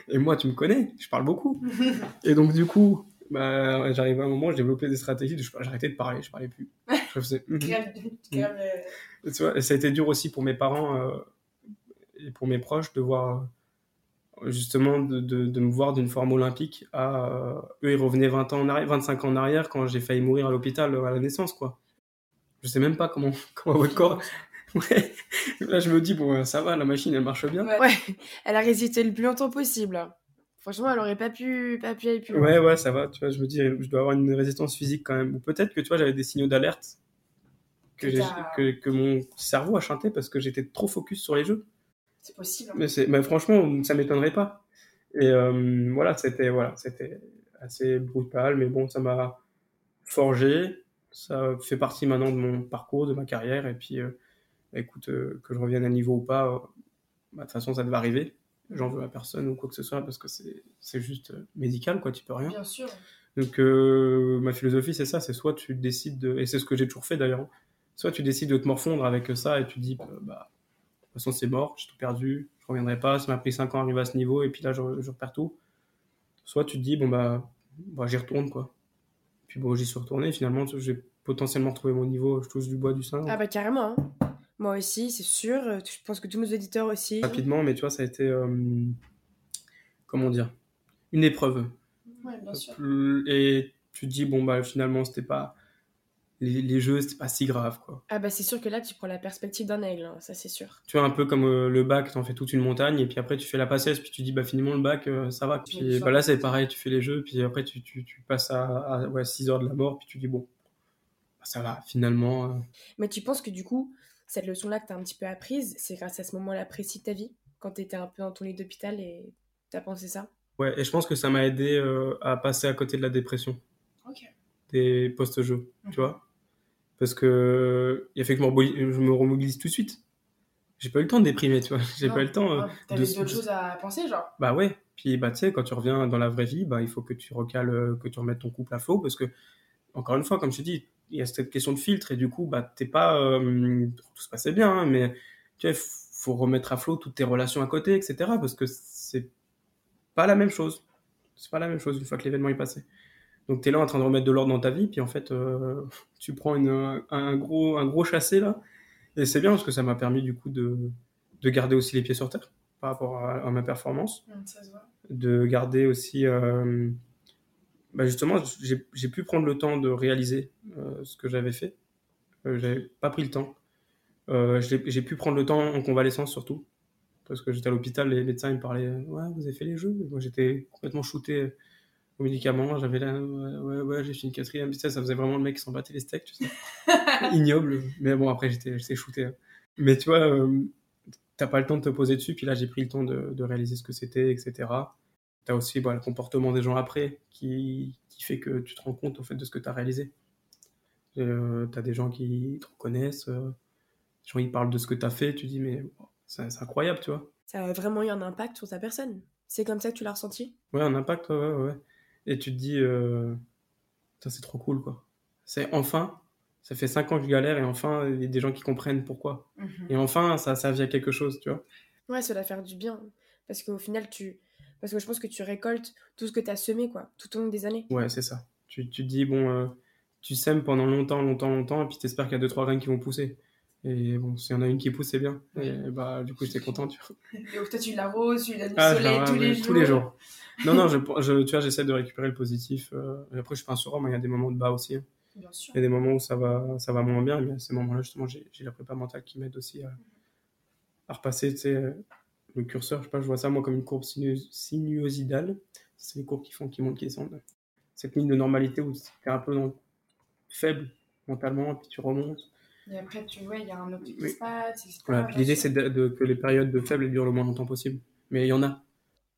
Et moi, tu me connais, je parle beaucoup. [LAUGHS] Et donc, du coup, bah, j'arrive à un moment, je développais des stratégies, de- j'arrêtais de parler, je parlais plus. Je faisais, [LAUGHS] mhm. [LAUGHS] Et tu vois, et ça a été dur aussi pour mes parents euh, et pour mes proches de voir, euh, justement, de, de, de me voir d'une forme olympique à. euh, eux, ils revenaient 20 ans en arrière, 25 ans en arrière quand j'ai failli mourir à l'hôpital euh, à la naissance, quoi. Je sais même pas comment, [LAUGHS] comment votre corps. [LAUGHS] Ouais. Là, je me dis, bon, euh, ça va, la machine, elle marche bien. Ouais. [LAUGHS] elle a résisté le plus longtemps possible. Franchement, elle aurait pas pu, pas pu aller plus loin. Ouais, ouais, ça va. Tu vois, je me dis, je dois avoir une résistance physique quand même. Ou peut-être que tu vois, j'avais des signaux d'alerte que, que, que mon cerveau a chanté parce que j'étais trop focus sur les jeux. C'est possible. Mais, c'est, mais franchement, ça m'étonnerait pas. Et euh, voilà, c'était voilà, c'était assez brutal, mais bon, ça m'a forgé. Ça fait partie maintenant de mon parcours, de ma carrière. Et puis, euh, écoute, euh, que je revienne à niveau ou pas, bah, de toute façon, ça devait arriver. J'en veux à personne ou quoi que ce soit parce que c'est, c'est juste médical, quoi, tu peux rien. Bien sûr. Donc ma philosophie c'est ça, c'est soit tu décides de, et c'est ce que j'ai toujours fait d'ailleurs, soit tu décides de te morfondre avec ça et tu dis bah de toute façon c'est mort, j'ai tout perdu, je reviendrai pas, ça m'a pris 5 ans à arriver à ce niveau et puis là je, je repère tout. Soit tu te dis bon bah, bah j'y retourne quoi. Puis bon j'y suis retourné finalement j'ai potentiellement retrouvé mon niveau, je touche du bois du sein Ah bah carrément. hein. Moi aussi, c'est sûr. Je pense que tous nos auditeurs aussi. rapidement, mais tu vois ça a été euh, comment dire une épreuve. Ouais, bien sûr. Et tu te dis, bon, bah, finalement, c'était pas. Les, les jeux, c'était pas si grave, quoi. Ah bah c'est sûr que là, tu prends la perspective d'un aigle, hein, ça c'est sûr. Tu vois, un peu comme euh, le bac, t'en fais toute une montagne, et puis après, tu fais la passesse, puis tu dis, bah, finalement, le bac, euh, ça va. Puis bah, là, c'est pareil, tu fais les jeux, puis après, tu, tu, tu passes à, à ouais, 6 heures de la mort, puis tu dis, bon, bah, ça va, finalement. euh, Mais tu penses que du coup, cette leçon-là que tu as un petit peu apprise, c'est grâce à ce moment-là précis de ta vie, quand tu étais un peu dans ton lit d'hôpital et tu as pensé ça? Ouais, et je pense que ça m'a aidé à passer à côté de la dépression. Ok. Des post-jeux, tu vois? Parce que il a fait que je me remobilise- tout de suite. J'ai pas eu le temps de déprimer, tu vois. [LAUGHS] J'ai pas eu le temps. euh, de- à penser, genre Bah ouais. Puis bah tu sais, quand tu reviens dans la vraie vie, bah il faut que tu recales, euh, que tu remettes ton couple à flot parce que encore une fois, comme je te dis, il y a cette question de filtre et du coup bah t'es pas euh, tout se passait bien, hein, mais tu vois, faut remettre à flot toutes tes relations à côté, etc. Parce que c'est pas la même chose. C'est pas la même chose une fois que l'événement est passé. Donc t'es là en train de remettre de l'ordre dans ta vie, puis en fait euh, tu prends une, un, gros un gros chassé là, et c'est bien parce que ça m'a permis du coup de de garder aussi les pieds sur terre par rapport à, à ma performance. Ça se voit. de garder aussi euh, bah justement j'ai pu prendre le temps de réaliser euh, ce que j'avais fait. J'avais pas pris le temps. J'ai pu prendre le temps en convalescence surtout. Parce que j'étais à l'hôpital les médecins ils me parlaient ouais vous avez fait les jeux moi j'étais complètement shooté aux médicaments j'avais là ouais ouais, j'ai fait une quatrième ça ça faisait vraiment le mec qui s'en battait les steaks tu sais [LAUGHS] ignoble mais bon après j'étais j'étais shooté hein. mais tu vois euh, t'as pas le temps de te poser dessus puis là j'ai pris le temps de, de réaliser ce que c'était etc T'as aussi bah, le comportement des gens après qui, qui fait que tu te rends compte au fait de ce que tu as réalisé. Euh, t'as des gens qui te reconnaissent, euh, des gens qui parlent de ce que tu as fait, tu dis mais oh, c'est c'est incroyable, tu vois. Ça a vraiment eu un impact sur ta personne. C'est comme ça que tu l'as ressenti? Ouais, un impact, ouais, ouais. Et tu te dis, euh, c'est trop cool, quoi. C'est enfin, ça fait 5 ans que je galère et enfin, il y a des gens qui comprennent pourquoi. Et enfin, ça a servi à quelque chose, tu vois. Ouais, ça doit faire du bien. Parce qu'au final, tu... Parce que je pense que tu récoltes tout ce que tu as semé, quoi, tout au long des années. Ouais, c'est ça. Tu, tu te dis, bon, euh, tu sèmes pendant longtemps, longtemps, longtemps, et puis t'espères qu'il y a deux, trois graines qui vont pousser. Et bon, s'il y en a une qui pousse, c'est bien. Et bah, du coup, j'étais content, tu vois. Et toi, tu l'arroses, tu du Ah, soleil tous, les jours. tous les jours. Non, non, je, [LAUGHS] je- tu vois, j'essaie de récupérer le positif. euh, et après, je suis pas un surhomme, il y a des moments de bas aussi. hein. Bien sûr. Il y a des moments où ça va, ça va moins bien, mais à ces moments-là, justement, j'ai j'ai la prépa mentale qui m'aide aussi à, à repasser, tu sais, le curseur. Je sais pas, je vois ça, moi, comme une courbe sinu- sinuosidale. C'est les courbes qui font, qui montent, qui descendent. Cette ligne de normalité où t'es un peu dans- faible mentalement, puis tu remontes. Et après, tu vois, il y a un autre qui se passe. Voilà, puis l'idée, c'est de, de- que les périodes de faible durent le moins longtemps possible. Mais il y en a.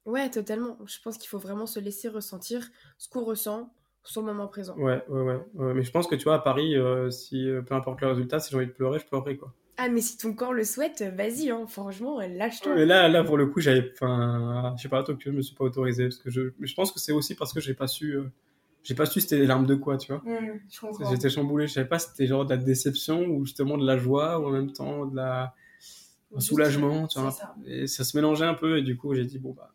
Ouais, totalement. Je pense qu'il faut vraiment se laisser ressentir ce qu'on ressent sur le moment présent. Ouais, ouais, ouais, ouais. Mais je pense que tu vois, à Paris, euh, si euh, peu importe le résultat, si j'ai envie de pleurer, je pleurerai, quoi. Ah, mais si ton corps le souhaite, vas-y, hein, franchement, lâche-toi. Mais là, là, pour le coup, j'avais, enfin, je sais pas, à Tokyo, je me suis pas autorisé parce que je, mais je pense que c'est aussi parce que j'ai pas su, euh, j'ai pas su c'était les larmes de quoi, tu vois. Comprends. J'étais chamboulé, je savais pas si c'était genre de la déception ou justement de la joie ou en même temps de la un soulagement, tu vois. ça. Et ça se mélangeait un peu et du coup, j'ai dit bon bah,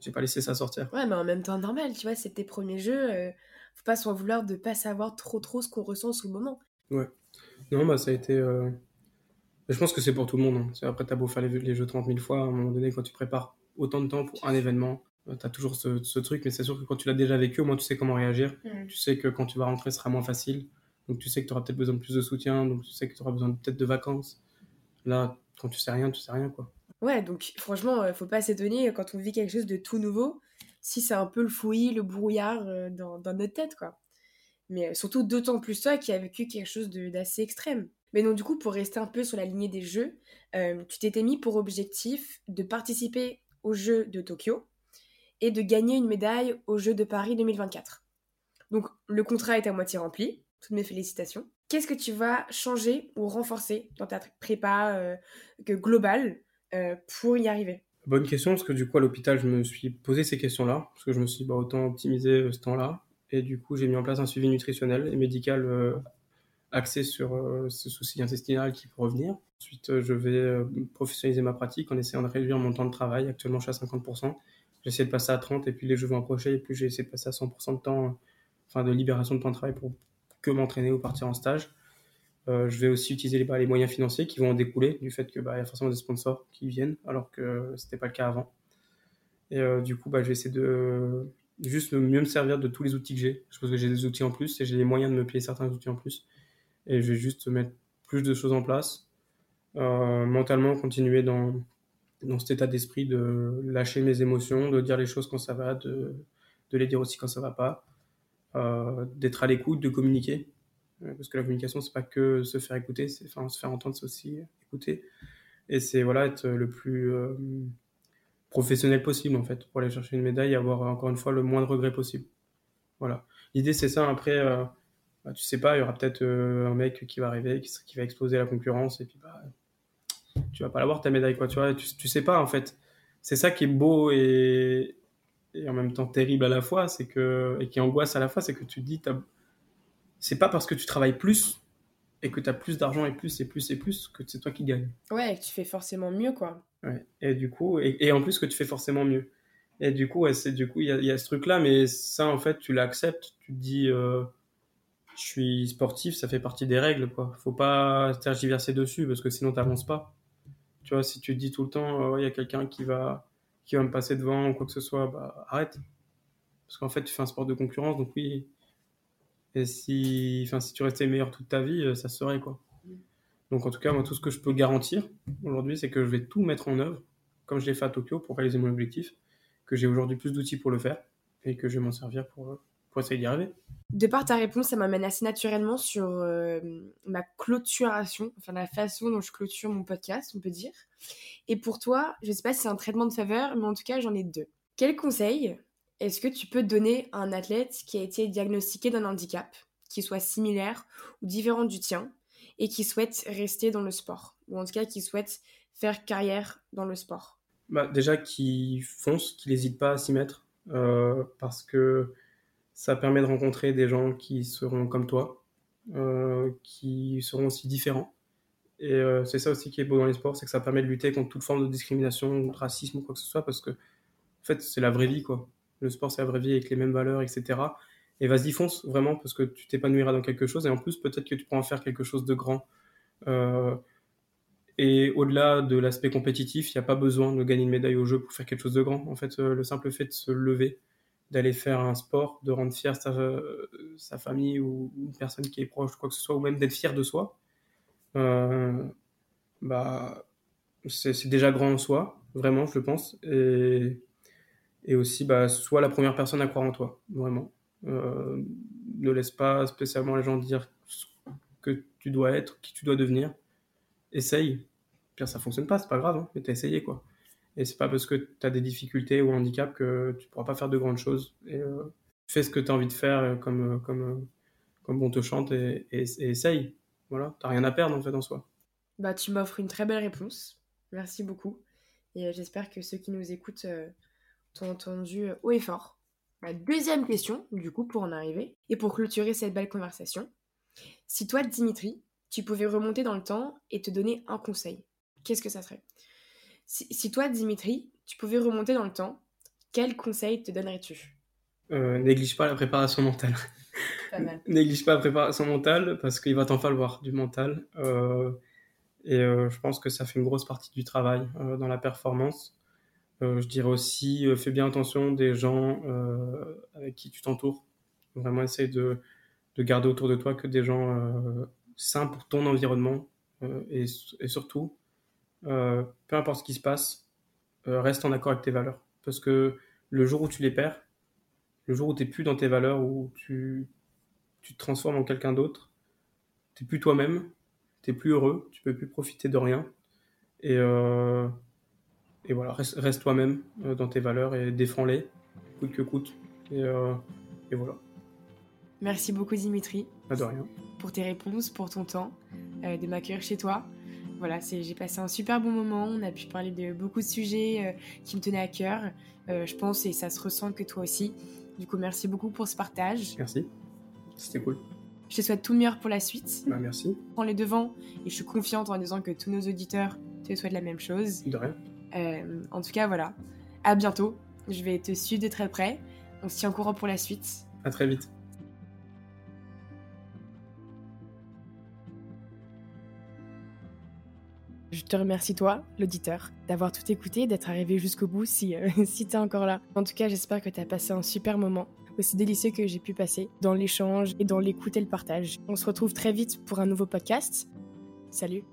j'ai pas laissé ça sortir. Ouais, mais en même temps, normal, tu vois, c'est tes premiers jeux. euh, faut pas s'en vouloir de pas savoir trop trop ce qu'on ressent sur le moment. Non, bah ça a été. euh, Je pense que c'est pour tout le monde. hein. C'est- Après, t'as beau faire les, les jeux 30 000 fois, à un moment donné, quand tu prépares autant de temps pour un événement, euh, t'as toujours ce, ce truc, mais c'est sûr que quand tu l'as déjà vécu, au moins tu sais comment réagir. Mm. Tu sais que quand tu vas rentrer, ce sera moins facile. Donc tu sais que tu auras peut-être besoin de plus de soutien, donc tu sais que tu auras besoin de- peut-être de vacances. Là, quand tu sais rien, tu sais rien, quoi. Ouais, donc franchement, euh, faut pas s'étonner quand on vit quelque chose de tout nouveau, si c'est un peu le fouillis, le brouillard euh, dans, dans notre tête, quoi. Mais surtout d'autant plus toi qui as vécu quelque chose d'assez extrême. Mais donc du coup, pour rester un peu sur la lignée des jeux, euh, tu t'étais mis pour objectif de participer aux Jeux de Tokyo et de gagner une médaille aux Jeux de Paris 2024. Donc le contrat est à moitié rempli, toutes mes félicitations. Qu'est-ce que tu vas changer ou renforcer dans ta prépa euh, globale euh, pour y arriver? Bonne question, parce que du coup, à l'hôpital, je me suis posé ces questions-là, parce que je me suis dit, bah, autant optimiser euh, ce temps-là. Et du coup, j'ai mis en place un suivi nutritionnel et médical axé sur ce souci intestinal qui peut revenir. Ensuite, je vais professionnaliser ma pratique en essayant de réduire mon temps de travail. Actuellement, je suis à 50%. J'essaie de passer à 30% et puis les jeux vont approcher et puis j'ai essayé de passer à 100% de temps, enfin de libération de temps de travail pour que m'entraîner ou partir en stage. Euh, je vais aussi utiliser les, bah, les moyens financiers qui vont en découler du fait que bah, y a forcément des sponsors qui viennent alors que c'était pas le cas avant. Et euh, du coup, bah, je vais essayer de juste mieux me servir de tous les outils que j'ai. Je pense que j'ai des outils en plus et j'ai les moyens de me payer certains outils en plus. Et je vais juste mettre plus de choses en place. Euh, mentalement, continuer dans, dans cet état d'esprit de lâcher mes émotions, de dire les choses quand ça va, de, de les dire aussi quand ça va pas, euh, d'être à l'écoute, de communiquer. Euh, Parce que la communication, c'est pas que se faire écouter, c'est enfin se faire entendre, c'est aussi écouter. Et c'est voilà être le plus euh, professionnel possible en fait pour aller chercher une médaille et avoir encore une fois le moins de regrets possible. Voilà. L'idée c'est ça. Après, euh, bah, tu sais pas, il y aura peut-être un mec qui va arriver, qui, qui va exploser la concurrence et puis bah tu vas pas l'avoir ta médaille quoi. Tu vois, tu, tu sais pas en fait. C'est ça qui est beau et, et en même temps terrible à la fois, c'est que et qui angoisse à la fois, c'est que tu te dis c'est pas parce que tu travailles plus et que tu as plus d'argent et plus et plus et plus que c'est toi qui gagne. Ouais, que tu fais forcément mieux, quoi. Ouais. Et du coup, et, et en plus que tu fais forcément mieux. Et du coup, ouais, c'est du coup, il y a, il y a ce truc-là, mais ça, en fait, tu l'acceptes. Tu te dis, euh, je suis sportif, ça fait partie des règles, quoi. Faut pas tergiverser dessus parce que sinon, t'avances pas. Tu vois, si tu te dis tout le temps, euh, il y a quelqu'un qui va, qui va me passer devant ou quoi que ce soit, bah, arrête. Parce qu'en fait, tu fais un sport de concurrence, donc oui. Et si, enfin, si tu restais meilleur toute ta vie, euh, ça serait, quoi. Donc en tout cas, moi, tout ce que je peux garantir aujourd'hui, c'est que je vais tout mettre en œuvre, comme je l'ai fait à Tokyo, pour réaliser mon objectif, que j'ai aujourd'hui plus d'outils pour le faire, et que je vais m'en servir pour, pour essayer d'y arriver. De par ta réponse, ça m'amène assez naturellement sur euh, ma clôturation, enfin la façon dont je clôture mon podcast, on peut dire. Et pour toi, je sais pas si c'est un traitement de faveur, mais en tout cas, j'en ai deux. Quel conseil est-ce que tu peux donner à un athlète qui a été diagnostiqué d'un handicap, qui soit similaire ou différent du tien, et qui souhaite rester dans le sport, ou en tout cas qui souhaite faire carrière dans le sport? Bah, Déjà, qu'ils foncent, qu'ils n'hésitent pas à s'y mettre, euh, parce que ça permet de rencontrer des gens qui seront comme toi, euh, qui seront aussi différents. Et euh, c'est ça aussi qui est beau dans les sports, c'est que ça permet de lutter contre toute forme de discrimination, de racisme ou quoi que ce soit, parce que En fait, c'est la vraie vie, quoi. Le sport, c'est la vraie vie avec les mêmes valeurs, etc. Et vas-y, fonce, vraiment, parce que tu t'épanouiras dans quelque chose. Et en plus, peut-être que tu pourras en faire quelque chose de grand. Euh, et au-delà de l'aspect compétitif, il n'y a pas besoin de gagner une médaille au jeu pour faire quelque chose de grand. En fait, le simple fait de se lever, d'aller faire un sport, de rendre fier sa, famille ou une personne qui est proche, quoi que ce soit, ou même d'être fier de soi, euh, bah, c'est déjà grand en soi, vraiment, je le pense. Et, et aussi, bah, sois la première personne à croire en toi, vraiment. Euh, ne laisse pas spécialement les gens dire que tu dois être, qui tu dois devenir. Essaye. Pire, ça fonctionne pas, c'est pas grave, hein, mais t'as essayé, quoi. Et c'est pas parce que tu as des difficultés ou handicap que tu pourras pas faire de grandes choses. Euh, fais ce que tu as envie de faire comme, comme, comme on te chante et, essaye. Voilà, t'as rien à perdre en fait en soi. Bah, tu m'offres une très belle réponse. Merci beaucoup. Et euh, j'espère que ceux qui nous écoutent euh, t'ont entendu euh, haut et fort. Ma deuxième question, du coup, pour en arriver, et pour clôturer cette belle conversation. Si toi, Dimitri, tu pouvais remonter dans le temps et te donner un conseil, qu'est-ce que ça serait? Si, si, toi, Dimitri, tu pouvais remonter dans le temps, quel conseil te donnerais-tu? Euh, Néglige pas la préparation mentale. Pas mal. [LAUGHS] Néglige pas la préparation mentale parce qu'il va t'en falloir du mental. Euh, et euh, je pense que ça fait une grosse partie du travail dans la performance. Je dirais aussi, fais bien attention des gens avec qui tu t'entoures. Vraiment, essaye de, de, garder autour de toi que des gens sains pour ton environnement. Et, et, surtout, peu importe ce qui se passe, reste en accord avec tes valeurs. Parce que le jour où tu les perds, le jour où tu n'es plus dans tes valeurs, où tu, tu te transformes en quelqu'un d'autre, tu n'es plus toi-même, tu n'es plus heureux, tu peux plus profiter de rien. Et, euh, et voilà, reste, reste toi-même euh, dans tes valeurs et défends-les, coûte que coûte. Et, euh, et, voilà. Merci beaucoup Dimitri. Pas de rien. Pour tes réponses, pour ton temps, euh, de m'accueillir chez toi. Voilà, j'ai passé un super bon moment. On a pu parler de beaucoup de sujets euh, qui me tenaient à cœur, je pense, et ça se ressent que toi aussi. Du coup, merci beaucoup pour ce partage. Merci. C'était cool. Je te souhaite tout le meilleur pour la suite. Bah, merci. Prends les devants et je suis confiante en disant que tous nos auditeurs te souhaitent la même chose. De rien. Euh, en tout cas, voilà. À bientôt. Je vais te suivre de très près. On se tient au courant pour la suite. À très vite. Te remercie toi, l'auditeur, d'avoir tout écouté, d'être arrivé jusqu'au bout si, euh, [LAUGHS] si t'es encore là. En tout cas, j'espère que t'as passé un super moment, aussi délicieux que j'ai pu passer, dans l'échange et dans l'écoute et le partage. On se retrouve très vite pour un nouveau podcast. Salut